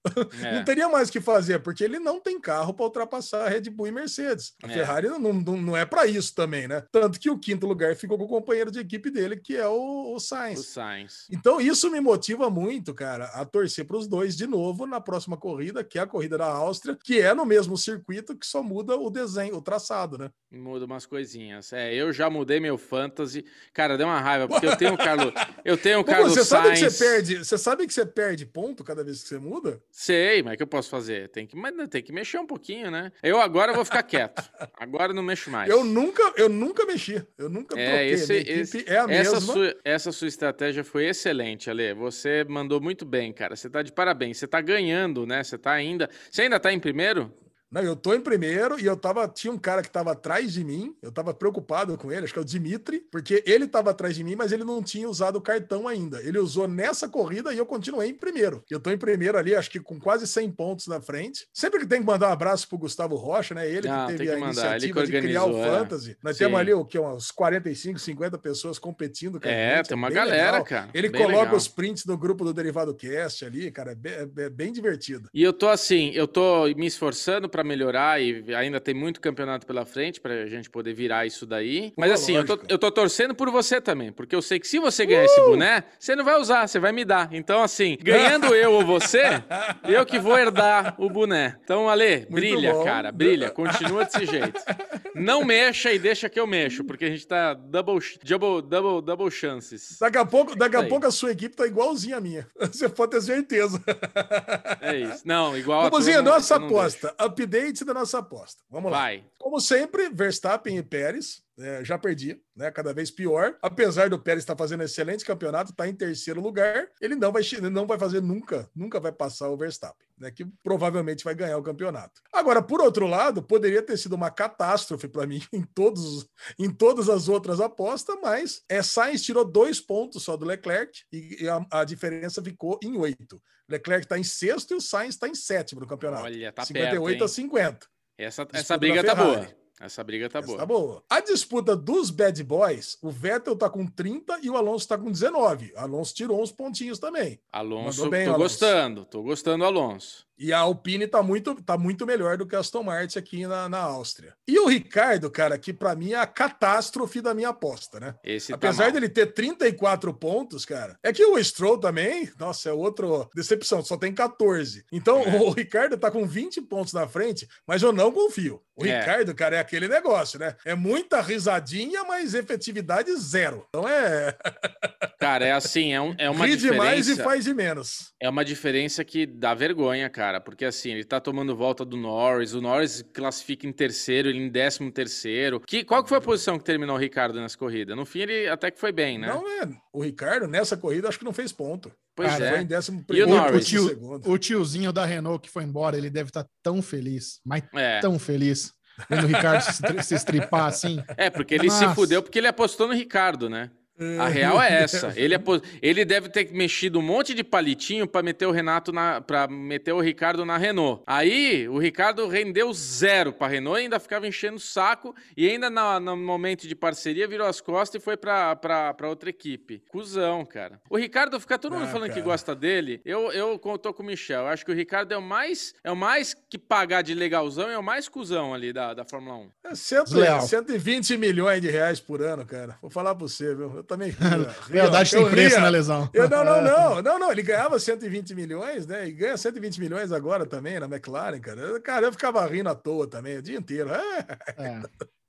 D: É.
B: Não teria mais o que fazer, porque ele não tem carro para ultrapassar a Red Bull e Mercedes. A
D: É.
B: Ferrari não, não, não é para isso também, né? Tanto que o quinto lugar ficou com o companheiro de equipe dele, que é o, o Sainz.
D: O Sainz.
B: Então, isso me motiva muito, cara, a torcer para os dois de novo na próxima corrida, que é a corrida da Áustria, que é no mesmo circuito, que só muda o desenho, o traçado, né?
D: Muda umas coisinhas. É, eu já mudei meu fantasy. Cara, deu uma raiva, porque eu tenho o Carlos. Eu tenho o Carlos
B: você sabe que
D: Sainz.
B: você perde, você sabe que você perde ponto cada vez que você muda?
D: Sei, mas o que eu posso fazer? Tem que, mas tem que mexer um pouquinho, né? Eu agora vou ficar quieto. Agora não mexo mais.
B: Eu nunca, eu nunca mexi, eu nunca
D: É,
B: troquei.
D: esse,
B: é a
D: essa,
B: mesma.
D: sua, essa sua estratégia foi excelente, Ale. Você mandou muito bem, cara. Você tá de parabéns. Você tá ganhando, né? Você tá ainda. Você ainda tá em primeiro?
B: Não, eu tô em primeiro e eu tava. Tinha um cara que tava atrás de mim, eu tava preocupado com ele, acho que é o Dimitri, porque ele tava atrás de mim, mas ele não tinha usado o cartão ainda. Ele usou nessa corrida e eu continuei em primeiro. Eu tô em primeiro ali, acho que com quase 100 pontos na frente. Sempre que tem que mandar um abraço pro Gustavo Rocha, né? Ele
D: Ah,
B: que
D: tem
B: teve
D: que
B: a iniciativa de criar o
D: é.
B: Fantasy. Nós
D: Sim.
B: temos ali o que? Uns 45, 50 pessoas competindo. com a
D: É,
B: gente,
D: tem uma galera,
B: legal.
D: cara.
B: Ele
D: Bem
B: coloca
D: legal.
B: os prints do grupo do Derivado Cast ali, cara. É bem, é bem divertido.
D: E eu tô assim, eu tô me esforçando pra melhorar e ainda tem muito campeonato pela frente pra gente poder virar isso daí. Mas
B: Pô,
D: assim, eu tô, eu tô torcendo por você também, porque eu sei que se você ganhar esse boné, você não vai usar, você vai me dar. Então assim, ganhando eu ou você, eu que vou herdar o boné. Então, Ale, brilha,
B: bom.
D: cara, brilha, continua desse jeito. Não mexa e deixa que eu mexo, porque a gente tá double, double, double, double chances.
B: Daqui a pouco, daqui a pouco a sua equipe tá igualzinha a minha. Você pode ter certeza.
D: É isso. Não, igual a
B: Bubuzinha,
D: tua, eu não-
B: nossa
D: eu não
B: Update da nossa aposta. Vamos lá.
D: Vai.
B: Como sempre, Verstappen e Pérez. É, já perdi, né? Cada vez pior. Apesar do Pérez estar fazendo excelente campeonato, está em terceiro lugar. Ele não vai, não vai fazer nunca, nunca vai passar o Verstappen, né? Que provavelmente vai ganhar o campeonato. Agora, por outro lado, poderia ter sido uma catástrofe para mim em todos, em todas as outras apostas, mas é, Sainz tirou dois pontos só do Leclerc e, a, a diferença ficou em oito. Leclerc está em sexto e o Sainz está em sétimo no campeonato.
D: Olha, tá
B: 58
D: perto,
B: a
D: hein?
B: 50.
D: Essa, essa briga tá boa. Essa briga tá
B: Essa
D: boa.
B: tá boa. A disputa dos bad boys, o Vettel tá com 30 e o Alonso tá com 19. O Alonso tirou uns pontinhos também.
D: Alonso,
B: Mandou bem,
D: tô
B: Alonso.
D: gostando, tô gostando, Alonso.
B: E a Alpine tá muito, tá muito melhor do que a Aston Martin aqui na, na Áustria. E o Ricardo, cara, que pra mim é a catástrofe da minha aposta, né?
D: Esse
B: Apesar
D: tá
B: dele ter 34 pontos, cara, é que o Stroll também, nossa, é outro decepção, só tem 14. Então
D: É.
B: o Ricardo tá com 20 pontos na frente, mas eu não confio. O
D: É.
B: Ricardo, cara, é aquele negócio, né? É muita risadinha, mas efetividade zero. Então é
D: Cara, é assim, é, um- é uma
B: ri demais
D: diferença.
B: e faz de menos.
D: É uma diferença que dá vergonha, cara, porque assim, ele tá tomando volta do Norris, o Norris classifica em terceiro, ele em décimo terceiro. Que, qual que foi a posição que terminou o Ricardo nessa corrida? No fim, ele até que foi bem, né?
B: Não é. O Ricardo, nessa corrida, acho que não fez ponto.
D: pois
A: cara,
B: Foi
D: é.
B: em décimo
D: E o
B: primeiro,
D: Norris?
A: O, tio- o tiozinho da Renault que foi embora, ele deve estar tão feliz, mas
D: É.
A: tão feliz. Vendo o Ricardo se, se estripar assim.
D: É, porque ele se
A: Nossa.
D: fudeu porque ele apostou no Ricardo, né? A real é essa. Ele, apo- ele deve ter mexido um monte de palitinho pra meter o Renato na. para meter o Ricardo na Renault. Aí o Ricardo rendeu zero pra Renault e ainda ficava enchendo o saco. E ainda na- no momento de parceria virou as costas e foi pra, pra, pra outra equipe. Cusão, cara. O Ricardo fica todo mundo
B: Ah,
D: falando que
B: cara.
D: gosta dele. Eu, eu tô com o Michel. Eu acho que o Ricardo é o mais. É o mais que pagar de legalzão, é o mais cuzão ali da, da Fórmula 1.
B: É cento-
A: Desleal.
B: 120 milhões de reais por ano, cara. Vou falar pra você, viu? Também Eu
A: tem preço,
B: ria.
A: né, Lesão?
B: Eu, não, não, não, não, não. Ele ganhava 120 milhões, né? E ganha 120 milhões agora também na McLaren, cara. Cara, eu ficava rindo à toa também o dia inteiro. É.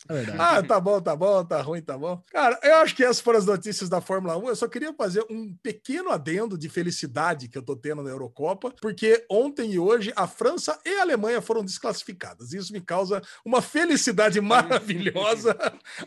A: É.
B: Ah, tá bom, tá bom, tá ruim, tá bom. Cara, eu acho que essas foram as notícias da Fórmula 1. Eu só queria fazer um pequeno adendo de felicidade que eu tô tendo na Eurocopa, porque ontem e hoje a França e a Alemanha foram desclassificadas. Isso me causa uma felicidade maravilhosa.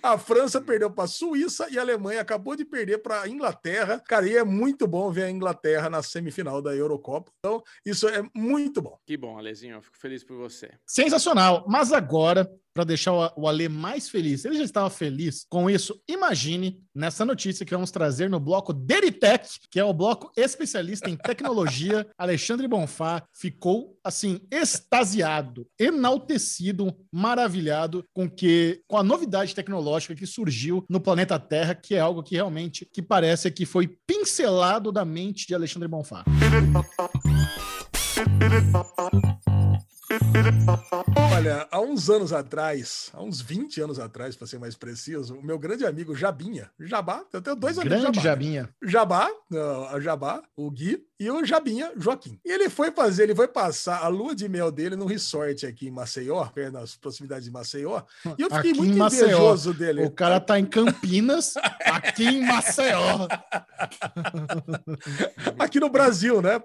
B: A França perdeu para a Suíça e a Alemanha acabou de perder para a Inglaterra. Cara, e é muito bom ver a Inglaterra na semifinal da Eurocopa. Então, isso é muito bom.
D: Que bom, Alezinho. Eu fico feliz por você.
A: Sensacional. Mas agora, para deixar o, Ale mais feliz, ele já estava feliz com isso. Imagine nessa notícia que vamos trazer no bloco Deritec, que é o bloco especialista em tecnologia. Alexandre Bonfá ficou assim extasiado, enaltecido, maravilhado com que com a novidade tecnológica que surgiu no planeta Terra, que é algo que realmente que parece que foi pincelado da mente de Alexandre Bonfá.
B: Olha, há uns anos atrás, há uns 20 anos atrás, para ser mais preciso, o meu grande amigo Jabinha, Jabá, eu tenho dois amigos
A: Grande
B: Jabá.
A: Jabinha.
B: Jabá, a Jabá, o Gui e o Jabinha Joaquim. E ele foi fazer, ele foi passar a lua de mel dele num resort aqui em Maceió, nas proximidades de Maceió. E eu fiquei
A: Aqui
B: muito
A: Maceió.
B: invejoso dele.
A: O cara tá em Campinas, aqui em Maceió.
B: Aqui no Brasil, né?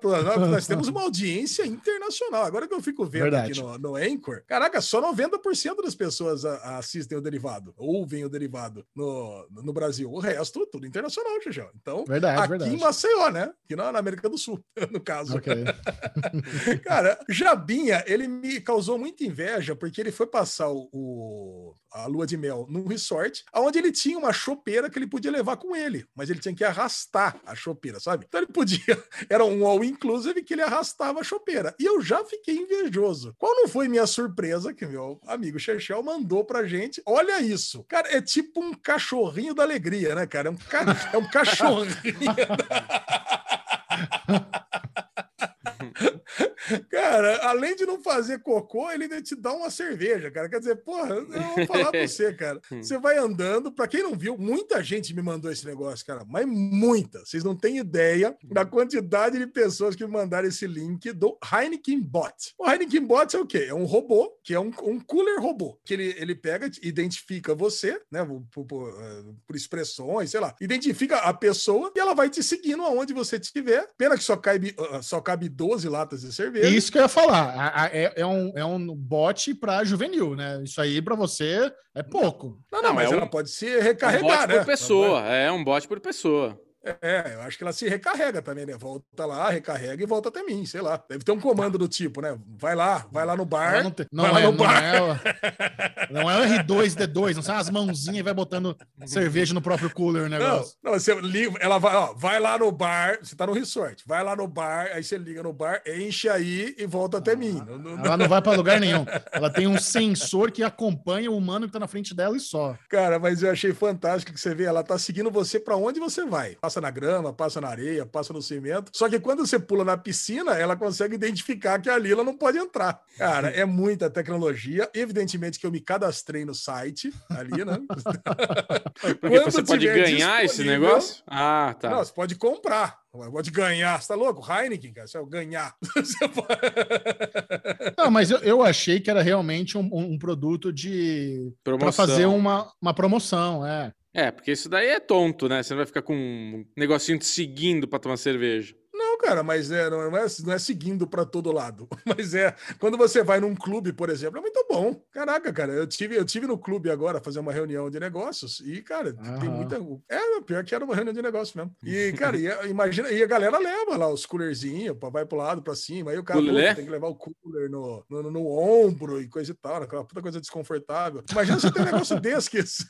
B: Nós temos uma audiência internacional. Agora que eu fico vendo
A: Verdade.
B: aqui no, no Anchor, caraca, só 90% das pessoas assistem o derivado, ouvem o derivado no, no Brasil. O resto, tudo internacional, Xixão. Então,
A: Verdade,
B: aqui
A: verdade.
B: em Maceió, né? Aqui na, na América do Sul, no caso.
A: Ok.
B: Cara, Jabinha, ele me causou muita inveja porque ele foi passar o, o- a lua de mel num resort, onde ele tinha uma chopeira que ele podia levar com ele, mas ele tinha que arrastar a chopeira, sabe? Então ele podia, era um all inclusive que ele arrastava a chopeira. E eu já fiquei invejoso. Qual não foi minha surpresa que meu amigo Chechel mandou pra gente? Olha isso. Cara, é tipo um cachorrinho da alegria, né, cara? É um, ca- é um cachorrinho. Cara, além de não fazer cocô, ele ainda te dá uma cerveja, cara. Quer dizer, porra, eu vou falar pra você, cara. Você vai andando, pra quem não viu, muita gente me mandou esse negócio, cara, mas muita. Vocês não têm ideia da quantidade de pessoas que me mandaram esse link do Heineken Bot. O Heineken Bot é o quê? É um robô, que é um, um cooler robô, que ele, ele pega, identifica você, né, por, por, eh, por expressões, sei lá, identifica a pessoa e ela vai te seguindo aonde você estiver. Pena que só cabe, ah, só cabe 12 latas de cerveja.
A: Isso que eu ia falar. A- a- É, é um, é um bot para juvenil, né? Isso aí para você é pouco.
B: Não, não,
D: Não,
B: mas
D: é
B: ela
D: um-
B: pode se
D: um
B: recarregar,
D: bot
B: né?
D: por pessoa. É um bot por pessoa.
B: É, eu acho que ela se recarrega também, né? Volta lá, recarrega e volta até mim, sei lá. Deve ter um comando do tipo, né? Vai lá, vai lá no bar.
A: Não, tem- não
B: vai lá
A: é,
B: no
A: não,
B: bar.
A: é, o- não é o R2D2, não são as mãozinhas e vai botando cerveja no próprio cooler o
B: Não,
A: negócio.
B: não, você liga, ela vai, ó, vai lá no bar, você tá no resort, vai lá no bar, aí você liga no bar, enche aí e volta até mim. Não- não-
A: Ela não vai pra lugar nenhum. Ela tem um sensor que acompanha o humano que tá na frente dela e só.
B: Cara, mas eu achei fantástico que você vê, ela tá seguindo você pra onde você vai. Passa na grama, passa na areia, passa no cimento. Só que quando você pula na piscina, ela consegue identificar que ali ela não pode entrar. Cara, é muita tecnologia. Evidentemente que eu me cadastrei no site ali, né?
D: Porque
B: Quando
D: você pode ganhar esse negócio? Ah, tá.
B: Não, você pode comprar. Pode ganhar. Você tá louco? Heineken, cara. Você vai ganhar.
A: Não, mas eu, eu achei que era realmente um, um produto de. Pra
D: Promoção.
A: fazer uma, uma promoção, é.
D: É, porque isso daí é tonto, né? Você não vai ficar com um negocinho te seguindo pra tomar cerveja.
B: Não, cara, mas é, não, é, não é seguindo para todo lado. Mas é quando você vai num clube, por exemplo, é muito bom. Caraca, cara, eu tive, eu tive no clube agora fazer uma reunião de negócios e, cara, tem
A: Aham.
B: muita. É, pior que era uma reunião de negócio mesmo. E, cara, e, a- imagina, e a galera leva lá os coolerzinhos, vai pro lado, pra cima, aí o cara pô, tem que levar o cooler no, no, no- no ombro e coisa e tal, aquela puta coisa desconfortável. Imagina você ter um negócio desse que você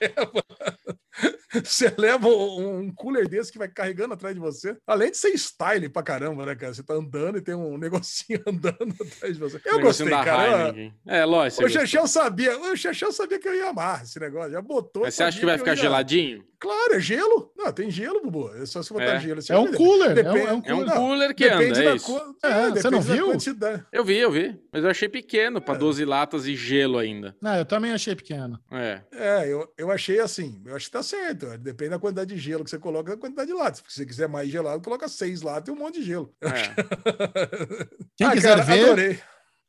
B: leva. Você leva um cooler desse que vai carregando atrás de você. Além de ser style pra caramba, né, cara? Você tá andando e tem um negocinho andando atrás de você. Eu
D: Negocinho
B: gostei,
D: da
B: cara.
D: Heineken. É, lógico.
B: O. Chechel sabia, o Chechel sabia que eu ia amar esse negócio. Já botou.
D: Mas você acha que vai ficar
B: ia-
D: geladinho?
B: Claro, é gelo. Não, tem gelo, Bubu. É só se botar
D: É.
B: gelo. Você
A: É um cooler, é um-
B: Depende-
A: é um
D: É um
B: Não,
D: cooler que
B: depende
D: anda,
B: da
D: é isso.
B: co-
A: É,
B: é,
A: você não
B: depende da
A: viu?
B: quantidade.
D: Eu vi, eu vi. Mas eu achei pequeno pra
B: É.
D: 12 latas e gelo ainda.
A: Não, eu também achei pequeno.
D: É.
B: É, eu, eu achei assim, eu acho que tá certo. Depende da quantidade de gelo que você coloca, da quantidade de latas. Porque se você quiser mais gelado, coloca seis latas e um monte de gelo.
D: é.
A: Quem
B: Ah,
A: quiser
B: cara,
A: ver,
B: adorei.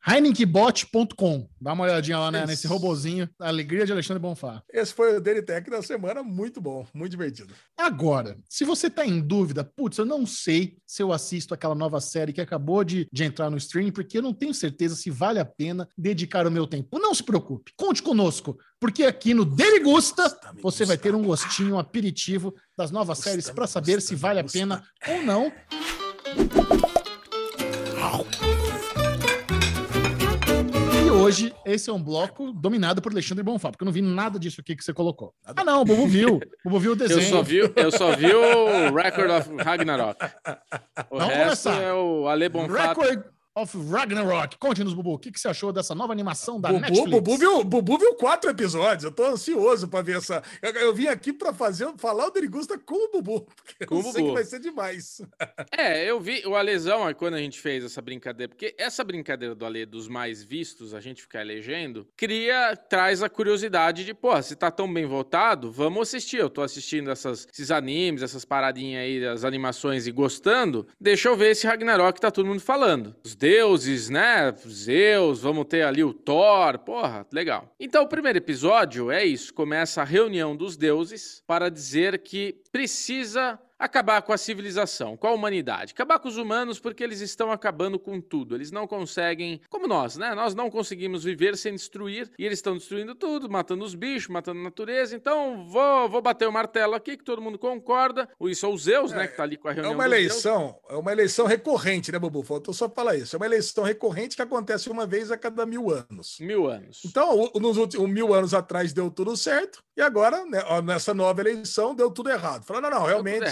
A: HeinekenBot.com. Dá uma olhadinha lá né, nesse robozinho. A alegria de Alexandre Bonfá.
B: Esse foi o Denitec da semana, muito bom, muito divertido.
A: Agora, se você tá em dúvida, putz, eu não sei se eu assisto aquela nova série que acabou de, de entrar no stream, porque eu não tenho certeza se vale a pena dedicar o meu tempo. Não se preocupe, conte conosco, porque aqui no Dele Gusta você vai ter um gostinho, um aperitivo das novas séries para saber se vale a pena ou não. Hoje, esse é um bloco dominado por Alexandre Bonfá, porque eu não vi nada disso aqui que você colocou. Ah, não, o Bobo viu. O Bobo viu o desenho.
D: Eu só vi, eu só vi o Record of Ragnarok. O
A: Vamos
D: resto
A: começar.
D: é o Ale Bonfato.
A: Record of Ragnarok. Conte-nos, Bubu, o que, que você achou dessa nova animação da
B: Bubu,
A: Netflix?
B: Bubu, viu, Bubu viu quatro episódios. Eu tô ansioso pra ver essa. Eu, eu vim aqui pra fazer, falar o Derigusta com o Bubu. Porque
D: Com
B: eu
D: o
B: sei que
D: Bubu.
B: vai ser demais.
D: É, eu vi o Alesão aí quando a gente fez essa brincadeira, porque essa brincadeira do Ale dos mais vistos, a gente ficar elegendo, cria, traz a curiosidade de, pô, se tá tão bem votado, vamos assistir. Eu tô assistindo essas, esses animes, essas paradinhas aí, as animações e gostando, deixa eu ver esse Ragnarok que tá todo mundo falando. Os deuses, né? Zeus, vamos ter ali o Thor, porra, legal. Então o primeiro episódio é isso, começa a reunião dos deuses para dizer que precisa acabar com a civilização, com a humanidade. Acabar com os humanos porque eles estão acabando com tudo. Eles não conseguem, como nós, né? Nós não conseguimos viver sem destruir e eles estão destruindo tudo, matando os bichos, matando a natureza. Então, vou, vou bater o martelo aqui que todo mundo concorda. Isso é o Zeus, né, que tá ali com a
B: É
D: reunião
B: uma
D: dos deuses.
B: eleição, é uma eleição recorrente, né, Bubu? Faltou só falar isso. É uma eleição recorrente que acontece uma vez a cada mil anos.
D: Mil anos.
B: Então, nos últimos mil anos atrás deu tudo certo, e agora, né, nessa nova eleição, deu tudo errado. Falaram, não, não, realmente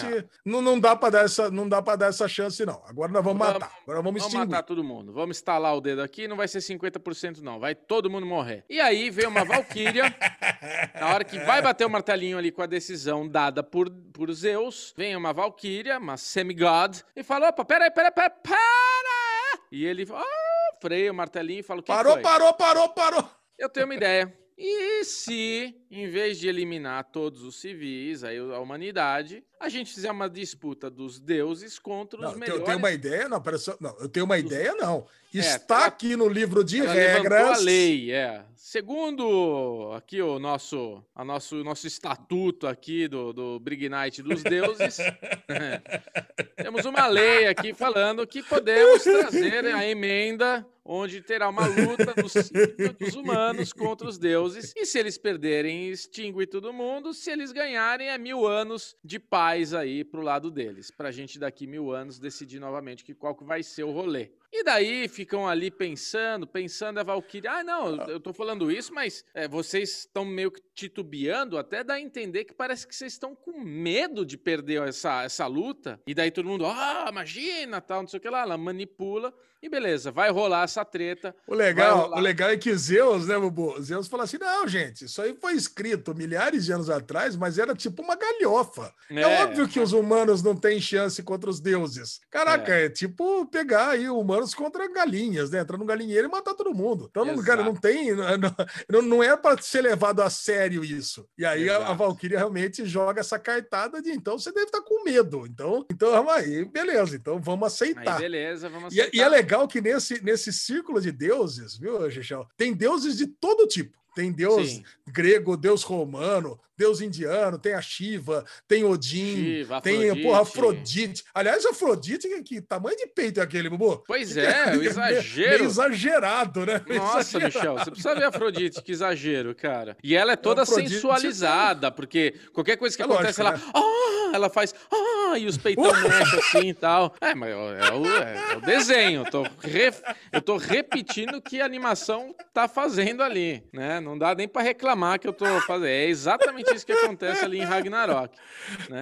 B: não, não dá para dar essa, não dá para dar essa chance, não. Agora nós vamos
D: Vamos-
B: matar. Agora vamos
D: Vamos matar todo mundo. Vamos estalar o dedo aqui, não vai ser 50% não, vai todo mundo morrer. E aí veio uma valquíria, na hora que vai bater o martelinho ali com a decisão dada por, por Zeus, vem uma valquíria, uma semigod, e fala, opa, peraí, peraí, peraí, para! E ele, ah, freia o martelinho e fala, o que
B: Parou,
D: foi?
B: parou, parou, parou.
D: Eu tenho uma ideia. E se, em vez de eliminar todos os civis, aí a humanidade, a gente fizer uma disputa dos deuses contra os
B: Não, eu tenho-
D: melhores...
B: eu tenho uma ideia, não, pera só, não, eu tenho uma ideia, não.
D: É,
B: Está
D: ela-
B: aqui no livro de regras.
D: a lei, é. Segundo aqui o nosso, a nosso, nosso estatuto aqui do, do Brig Night dos deuses, temos uma lei aqui falando que podemos trazer a emenda onde terá uma luta dos, dos humanos contra os deuses. E se eles perderem, extingue todo mundo. Se eles ganharem, é mil anos de paz aí pro lado deles, pra gente daqui mil anos decidir novamente que qual que vai ser o rolê. E daí ficam ali pensando, pensando a Valkyria. Ah, não, eu tô falando isso, mas é, vocês estão meio que titubeando, até dá a entender que parece que vocês estão com medo de perder essa, essa luta. E daí todo mundo, ah, imagina, tal, não sei o que lá. Ela manipula e beleza, vai rolar essa treta.
B: O legal, o legal é que Zeus, né, Bubu? Zeus fala assim: não, gente, isso aí foi escrito milhares de anos atrás, mas era tipo uma galhofa. É,
D: É.
B: óbvio que os humanos não têm chance contra os deuses. Caraca, é, tipo pegar aí humanos contra galinhas, né? Entrar no galinheiro e matar todo mundo. Então, não, cara, não tem. Não, não é para ser levado a sério isso. E aí a, a
D: Exato.
B: Valkyria realmente joga essa cartada de então você deve estar com medo. Então, então aí, beleza, então vamos
D: Aí
B: aceitar.
D: beleza, vamos
B: E, é- e é
D: aceitar.
B: legal que nesse, nesse círculo de deuses, viu, Gichel? Tem deuses de todo tipo. Tem deus
D: Sim.
B: grego, deus romano, deus indiano, tem a Shiva, tem Odin,
D: Shiva,
B: tem porra,
D: Afrodite.
B: Aliás, Afrodite, que, que tamanho de peito é aquele, Bubu?
D: Pois é, o exagero.
B: Meio exagerado, né? Meio
D: Nossa,
B: exagerado.
D: Michel, você precisa ver a Afrodite, que exagero, cara. E ela é toda
B: Afrodite,
D: sensualizada, porque qualquer coisa que
B: É
D: acontece,
B: lógico,
D: ela. Ah, ela faz. Ah, e os peitão mexem assim e tal. É, mas é o, é o desenho. Eu tô, re- eu tô repetindo o que a animação tá fazendo ali, né? Não dá nem pra reclamar que eu tô fazendo. É exatamente isso que acontece ali em Ragnarok. Né?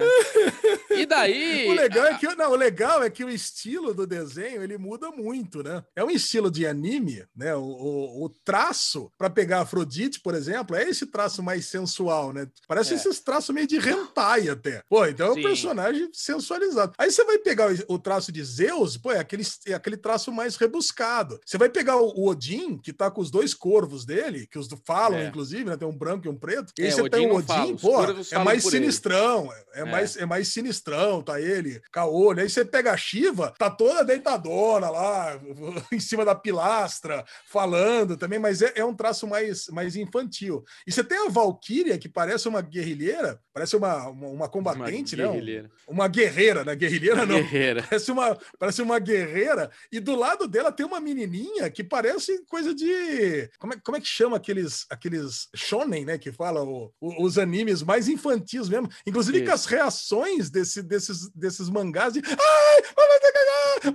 D: E daí.
B: O legal, é que, não, o legal é que o estilo do desenho ele muda muito, né? É um estilo de anime, né? O, o, o traço, para pegar Afrodite, por exemplo, é esse traço mais sensual, né? Parece
D: É.
B: esses traços meio de hentai até. Pô, então é um
D: Sim.
B: personagem sensualizado. Aí você vai pegar o, o traço de Zeus, pô, é aquele, é aquele traço mais rebuscado. Você vai pegar o, o Odin, que tá com os dois corvos dele, que os falam,
D: É.
B: inclusive, né? Tem um branco e um preto. E
D: É,
B: aí você
D: Odin
B: tem
D: não
B: Odin,
D: os
B: pô, é mais sinistrão, é, é
D: É.
B: mais é mais sinistrão, tá ele, caolho. Aí você pega a Shiva, tá toda deitadona lá, em cima da pilastra, falando também, mas é, é um traço mais, mais infantil. E você tem a Valkyria, que parece uma guerrilheira, parece uma, uma, uma combatente,
D: Uma
B: né? Um-. Uma guerreira, né? Guerrilheira não.
D: Guerreira.
B: Parece uma, parece uma guerreira, e do lado dela tem uma menininha que parece coisa de. Como é, como é que chama aqueles, aqueles shonen, né? Que fala o- o- os animes mais infantis mesmo. Inclusive com
D: Isso.
B: as reações desse, desses, desses mangás de. Ai,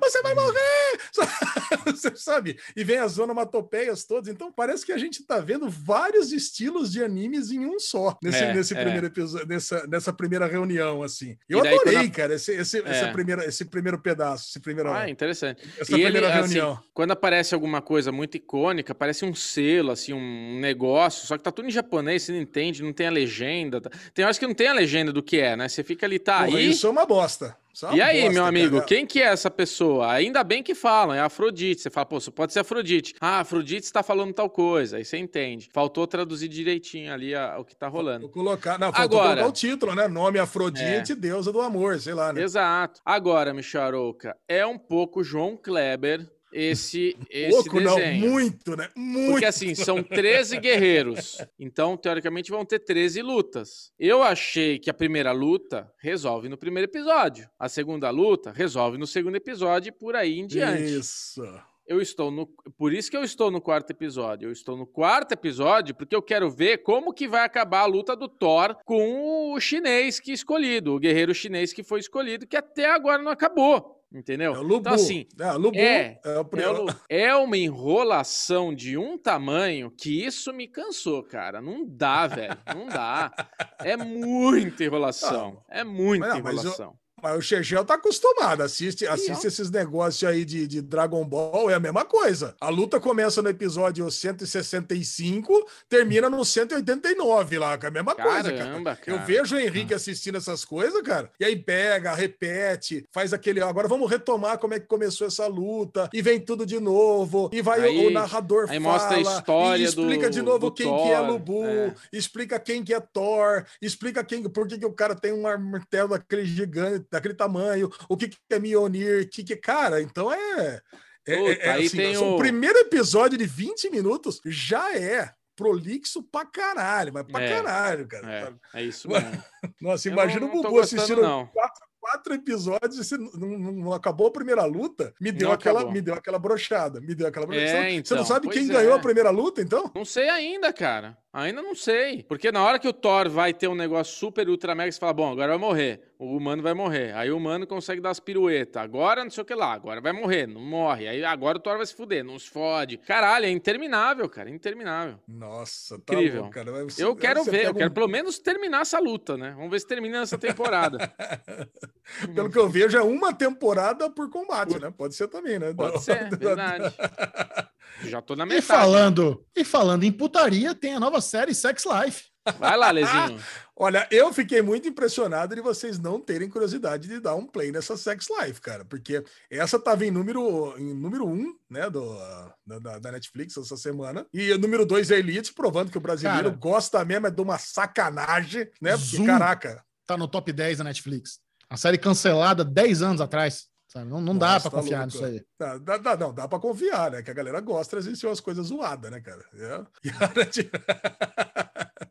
B: você vai morrer! Você sabe? E vem as onomatopeias todas. Então parece que a gente tá vendo vários estilos de animes em um só nesse,
D: É,
B: nesse
D: é.
B: primeiro episódio, nessa, nessa primeira reunião, assim. Eu
D: daí,
B: adorei,
D: a-
B: cara, esse, esse, essa
D: É.
B: primeira, esse primeiro pedaço, esse primeiro,
D: Ah, interessante.
B: essa
D: E ele,
B: primeira
D: assim,
B: reunião.
D: quando aparece alguma coisa muito icônica, parece um selo, assim, um negócio, só que tá tudo em japonês, você não entende, não tem a legenda. Tá- Tem horas que não tem a legenda do que é, né? Você fica ali, tá
B: Porra,
D: aí.
B: Isso é uma bosta. É uma
D: E aí,
B: bosta,
D: meu amigo,
B: cara.
D: quem que é essa pessoa? Ainda bem que falam, é a Afrodite. Você fala, pô, isso pode ser Afrodite. Ah, Afrodite está falando tal coisa, aí você entende. Faltou traduzir direitinho ali a- o que tá rolando.
B: Vou colocar, não, faltou
D: Agora-
B: colocar o título, né? Nome Afrodite, deusa do amor, sei lá, né?
D: Exato. Agora, Micharouca, é um pouco João Kleber esse, esse
B: Pouco não,
D: desenho.
B: muito, né? Muito.
D: Porque assim, são 13 guerreiros. Então, teoricamente, vão ter 13 lutas. Eu achei que a primeira luta resolve no primeiro episódio. A segunda luta resolve no segundo episódio e por aí em diante.
B: Isso.
D: Eu estou no. Por isso que eu estou no quarto episódio. Eu estou no quarto episódio porque eu quero ver como que vai acabar a luta do Thor com o chinês que escolhido, o guerreiro chinês que foi escolhido, que até agora não acabou. Entendeu?
B: É o Lubu.
D: Então, assim,
B: é, Lubu
D: é,
B: é o
D: é,
B: primeiro.
D: é uma enrolação de um tamanho que isso me cansou, cara. Não dá, velho. Não dá. É muita enrolação. É muita
B: não,
D: enrolação.
B: Mas o Chechel tá acostumado, assiste, assiste esses negócios aí de, de Dragon Ball, é a mesma coisa. A luta começa no episódio 165, termina no 189 lá, que é a mesma coisa, cara.
D: Caramba, cara.
B: Eu vejo o Henrique assistindo essas coisas, cara, e aí pega, repete, faz aquele. Agora vamos retomar como é que começou essa luta, e vem tudo de novo, e vai
D: Aí-
B: o, o narrador
D: aí
B: fala,
D: mostra a história
B: e explica
D: do-
B: de novo quem que é
D: Thor,
B: Lubu,
D: é.
B: explica quem que é Thor, explica quem, por que, que o cara tem um martelo daquele gigante, daquele tamanho, o que, que é Mjolnir, que que cara, então é, é,
D: Puta,
B: é- é
D: aí
B: assim,
D: tem
B: o
D: o-
B: primeiro episódio de 20 minutos já é prolixo pra caralho, mas pra
D: É,
B: caralho, cara.
D: É, é isso mesmo.
B: Nossa,
D: Eu
B: imagina
D: não-
B: o
D: não
B: Bubu assistindo
D: não.
B: quatro, quatro episódios e não, não- acabou a primeira luta, me deu, aquela,
D: acabou.
B: me deu aquela brochada, me deu aquela brochada.
D: É,
B: Você não- você não
D: então,
B: sabe quem
D: é.
B: ganhou a primeira luta, então?
D: Não sei ainda, cara. Ainda não sei. Porque na hora que o Thor vai ter um negócio super ultra mega, você fala, bom, agora vai morrer. O humano vai morrer. Aí o humano consegue dar as piruetas. Agora não sei o que lá. Agora vai morrer. Não morre. Aí agora o Thor vai se fuder. Não se fode. Caralho, é interminável, cara. Interminável.
B: Nossa, tá
D: Incrível.
B: louco, cara. Você-
D: Eu quero ver. Eu
B: pega
D: quero
B: um-
D: pelo menos terminar essa luta, né? Vamos ver se termina essa temporada.
B: Pelo que eu vejo, é uma temporada por combate, né? Pode ser também, né?
D: Pode ser, verdade. Já tô na
A: E
D: metade.
A: falando, e falando em putaria, tem a nova série Sex Life.
D: Vai lá, Lezinho.
B: Olha, eu fiquei muito impressionado de vocês não terem curiosidade de dar um play nessa Sex Life, cara, porque essa tava em número, em número um, né, do, da, da- Netflix essa semana, e o número dois é Elite, provando que o brasileiro
A: Cara.
B: gosta mesmo é de uma sacanagem, né? Porque, caraca,
A: Tá no top 10 da Netflix. A série cancelada 10 anos atrás. Sabe? Não, não dá pra
B: tá
A: confiar
B: louco.
A: nisso aí.
B: Dá, dá, dá- não, dá pra confiar, né? Que a galera gosta de assistir umas coisas zoadas, né, cara? É. E, a gente-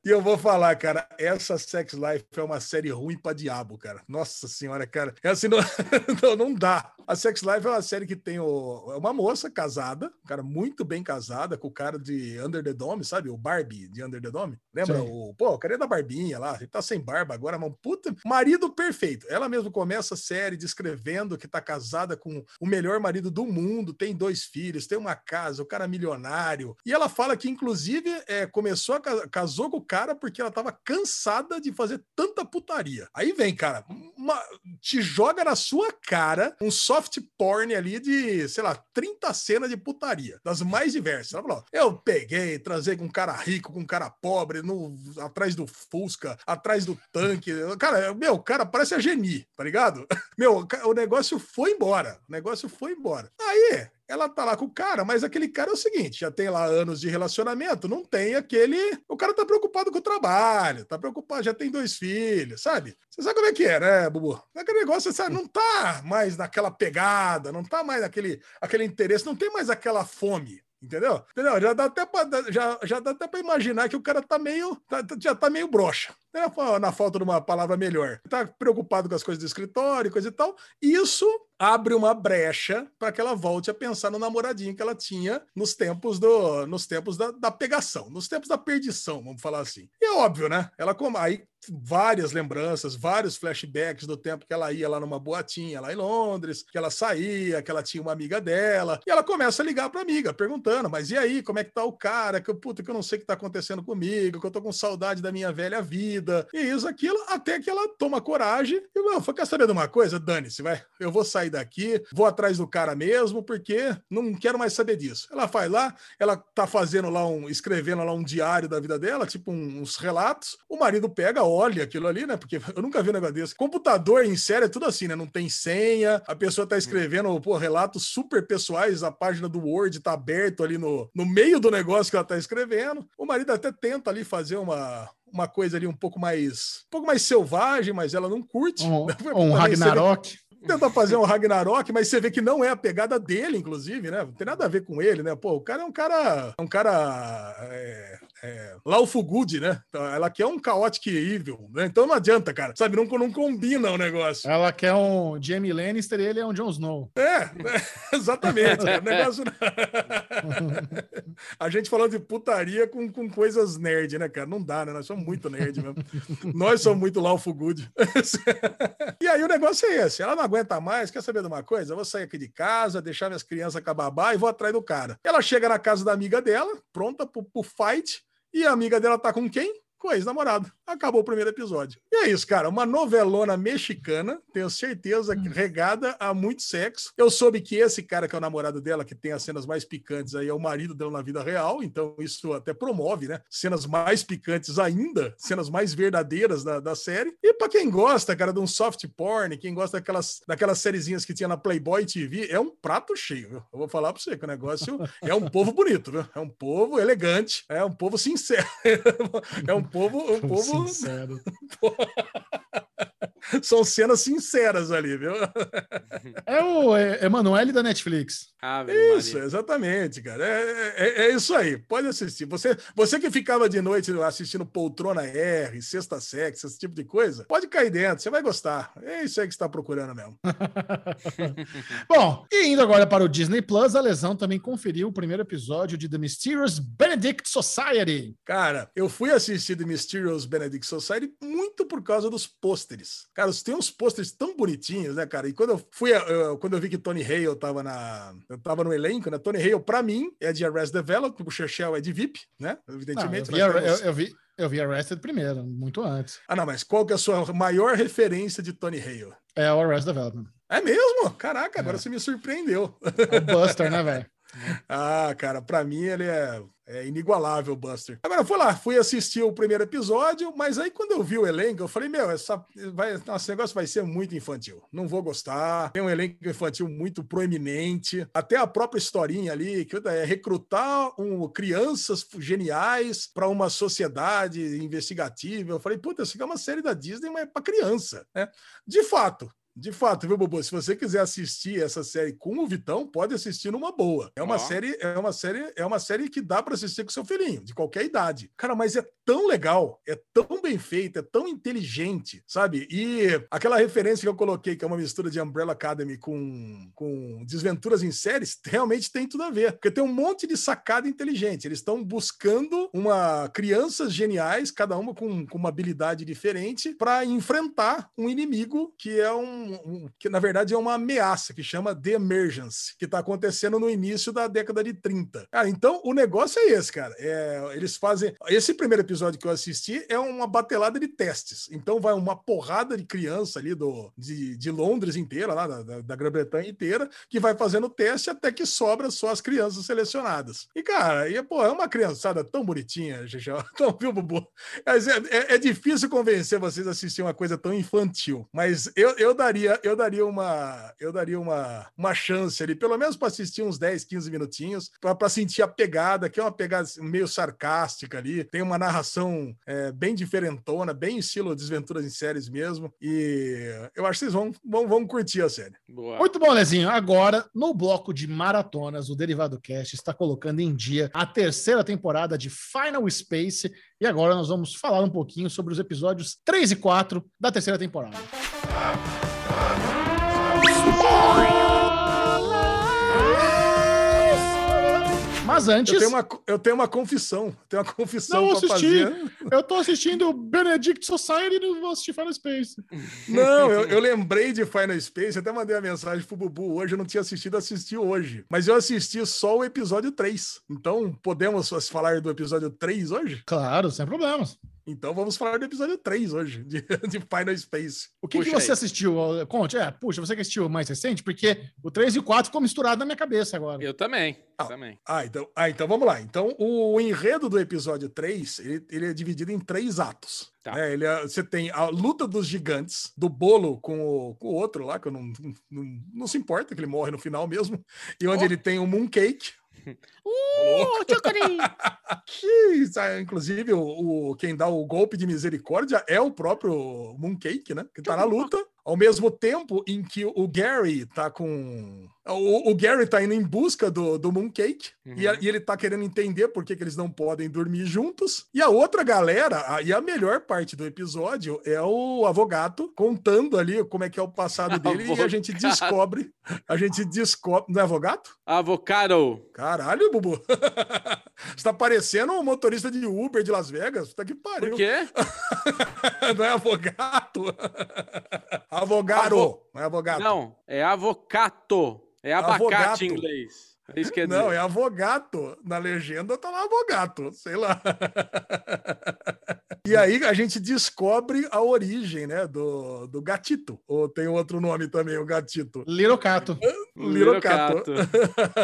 B: E eu vou falar, cara, essa Sex Life é uma série ruim pra diabo, cara. Nossa senhora, cara. É assim, não, não, não dá. A Sex Life é uma série que tem o- é uma moça casada, um cara muito bem casada, com o cara de Under the Dome, sabe? O Barbie de Under the Dome. Lembra?
A: Sim.
B: O, pô, o cara é da barbinha lá, ele tá sem barba agora, mas puta, marido perfeito. Ela mesmo começa a série descrevendo que tá casada com o melhor marido do mundo, tem dois filhos, tem uma casa, o cara é milionário. E ela fala que, inclusive, é, começou a ca- casou com o cara porque ela tava cansada de fazer tanta putaria. Aí vem, cara, uma- te joga na sua cara um soft porn ali de, sei lá, 30 cenas de putaria, das mais diversas. Ela falou: eu peguei, trazei com um cara rico, com um cara pobre, no, atrás do Fusca, atrás do tanque. Cara, meu, cara parece a Geni, tá ligado? Meu, o negócio foi embora. O negócio foi embora. Aí, ela tá lá com o cara, mas aquele cara é o seguinte: já tem lá anos de relacionamento, não tem aquele. O cara tá preocupado com o trabalho, tá preocupado, já tem dois filhos, sabe? Você sabe como é que é, né, Bubu? Aquele negócio, sabe, não tá mais naquela pegada, não tá mais naquele aquele interesse, não tem mais aquela fome. Entendeu? Entendeu? Já dá até pra, já, já dá até pra imaginar que o cara tá meio. tá- tá- já tá meio broxa. Né? Na falta de uma palavra melhor. Tá preocupado com as coisas do escritório, coisa e tal. Isso abre uma brecha para que ela volte a pensar no namoradinho que ela tinha nos tempos do nos tempos da, da pegação, nos tempos da perdição, vamos falar assim. E é óbvio, né? Ela com aí várias lembranças, vários flashbacks do tempo que ela ia lá numa boatinha lá em Londres, que ela saía, que ela tinha uma amiga dela, e ela começa a ligar para amiga, perguntando: "Mas e aí, como é que tá o cara? Que puta, que eu não sei o que tá acontecendo comigo, que eu tô com saudade da minha velha vida". E isso aquilo até que ela toma coragem e, meu, quer saber de uma coisa? Dane-se, vai. Eu vou sair daqui, vou atrás do cara mesmo, porque não quero mais saber disso. Ela faz lá, ela tá fazendo lá um, escrevendo lá um diário da vida dela, tipo um- uns relatos. O marido pega, olha aquilo ali, né? Porque eu nunca vi um negócio desse. Computador em série é tudo assim, né? Não tem senha, a pessoa tá escrevendo, pô, relatos super pessoais, a página do Word tá aberto ali no, no meio do negócio que ela tá escrevendo. O marido até tenta ali fazer uma, uma coisa ali um pouco mais, um pouco mais selvagem, mas ela não curte.
A: Um, um
B: você vê-
A: Ragnarok.
B: Tenta fazer um Ragnarok, mas você vê que não é a pegada dele, inclusive, né? Não tem nada a ver com ele, né? Pô, o cara é um cara. Um cara. É, é, Lawful Good, né? Então, Ela quer um Chaotic Evil, né? Então não adianta, cara. Sabe, não, não combina o negócio.
A: Ela quer um Jamie Lannister e ele é um Jon Snow.
B: É, exatamente. O negócio. a gente falando de putaria com, com coisas nerd, né, cara? Não dá, né? Nós somos muito nerd mesmo. Nós somos muito Lawful Good. e aí o negócio é esse. Ela não aguenta mais. Quer saber de uma coisa? Eu vou sair aqui de casa, deixar minhas crianças com a babá e vou atrás do cara. Ela chega na casa da amiga dela, pronta pro, pro fight. E a amiga dela tá com quem? Com ex-namorado. Acabou o primeiro episódio. E é isso, cara. Uma novelona mexicana, tenho certeza, que regada a muito sexo. Eu soube que esse cara que é o namorado dela, que tem as cenas mais picantes aí, é o marido dela na vida real. Então isso até promove, né? Cenas mais picantes ainda, cenas mais verdadeiras da, da série. E pra quem gosta, cara, de um soft porn, quem gosta daquelas, daquelas sériezinhas que tinha na Playboy TV, é um prato cheio, viu? Eu vou falar pra você que o negócio é um povo bonito, viu? É um povo elegante, é um povo sincero. É um povo, um povo
A: Sincero.
B: são cenas sinceras ali, viu?
A: É o é, Emanuele da Netflix.
D: Ave
B: Isso,
D: Maria.
B: exatamente, cara. É, é- é isso aí. Pode assistir. Você, você que ficava de noite assistindo Poltrona R, Sexta Sex, esse tipo de coisa, pode cair dentro. Você vai gostar. É isso aí que você está procurando mesmo.
A: Bom, e indo agora para o Disney Plus, a Lesão também conferiu o primeiro episódio de The Mysterious Benedict Society.
B: Cara, eu fui assistir The Mysterious Benedict Society muito por causa dos pôsteres. Cara, tem uns pôsteres tão bonitinhos, né, cara? E quando eu fui, eu- quando eu vi que Tony Hale tava na, eu tava no elenco, né? Tony Hale, pra mim, é de Arrest Development, o Churchill é de VIP, né?
A: Não, eu,
B: Evidentemente.
A: vi,
B: nós
A: eu,
B: temos-
A: eu vi, eu vi Arrested primeiro, muito antes.
B: Ah, não, mas qual que é a sua maior referência de Tony Hale?
A: É o Arrested Development.
B: É mesmo? Caraca, agora
A: É.
B: você me surpreendeu.
A: É o Buster, né, velho?
B: Ah, cara, pra mim ele é, é inigualável, Buster. Agora, fui lá, fui assistir o primeiro episódio, mas aí quando eu vi o elenco, eu falei, meu, essa vai, esse negócio vai ser muito infantil. Não vou gostar. Tem um elenco infantil muito proeminente. Até a própria historinha ali, que é recrutar um, crianças geniais para uma sociedade investigativa. Eu falei, puta, isso aqui é uma série da Disney, mas é pra criança, né? De fato, de fato, viu, Bobo? Se você quiser assistir essa série com o Vitão, pode assistir numa boa. É uma
D: Ó.
B: série, é uma série, é uma série que dá para assistir com seu filhinho, de qualquer idade. Cara, mas é tão legal, é tão bem feita, é tão inteligente, sabe? E aquela referência que eu coloquei, que é uma mistura de Umbrella Academy com, com Desventuras em séries, realmente tem tudo a ver. Porque tem um monte de sacada inteligente. Eles estão buscando uma crianças geniais, cada uma com, com uma habilidade diferente, para enfrentar um inimigo que é um, um- que na verdade é uma ameaça que chama The Emergence, que está acontecendo no início da década de 30. Cara, então o negócio é esse, cara. É, eles fazem esse primeiro episódio que eu assisti é uma batelada de testes. Então vai uma porrada de criança ali do de, de Londres inteira, lá da, da, Grã-Bretanha inteira, que vai fazendo teste até que sobra só as crianças selecionadas. E cara, e, pô, é uma criançada tão bonitinha, Gegel. Então, viu, Bubu? É, é- é difícil convencer vocês a assistir uma coisa tão infantil. Mas eu, eu daria, eu daria uma, eu daria uma, uma chance ali, pelo menos para assistir uns 10, 15 minutinhos, para sentir a pegada, que é uma pegada meio sarcástica ali. Tem uma narração é, bem diferentona, bem estilo Desventuras em séries mesmo. E eu acho que vocês vão, vão, vão curtir a série.
D: Boa.
A: Muito bom, Lezinho. Agora, no bloco de maratonas, o Derivado Cast está colocando em dia a terceira temporada de Final Space. E agora nós vamos falar um pouquinho sobre os episódios 3 e 4 da terceira temporada. Mas antes,
B: Eu tenho uma, eu tenho uma confissão, eu tenho uma confissão
A: Não assisti.
B: fazer.
A: eu tô assistindo Benedict Society e não vou assistir Final Space.
B: Não, eu, eu lembrei de Final Space, até mandei a mensagem pro Bubu hoje, eu não tinha assistido, assisti hoje. Mas eu assisti só o episódio 3. Então, podemos falar do episódio 3 hoje?
A: Claro, sem problemas.
B: Então vamos falar do episódio 3 hoje, de, de Final Space.
A: O que, que você
D: aí.
A: assistiu? Conte, é, puxa, você que assistiu o mais recente, porque o 3 e o 4 ficou misturado na minha cabeça agora.
D: Eu também.
B: Ah.
D: também.
B: Ah, então, ah, então vamos lá. Então, o enredo do episódio 3, ele, ele é dividido em três atos.
D: Tá.
B: né? Ele é- você tem a luta dos gigantes, do bolo com o, com o outro lá, que eu não, não, não se importa, que ele morre no final mesmo, e onde
D: Oh.
B: ele tem o Mooncake.
C: Uh,
B: ah, inclusive, o, o- quem dá o golpe de misericórdia é o próprio Mooncake, né? Que tá na luta. Ao mesmo tempo em que o Gary tá com. O, o Gary tá indo em busca do, do Mooncake e, a-
D: Uhum.
B: e ele tá querendo entender por que, que eles não podem dormir juntos. E a outra galera, a- e a melhor parte do episódio é o avogado contando ali como é que é o passado dele e a gente descobre. A gente descobre. Não é avogado?
D: Avocado.
B: Caralho, Bubu. Você tá parecendo um motorista de Uber de Las Vegas. Tá que pariu.
D: Por quê?
B: Não é avogado? Avogado.
D: Avo-
B: Não é avogado.
D: Não, é avocato. É abacate
B: Avogato.
D: em inglês. Isso que quer
B: Não,
D: dizer.
B: é avogado. Na legenda tá lá avogado. Sei lá. E aí a gente descobre a origem, né, do, do gatito. Ou tem outro nome também, o gatito.
A: Little Cato.
B: Little Cato.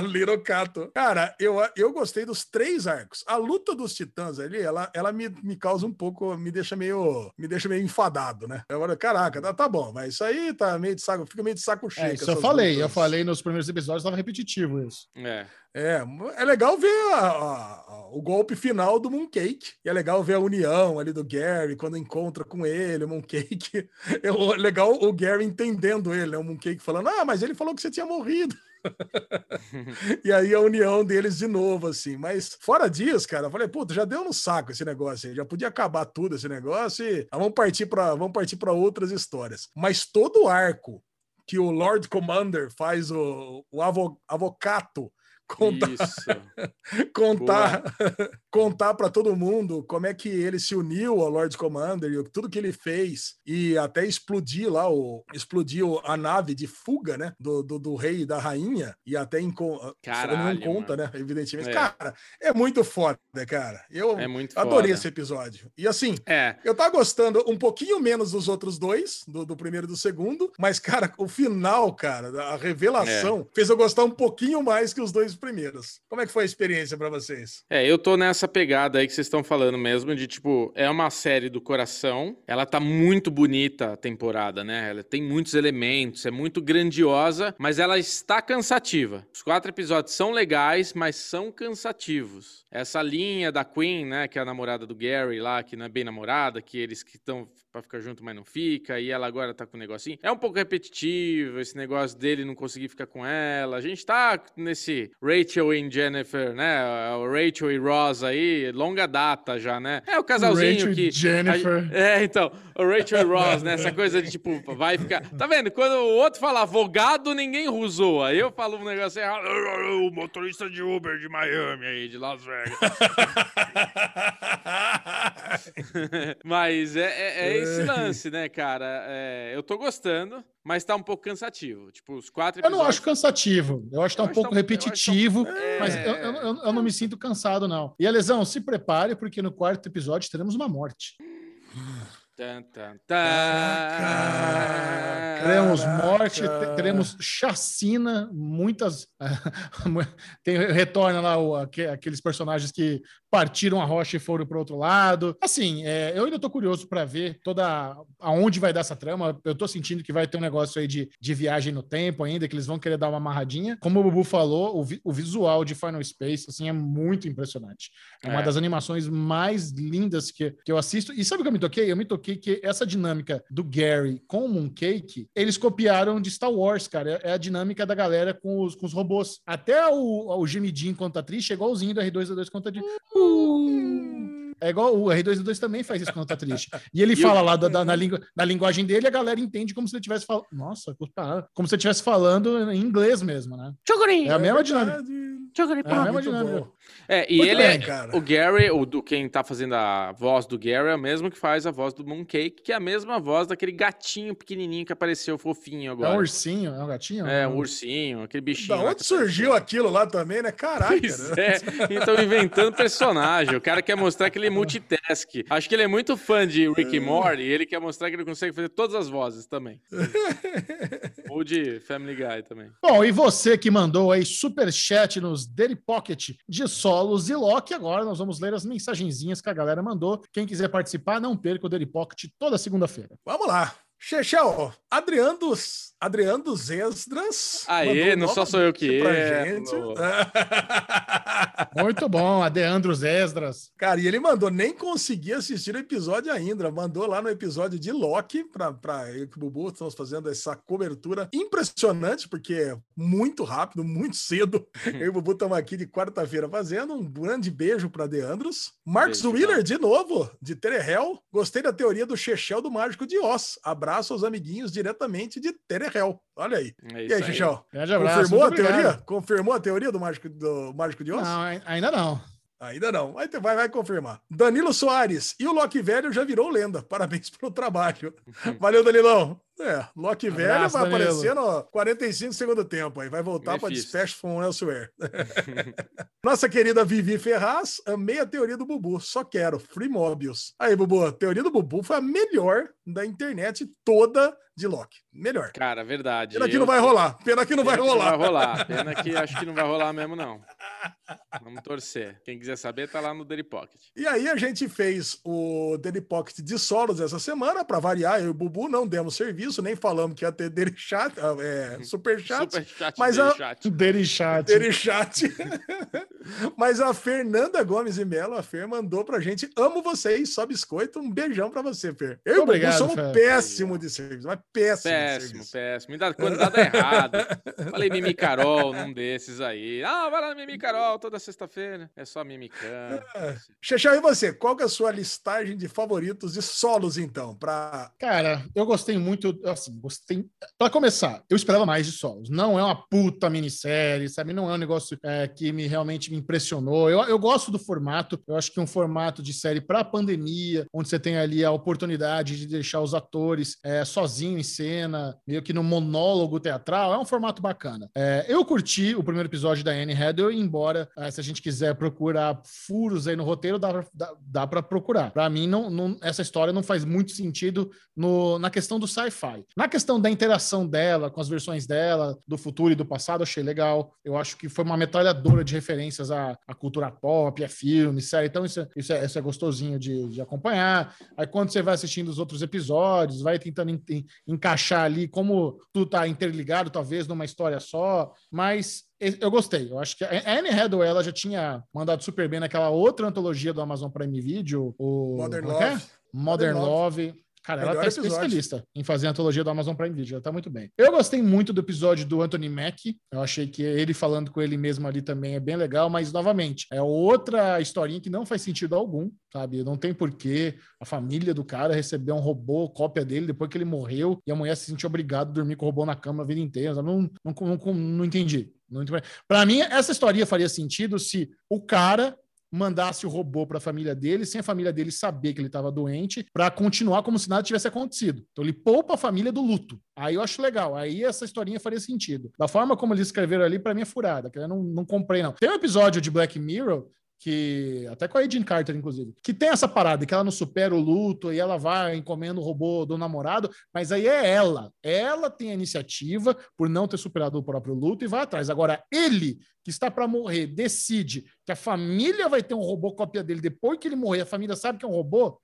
B: Little Cato. Cara, eu, eu gostei dos três arcos. A luta dos titãs ali, ela, ela me, me causa um pouco, me deixa meio, me deixa meio enfadado, né? Agora, caraca, tá, tá bom, mas isso aí tá meio de saco, fica meio de saco cheio.
A: É, isso eu falei. Eu
B: lutas.
A: falei nos primeiros episódios, estava repetitivo isso.
D: É.
B: É, é legal ver a- a- o golpe final do Mooncake. E é legal ver a união ali do Gary quando encontra com ele, o Mooncake. É o- legal o Gary entendendo ele, né? O Mooncake falando, ah, mas ele falou que você tinha morrido. e aí a união deles de novo, assim. Mas fora disso, cara, eu falei, puta, já deu no saco esse negócio aí, já podia acabar tudo esse negócio e ah, vamos partir para vamos partir para outras histórias. Mas todo o arco que o Lord Commander faz o, o avo, avocato contar contar contar para todo mundo como é que ele se uniu ao Lord Commander e tudo que ele fez e até explodir lá o explodiu a nave de fuga, né, do, do, do rei e da rainha e até em
D: Caralho,
B: não conta,
D: mano.
B: né, evidentemente.
D: É.
B: Cara, é muito foda, cara. Eu
D: É muito
B: adorei
D: foda.
B: esse episódio. E assim,
D: É,
B: eu tava gostando um pouquinho menos dos outros dois, do, do primeiro e do segundo, mas, cara, o final, cara, a revelação,
D: É.
B: fez eu gostar um pouquinho mais que os dois primeiros. Como é que foi a experiência pra vocês?
D: É, eu tô nessa pegada aí que vocês estão falando mesmo, de tipo, é uma série do coração, ela tá muito bonita a temporada, né? Ela tem muitos elementos, é muito grandiosa, mas ela está cansativa. Os quatro episódios são legais, mas são cansativos. Essa linha da Queen, né, que é a namorada do Gary lá, que não é bem namorada, que eles que estão pra ficar junto, mas não fica, e ela agora tá com um negocinho. É um pouco repetitivo esse negócio dele não conseguir ficar com ela. A gente tá nesse Rachel e Jennifer, né? O Rachel e Ross aí, longa data já, né? É o casalzinho
A: Rachel e
D: que.
A: Jennifer.
D: a- é, então, o Rachel e Ross, né? Essa coisa de tipo, vai ficar. Tá vendo? Quando o outro fala avogado, ninguém usou. Aí eu falo um negócio errado. O motorista de Uber de Miami aí, de Las Vegas. Mas é, é- é esse lance, né, cara? É, eu tô gostando, mas tá um pouco cansativo. Tipo, os quatro
A: Eu não
D: episódios-
A: acho cansativo. Eu acho que tá
D: Eu
A: um pouco
D: tá- eu tá
A: repetitivo,
D: É.
A: mas eu, eu- eu- eu não me sinto cansado, não. E a lesão, se prepare, porque no quarto episódio teremos uma morte.
D: Tan, tan,
B: Caraca.
D: tan.
A: Teremos morte, te- teremos chacina, muitas. Tem, retorna lá o- aque- aqueles personagens que partiram a rocha e foram para outro lado. Assim, é, eu ainda tô curioso para ver toda aonde vai dar essa trama. Eu tô sentindo que vai ter um negócio aí de, de viagem no tempo ainda, que eles vão querer dar uma amarradinha. Como o Bubu falou, o, vi- o visual de Final Space assim, é muito impressionante. É uma
D: É.
A: das animações mais lindas que, que eu assisto. E sabe o que eu me toquei? Eu me toquei que essa dinâmica do Gary com o Mooncake, eles copiaram de Star Wars, cara. É a dinâmica da galera com os, com os robôs. Até o, o gemidinho enquanto atriz é igualzinho do R2D2 quanto atriz. Uh! É igual o R2D2 também faz isso quando tá triste. E ele
D: E
A: fala lá da, da- na, língua, na linguagem dele, a galera entende como se ele estivesse falando. Nossa, puta, como se ele estivesse falando em inglês mesmo, né?
C: Chocorim!
A: É a mesma dinâmica.
B: Verdade.
C: Chocorim,
A: É mesma
B: Muito bom.
D: É, e
B: Muito
D: ele
B: bem,
D: é.
B: cara.
D: O Gary, o do quem tá fazendo a voz do Gary, é o mesmo que faz a voz do Mooncake, que é a mesma voz daquele gatinho pequenininho que apareceu fofinho
A: É
D: agora.
A: um ursinho, é um gatinho?
D: É, um ursinho, aquele bichinho.
B: Da onde surgiu aquilo lá também, né? Caraca.
D: Pois
B: né?
D: é, então inventando personagem. O cara quer mostrar que ele é multitask. Acho que ele é muito fã de Rick e Morty e ele quer mostrar que ele consegue fazer todas as vozes também. Ou de Family Guy também.
A: Bom, e você que mandou aí superchat Daily Pocket de Solos e Loki, agora nós vamos ler as mensagenzinhas que a galera mandou. Quem quiser participar, não perca o Daily Pocket toda segunda-feira.
B: Vamos lá. Chechel, Adriano dos, Adriano dos Esdras.
D: Aê, não só sou eu que
B: gente.
A: Muito bom, a Deandros Esdras.
B: Cara, e ele mandou, nem consegui assistir o episódio ainda. Mandou lá no episódio de Loki, pra, pra eu e o Bubu estamos fazendo essa cobertura impressionante, porque é muito rápido, muito cedo. Eu e o Bubu estamos aqui de quarta-feira fazendo. Um grande beijo para Deandros. Marcos
D: Beijo,
B: Wheeler, de novo, de Terehel. Gostei da teoria do Chechel do Mágico de Oz. Abraço aos amiguinhos diretamente de Terehel. Olha aí.
D: É
B: E
D: isso
B: aí,
D: aí.
B: Chechel?
A: Grande abraço.
B: Confirmou a
A: obrigado.
B: teoria? Confirmou a teoria do Mágico, do Mágico de Oz?
A: Não, ai- ainda não.
B: Ainda não. Vai, vai, vai confirmar. Danilo Soares. E o Loki Velho já virou lenda. Parabéns pelo trabalho. Valeu, Danilão. É, Loki Velho
A: Abraço,
B: vai
A: Danilo.
B: aparecer no 45 segundo tempo aí. Vai voltar para. Dispatch from Elsewhere. Nossa querida Vivi Ferraz. Amei a teoria do Bubu. Só quero. Free Mobius. Aí, Bubu. A teoria do Bubu foi a melhor da internet toda de Loki. Melhor.
D: Cara, verdade.
B: Pena que
D: Eu-
B: não vai rolar. Pena que não vai
D: Pena que
B: rolar.
D: Não vai rolar. Pena que acho que não vai rolar mesmo, não. Vamos torcer. Quem quiser saber, tá lá no Daily Pocket.
B: E aí a gente fez o Daily Pocket de solos essa semana, para variar, eu e o Bubu não demos serviço, nem falamos que ia ter Daily Chat, é, Super Chat,
D: Super chat,
B: mas
D: Daily
B: a-
D: chat.
A: Daily Chat.
B: Mas a Fernanda Gomes e Melo, a Fer, mandou pra gente. Amo vocês, só biscoito. Um beijão pra você, Fer. Eu
A: Obrigado,
B: somos
A: Fer.
B: péssimo de serviço, mas péssimo, de
D: Péssimo,
B: serviço.
D: péssimo. Me dá quando dá, dá errado. Falei Mimi Carol num desses aí. Ah, vai lá Mimi Carol toda sexta-feira. É só mimicando.
B: Xexão, e você? Qual que é a sua listagem de favoritos de solos, então? Pra...
A: Cara, eu gostei muito, assim, gostei. Pra começar, eu esperava mais de solos. Não é uma puta minissérie, sabe? Não é um negócio é, que me realmente me impressionou. Eu, eu gosto do formato. Eu acho que um formato de série pra pandemia, onde você tem ali a oportunidade de deixar os atores é, sozinhos em cena, meio que no monólogo teatral, é um formato bacana. É, eu curti o primeiro episódio da Anne Hathaway, embora é, se a gente quiser procurar furos aí no roteiro, dá, pra- dá, dá para procurar. Pra mim, não, não- essa história não faz muito sentido no, na questão do sci-fi. Na questão da interação dela com as versões dela, do futuro e do passado, achei legal. Eu acho que foi uma metralhadora de referências à, à cultura pop, a filme, série. Então, isso é, isso é, isso é gostosinho de, de acompanhar. Aí, quando você vai assistindo os outros episódios, vai tentando en- en- encaixar ali como tudo tá interligado, talvez, numa história só. Mas eu gostei. Eu acho que a Anne Hathaway, ela já tinha mandado super bem naquela outra antologia do Amazon Prime Video, o...
B: Modern
A: é é?
B: Love.
A: Modern
B: Modern
A: Love. Cara, ela
B: Melhor
A: tá
B: episódio.
A: especialista em fazer a antologia do Amazon Prime Video. Ela tá muito bem. Eu gostei muito do episódio do Anthony Mack. Eu achei que ele falando com ele mesmo ali também é bem legal, mas novamente, é outra historinha que não faz sentido algum, sabe? Não tem porquê a família do cara receber um robô, cópia dele, depois que ele morreu, e a mulher se sentiu obrigada a dormir com o robô na cama a vida inteira. sabe? Não, não, não. Não entendi. Para mim, essa história faria sentido se o cara mandasse o robô para a família dele, sem a família dele saber que ele estava doente, para continuar como se nada tivesse acontecido. Então ele poupa a família do luto. Aí eu acho legal. Aí essa historinha faria sentido. Da forma como eles escreveram ali, para mim é furada, que eu não, não comprei, não. Tem um episódio de Black Mirror que até com a Agent Carter, inclusive, que tem essa parada que ela não supera o luto e ela vai encomenda o robô do namorado, mas aí é ela. Ela tem a iniciativa por não ter superado o próprio luto e vai atrás. Agora, ele, que está para morrer, decide que a família vai ter um robô cópia dele depois que ele morrer, a família sabe que é um robô.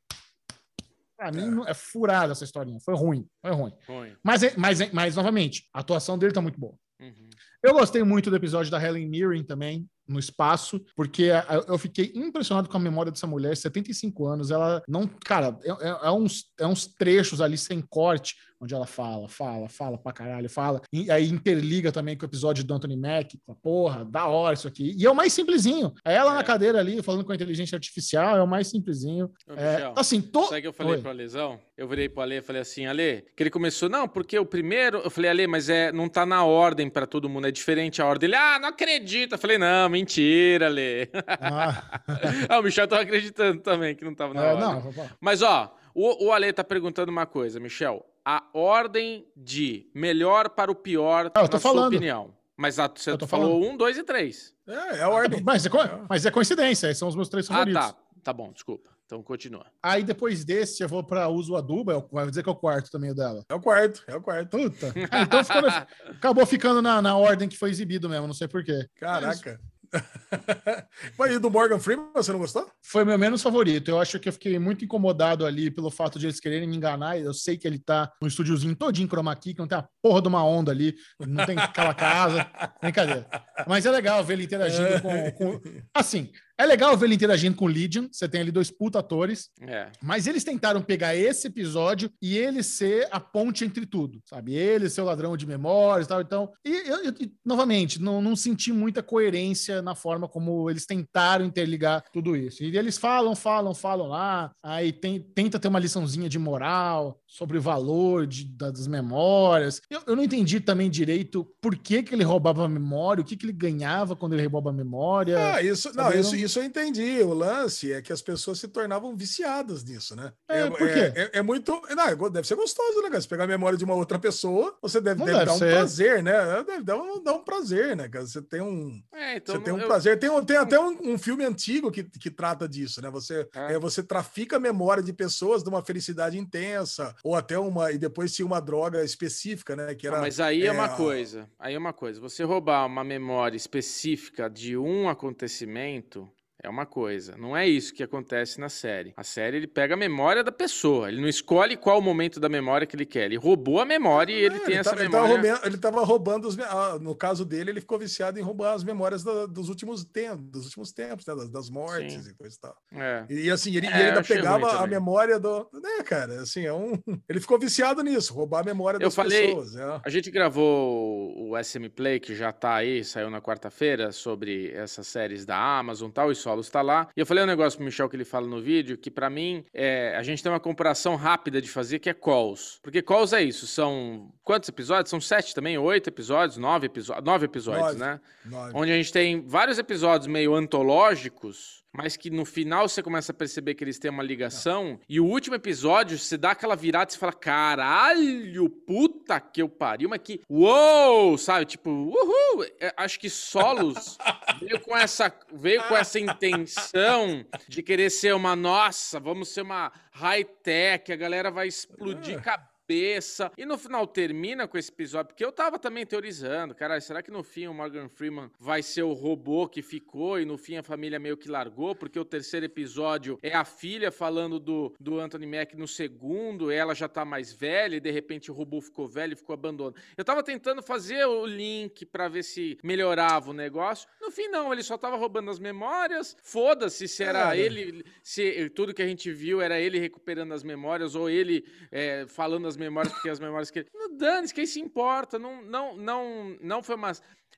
A: Pra mim, não- é furada essa historinha. Foi ruim, foi ruim.
D: Ruim.
A: Mas, é- mas, é- mas novamente, a atuação dele tá muito boa.
D: Uhum.
A: Eu gostei muito do episódio da Helen Mirren também, no espaço, porque eu fiquei impressionado com a memória dessa mulher, 75 anos, ela não, cara, é, é- é uns, é uns trechos ali sem corte, onde ela fala, fala, fala pra caralho, fala, e aí interliga também com o episódio do Anthony Mack, porra, da hora isso aqui, e é o mais simplesinho, é ela
D: É.
A: na cadeira ali, falando com a inteligência artificial, é o mais simplesinho,
D: Ô,
A: é,
D: Michel,
A: assim, to...
D: Sabe que eu falei
A: Oi.
D: pro Alezão? Eu virei pro Ale e falei assim, Ale, que ele começou, não, porque o primeiro, eu falei, Ale, mas é, não tá na ordem pra todo mundo, é diferente a ordem. Ele, ah, não acredito. Eu falei, não, mentira, Ale.
A: Ah,
D: ah, o Michel tava acreditando também que não tava na
A: é,
D: ordem.
A: não, pô,
D: Mas, ó, o, o Ale tá perguntando uma coisa, Michel. A ordem de melhor para o pior,
A: Ah, eu tô
D: na sua
A: falando.
D: opinião. Mas a, você falou um, dois e três.
B: É, é a ordem.
A: mas, é, co- mas é coincidência, esses são os meus três
D: Ah,
A: favoritos.
D: tá. Tá bom, desculpa. Então continua.
A: Aí depois desse eu vou para uso adubo, é vai dizer que é o quarto também dela.
B: É o quarto, é o quarto.
A: Puta. Ah, então ficou na- acabou ficando na, na ordem que foi exibido mesmo, não sei porquê.
B: Caraca. Mas e do Morgan Freeman, você não gostou?
A: Foi meu menos favorito. Eu acho que eu fiquei muito incomodado ali pelo fato de eles quererem me enganar. Eu sei que ele tá no estúdiozinho todinho chroma key, que não tem a porra de uma onda ali, não tem aquela casa. Brincadeira. Mas é legal ver ele interagindo com, com- Assim, é legal ver ele interagindo com o Legion. Você tem ali dois puta atores.
D: É.
A: Mas eles tentaram pegar esse episódio e ele ser a ponte entre tudo, sabe? Ele ser o ladrão de memórias e tal. Então, e, eu- eu- novamente, não, não senti muita coerência na forma como eles tentaram interligar tudo isso. E eles falam, falam, falam lá, aí tem, tenta ter uma liçãozinha de moral sobre o valor de- das memórias. Eu, eu não entendi também direito por que, que ele roubava a memória, o que, que ele ganhava quando ele roubava a memória.
B: Ah, isso, não, isso, isso eu entendi. O lance é que as pessoas se tornavam viciadas nisso, né?
A: É, por quê?
B: É, é muito. Não, é deve ser gostoso, né, cara? Você pegar a memória de uma outra pessoa, você deve, deve
A: deve
B: dar um
A: ser.
B: prazer, né? Deve dar um, dar um prazer, né, cara? Você tem um.
D: É, então.
B: você tem um
D: eu-
B: prazer. Tem, um- tem até um, um filme antigo que, que trata disso, né? Você,
D: É.
B: é, você trafica a memória de pessoas de uma felicidade intensa, ou até uma. E depois tinha uma droga específica, né? Que
D: Ah,
B: era.
D: mas aí é, uma
B: a-
D: coisa. Aí é uma coisa. Você roubar uma memória específica de um acontecimento é uma coisa. Não é isso que acontece na série. A série ele pega a memória da pessoa. Ele não escolhe qual o momento da memória que ele quer. Ele roubou a memória e ele
B: É,
D: tem essa
B: tava- ele
D: memória.
B: tava roubando- ele tava roubando os. ah, No caso dele, ele ficou viciado em roubar as memórias da- dos últimos tempos, dos últimos tempos, né? Das, das mortes
D: Sim.
B: e coisa e tal.
D: É.
B: E, assim, ele,
D: É,
B: ele
D: eu
B: ainda pegava a memória do. Né, cara? Assim, é um. Ele ficou viciado nisso, roubar a memória
D: Eu
B: das
D: falei-
B: pessoas. é.
D: A gente gravou o SM Play, que já tá aí, saiu na quarta-feira, sobre essas séries da Amazon e tal, e Solos tá lá. E eu falei um negócio pro Michel que ele fala no vídeo, que pra mim, é, a gente tem uma comparação rápida de fazer, que é Calls. Porque Calls é isso, são quantos episódios? São sete também? Oito episódios? Nove, episo nove episódios,
B: Nove.
D: né?
B: Nove.
D: Onde a gente tem vários episódios meio antológicos, mas que no final você começa a perceber que eles têm uma ligação. E o último episódio, você dá aquela virada e fala: caralho, puta que eu pariu, mas que. Uou! Sabe? Tipo, uhul! É, acho que Solos veio com essa, veio com essa intenção de querer ser uma nossa, vamos ser uma high-tech, a galera vai explodir
B: É.
D: cabeça. E no final termina com esse episódio, porque eu tava também teorizando, cara, será que no fim o Morgan Freeman vai ser o robô que ficou e no fim a família meio que largou, porque o terceiro episódio é a filha falando do, do Anthony Mack no segundo, ela já tá mais velha e de repente o robô ficou velho e ficou abandonado. Eu tava tentando fazer o link pra ver se melhorava o negócio. No fim não, ele só tava roubando as memórias. Foda-se se era
B: É.
D: ele, se tudo que a gente viu era ele recuperando as memórias ou ele é, falando as memórias porque as memórias que ele... Dane-se, quem se importa? Não, não, não, não foi uma...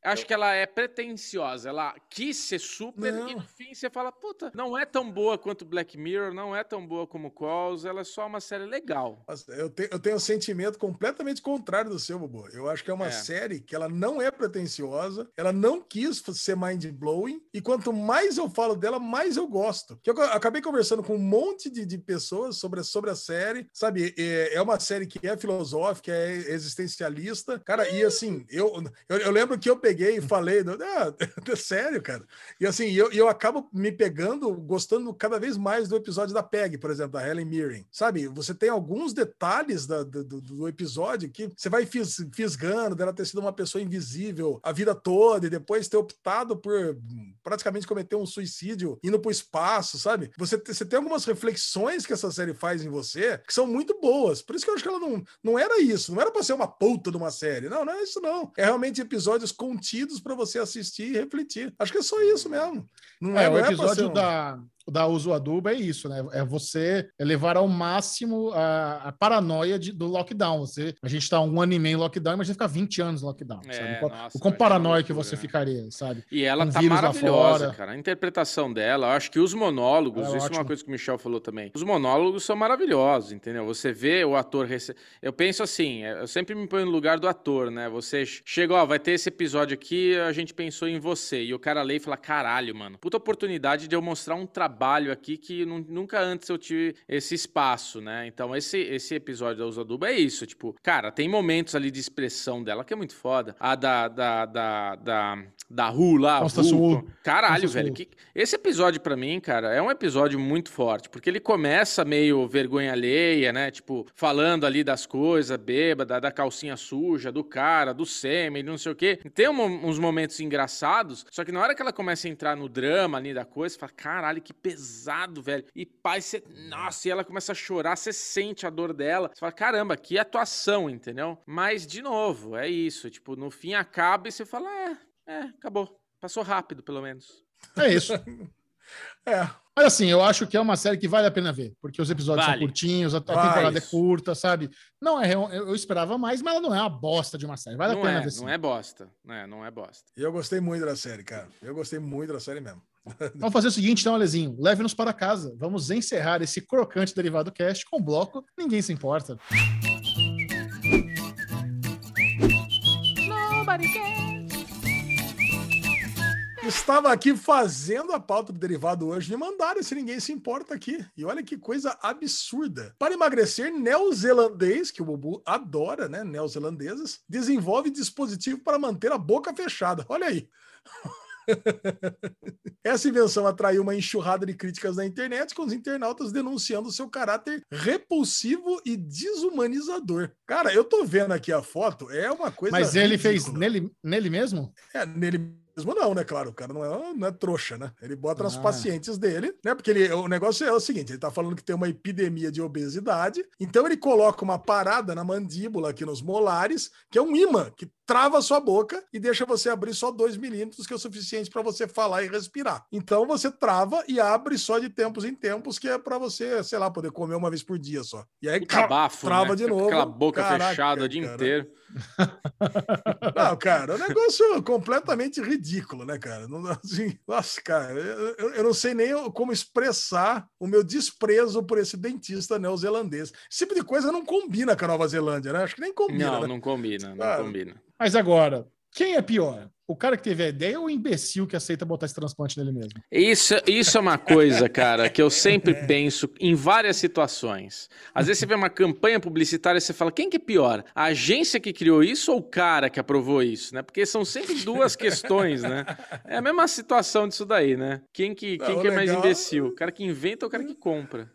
D: Acho que ela é pretensiosa, ela quis ser super
B: Não.
D: e no fim você fala, puta, não é tão boa quanto Black Mirror, não é tão boa como Calls, ela é só uma série legal.
B: Eu, te- eu tenho um sentimento completamente contrário do seu, Bobo. Eu acho que é uma
D: É.
B: série que ela não é pretensiosa, ela não quis ser mind-blowing, e quanto mais eu falo dela, mais eu gosto. Eu acabei conversando com um monte de, de pessoas sobre, a- sobre a série, sabe? É, é uma série que é filosófica, é existencialista, cara, e assim, eu, eu, eu lembro que eu peguei e falei, ah, sério, cara. E assim, eu, eu acabo me pegando, gostando cada vez mais do episódio da PEG, por exemplo, da Helen Mirren. Sabe, você tem alguns detalhes da- do, do- episódio que você vai fis- fisgando dela ter sido uma pessoa invisível a vida toda e depois ter optado por praticamente cometer um suicídio indo pro espaço, sabe? Você, você tem algumas reflexões que essa série faz em você que são muito boas. Por isso que eu acho que ela não, não era isso, não era pra ser uma puta de uma série. Não, não é isso não. É realmente episódios contidos pra você assistir e refletir. Acho que é só isso mesmo. Não
A: É,
B: é,
A: o
B: é
A: episódio
B: ser um-
A: da, Uso Aduba é isso, né? É você levar ao máximo a, a paranoia de- do lockdown. Você, a gente tá um ano e meio em lockdown, imagina ficar 20 anos em lockdown.
D: É, nossa,
A: o quão paranoia que você
D: né?
A: ficaria, sabe?
D: E ela
A: Um
D: tá maravilhosa, cara. A interpretação dela, eu acho que os monólogos,
A: é
D: isso é uma coisa que o Michel falou também. Os monólogos são maravilhosos, entendeu? Você vê o ator. rece- Eu penso assim, é, eu sempre me ponho no lugar do ator, né? Você ch- chega, ó, vai ter esse episódio aqui, a gente pensou em você. E o cara lê e fala: caralho, mano, puta oportunidade de eu mostrar um trabalho aqui que nu- nunca antes eu tive esse espaço, né? Então, esse, esse episódio da Usaduba é isso. Tipo, cara, tem momentos ali de expressão dela que é muito foda. A da. da, da, da da Ru lá, Ru. Caralho, velho. Que- Esse episódio, pra mim, cara, é um episódio muito forte, porque ele começa meio vergonha alheia, né? Tipo, falando ali das coisas, bêbada, da calcinha suja, do cara, do sêmen, não sei o quê. Tem um- uns momentos engraçados, só que na hora que ela começa a entrar no drama ali da coisa, você fala, caralho, que pesado, velho. E pai, você. Nossa, e ela começa a chorar, você sente a dor dela. Você fala, caramba, que atuação, entendeu? Mas, de novo, é isso. Tipo, no fim acaba e você fala, é, é, acabou. Passou rápido, pelo menos.
A: É isso.
B: É,
A: Mas assim, eu acho que é uma série que vale a pena ver, porque os episódios
D: Vale.
A: são curtinhos, a,
B: Vale.
A: temporada é curta, sabe? Não é, eu, eu esperava mais, mas ela não é uma bosta de uma série. Vale
D: não
A: a pena
D: é,
A: ver sim.
D: não é bosta. né? Não é bosta.
B: eu gostei muito da série, cara. Eu gostei muito da série mesmo.
A: Vamos fazer o seguinte, então, Alezinho. Leve-nos para casa. Vamos encerrar esse crocante derivado cast com o bloco Ninguém Se Importa.
C: Nobody cares.
B: Estava aqui fazendo a pauta do derivado hoje e mandaram esse ninguém se importa aqui. E olha que coisa absurda. Para emagrecer, neozelandês, que o Bubu adora, né? Neozelandeses, desenvolve dispositivo para manter a boca fechada. Olha aí. Essa invenção atraiu uma enxurrada de críticas na internet, com os internautas denunciando seu caráter repulsivo e desumanizador. Cara, eu tô vendo aqui a foto, é uma coisa.
A: Mas ele fez
B: ridícula.
A: nele, nele mesmo?
B: É, nele não, né? Claro, o cara não é, não é trouxa, né? Ele bota nas
A: Ah.
B: pacientes dele, né? Porque ele, o negócio é o seguinte: ele tá falando que tem uma epidemia de obesidade, então ele coloca uma parada na mandíbula, aqui nos molares, que é um imã que trava a sua boca e deixa você abrir só 2 milímetros, que é o suficiente para você falar e respirar. Então você trava e abre só de tempos em tempos, que é para você, sei lá, poder comer uma vez por dia só. E aí,
D: Puta bafo,
B: trava
D: né?
B: de novo.
D: Aquela boca
B: Caraca,
D: fechada o dia
B: cara.
D: inteiro.
B: Não, cara, é um negócio completamente ridículo, né, cara? Não, assim, nossa, cara, eu, eu- não sei nem como expressar o meu desprezo por esse dentista neozelandês. Esse tipo de coisa não combina com a Nova Zelândia, né? Acho que nem combina.
D: Não,
B: né?
D: não combina, não
B: Claro.
D: combina.
A: Mas agora, quem é pior? O cara que teve a ideia ou o imbecil que aceita botar esse transplante nele mesmo?
D: Isso, isso é uma coisa, cara, que eu sempre penso em várias situações. Às vezes você vê uma campanha publicitária e você fala, quem que é pior? A agência que criou isso ou o cara que aprovou isso, né? Porque são sempre duas questões, né? É a mesma situação disso daí, né? Quem que, quem que é mais imbecil? O cara que inventa ou o cara que compra?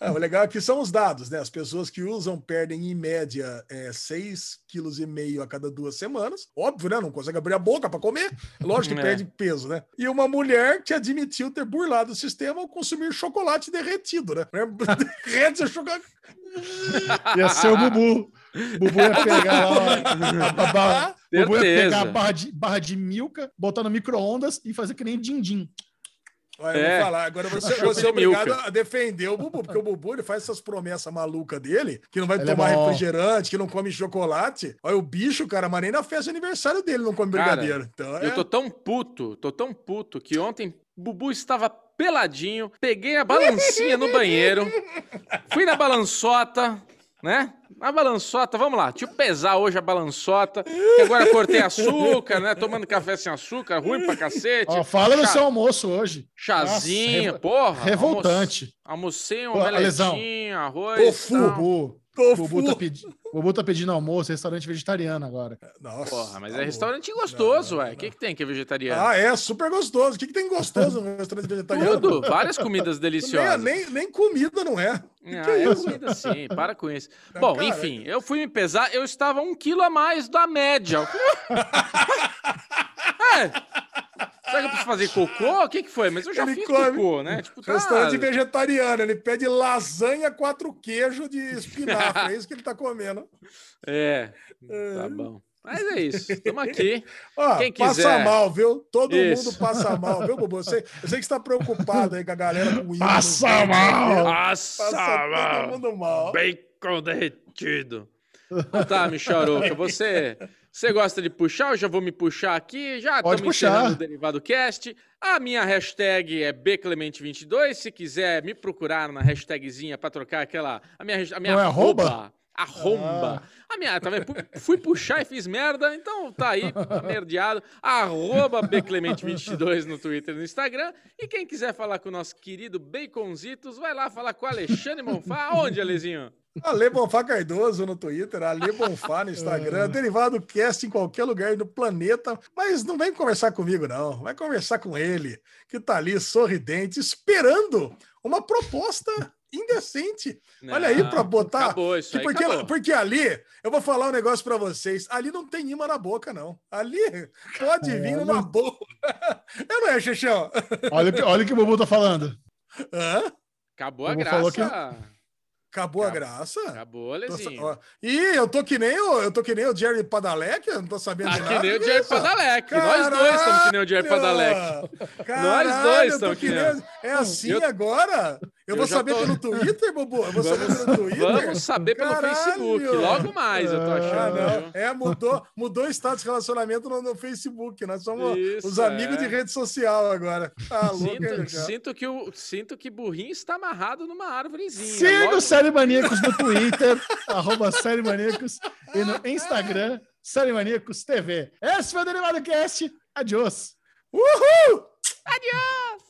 B: É, o legal aqui são os dados, né? As pessoas que usam perdem, em média, é, 6,5 kg a cada duas semanas. Óbvio, né? Não consegue abrir a boca para comer. Lógico que
D: É.
B: perde peso, né? E uma mulher que admitiu ter burlado o sistema ao consumir chocolate derretido, né? Derrete o chocolate.
A: Ia ser o Bubu. O Bubu ia pegar lá a, a barra, Bubu ia pegar a barra de, barra de milka, botar no micro-ondas e fazer que nem din-din.
B: Olha, eu
D: É.
B: vou falar. Agora você, você é obrigado a defender o Bubu, porque o Bubu ele faz essas promessas malucas dele, que não vai
A: Ele é
B: tomar
A: bom.
B: refrigerante, que não come chocolate. Olha, o bicho, cara, mas nem na festa de aniversário dele não come
D: Cara,
B: brigadeiro. Então, é...
D: Eu tô tão puto, tô tão puto que ontem Bubu estava peladinho, peguei a balancinha no banheiro, fui na balançota, né? Na balançota, vamos lá, deixa eu pesar hoje a balançota, que agora cortei açúcar, né? Tomando café sem açúcar, ruim pra cacete.
A: Ó, fala no
D: Chá-
A: seu almoço hoje.
D: Chazinho,
A: Nossa,
D: porra.
A: Revoltante.
D: Almocei um omeletinho, arroz.
B: Tofu. Tofu.
A: Bubu, tá pedi... Tá pedindo almoço, restaurante vegetariano agora.
B: Nossa,
D: Porra, mas
B: tá
D: é restaurante gostoso,
B: Não, não,
D: ué. O
B: não.
D: que, que tem que é vegetariano?
B: Ah, é super gostoso. O que, que tem gostoso no restaurante vegetariano?
D: Tudo, várias comidas
B: Nem,
D: deliciosas.
B: nem, nem comida não é. Que
D: Ah,
B: que é
D: é comida sim, para com isso.
B: Ah,
D: Bom,
B: cara,
D: enfim, eu fui me pesar, eu estava um quilo a mais da média. É, será que eu preciso fazer cocô? O que, que foi? Mas eu já
B: Ele
D: fiz
B: come
D: cocô, né? Tipo, tá...
B: Restaurante vegetariano, ele pede lasanha quatro queijos de espinafre, é isso que ele tá comendo.
D: É, tá bom. Mas é isso, estamos aqui.
B: Ó,
D: Quem
B: passa
D: quiser.
B: mal, viu? Todo
D: Isso.
B: mundo passa mal, viu, Bubu? Eu sei, eu sei que você tá preocupado aí com a galera com o
A: Passa
B: dentes,
A: mal!
B: Passa todo
D: mano,
B: mundo mal.
D: bacon derretido. Então tá, Micharuca, você, você gosta de puxar? Eu já vou me puxar aqui. Já
A: Pode
D: estamos
A: puxar.
D: o Derivado Cast. A minha hashtag é bclemente22. Se quiser me procurar na hashtagzinha pra trocar aquela... A minha, a minha
A: Não é arroba?
D: arroba. Arromba. A minha, tá vendo? Fui puxar e fiz merda, então tá aí, tá merdeado. Arroba bclemente22 no Twitter e no Instagram. E quem quiser falar com o nosso querido Baconzitos, vai lá falar com o Alexandre Monfá. Onde, Alezinho?
B: Ale Bonfá Cardoso no Twitter, Ale Bonfá no Instagram, Derivado Cast em qualquer lugar do planeta. Mas não vem conversar comigo, não. Vai conversar com ele, que tá ali sorridente, esperando uma proposta indecente. Olha aí, pra botar.
D: Acabou isso aí,
B: porque,
D: acabou.
B: porque ali, eu vou falar um negócio pra vocês. Ali não tem imã na boca, não. Ali pode vir numa boa. Eu não é, Xixão?
A: Olha, o que- olha o que o Bubu tá falando.
B: Hã?
D: Acabou a graça.
A: falou que-
B: Acabou a graça?
D: Acabou, Alezinho.
B: Ih, eu tô que nem o, eu tô que nem o Jerry Padalec, eu não tô sabendo de
D: Tá
B: nada.
D: que nem o
B: isso?
D: Padalec. Nós dois estamos que nem o Jair Padalec. Nós dois estamos
B: que
D: que
B: nem-
D: nem-
B: É assim
D: Eu-
B: agora? Eu,
D: eu
B: vou saber
D: tô-
B: pelo Twitter, Bobo? Eu vou saber pelo Twitter?
D: vamos saber pelo
B: Caralho!
D: Facebook. Logo mais, eu tô
B: Ah,
D: achando.
B: não.
D: viu?
B: É, mudou, mudou o status de relacionamento no, no Facebook. Nós somos
D: Isso,
B: os amigos
D: é.
B: de rede social agora. Tá louco,
D: Sinto, sinto, que o, sinto que burrinho está amarrado numa árvorezinha.
A: Siga
D: Logo-
A: o Série Maníacos no Twitter, arroba Série Maníacos, e no Instagram, Série Maníacos TV. Esse foi o Derivado Cast. Adiós.
B: Uhul!
C: Adiós!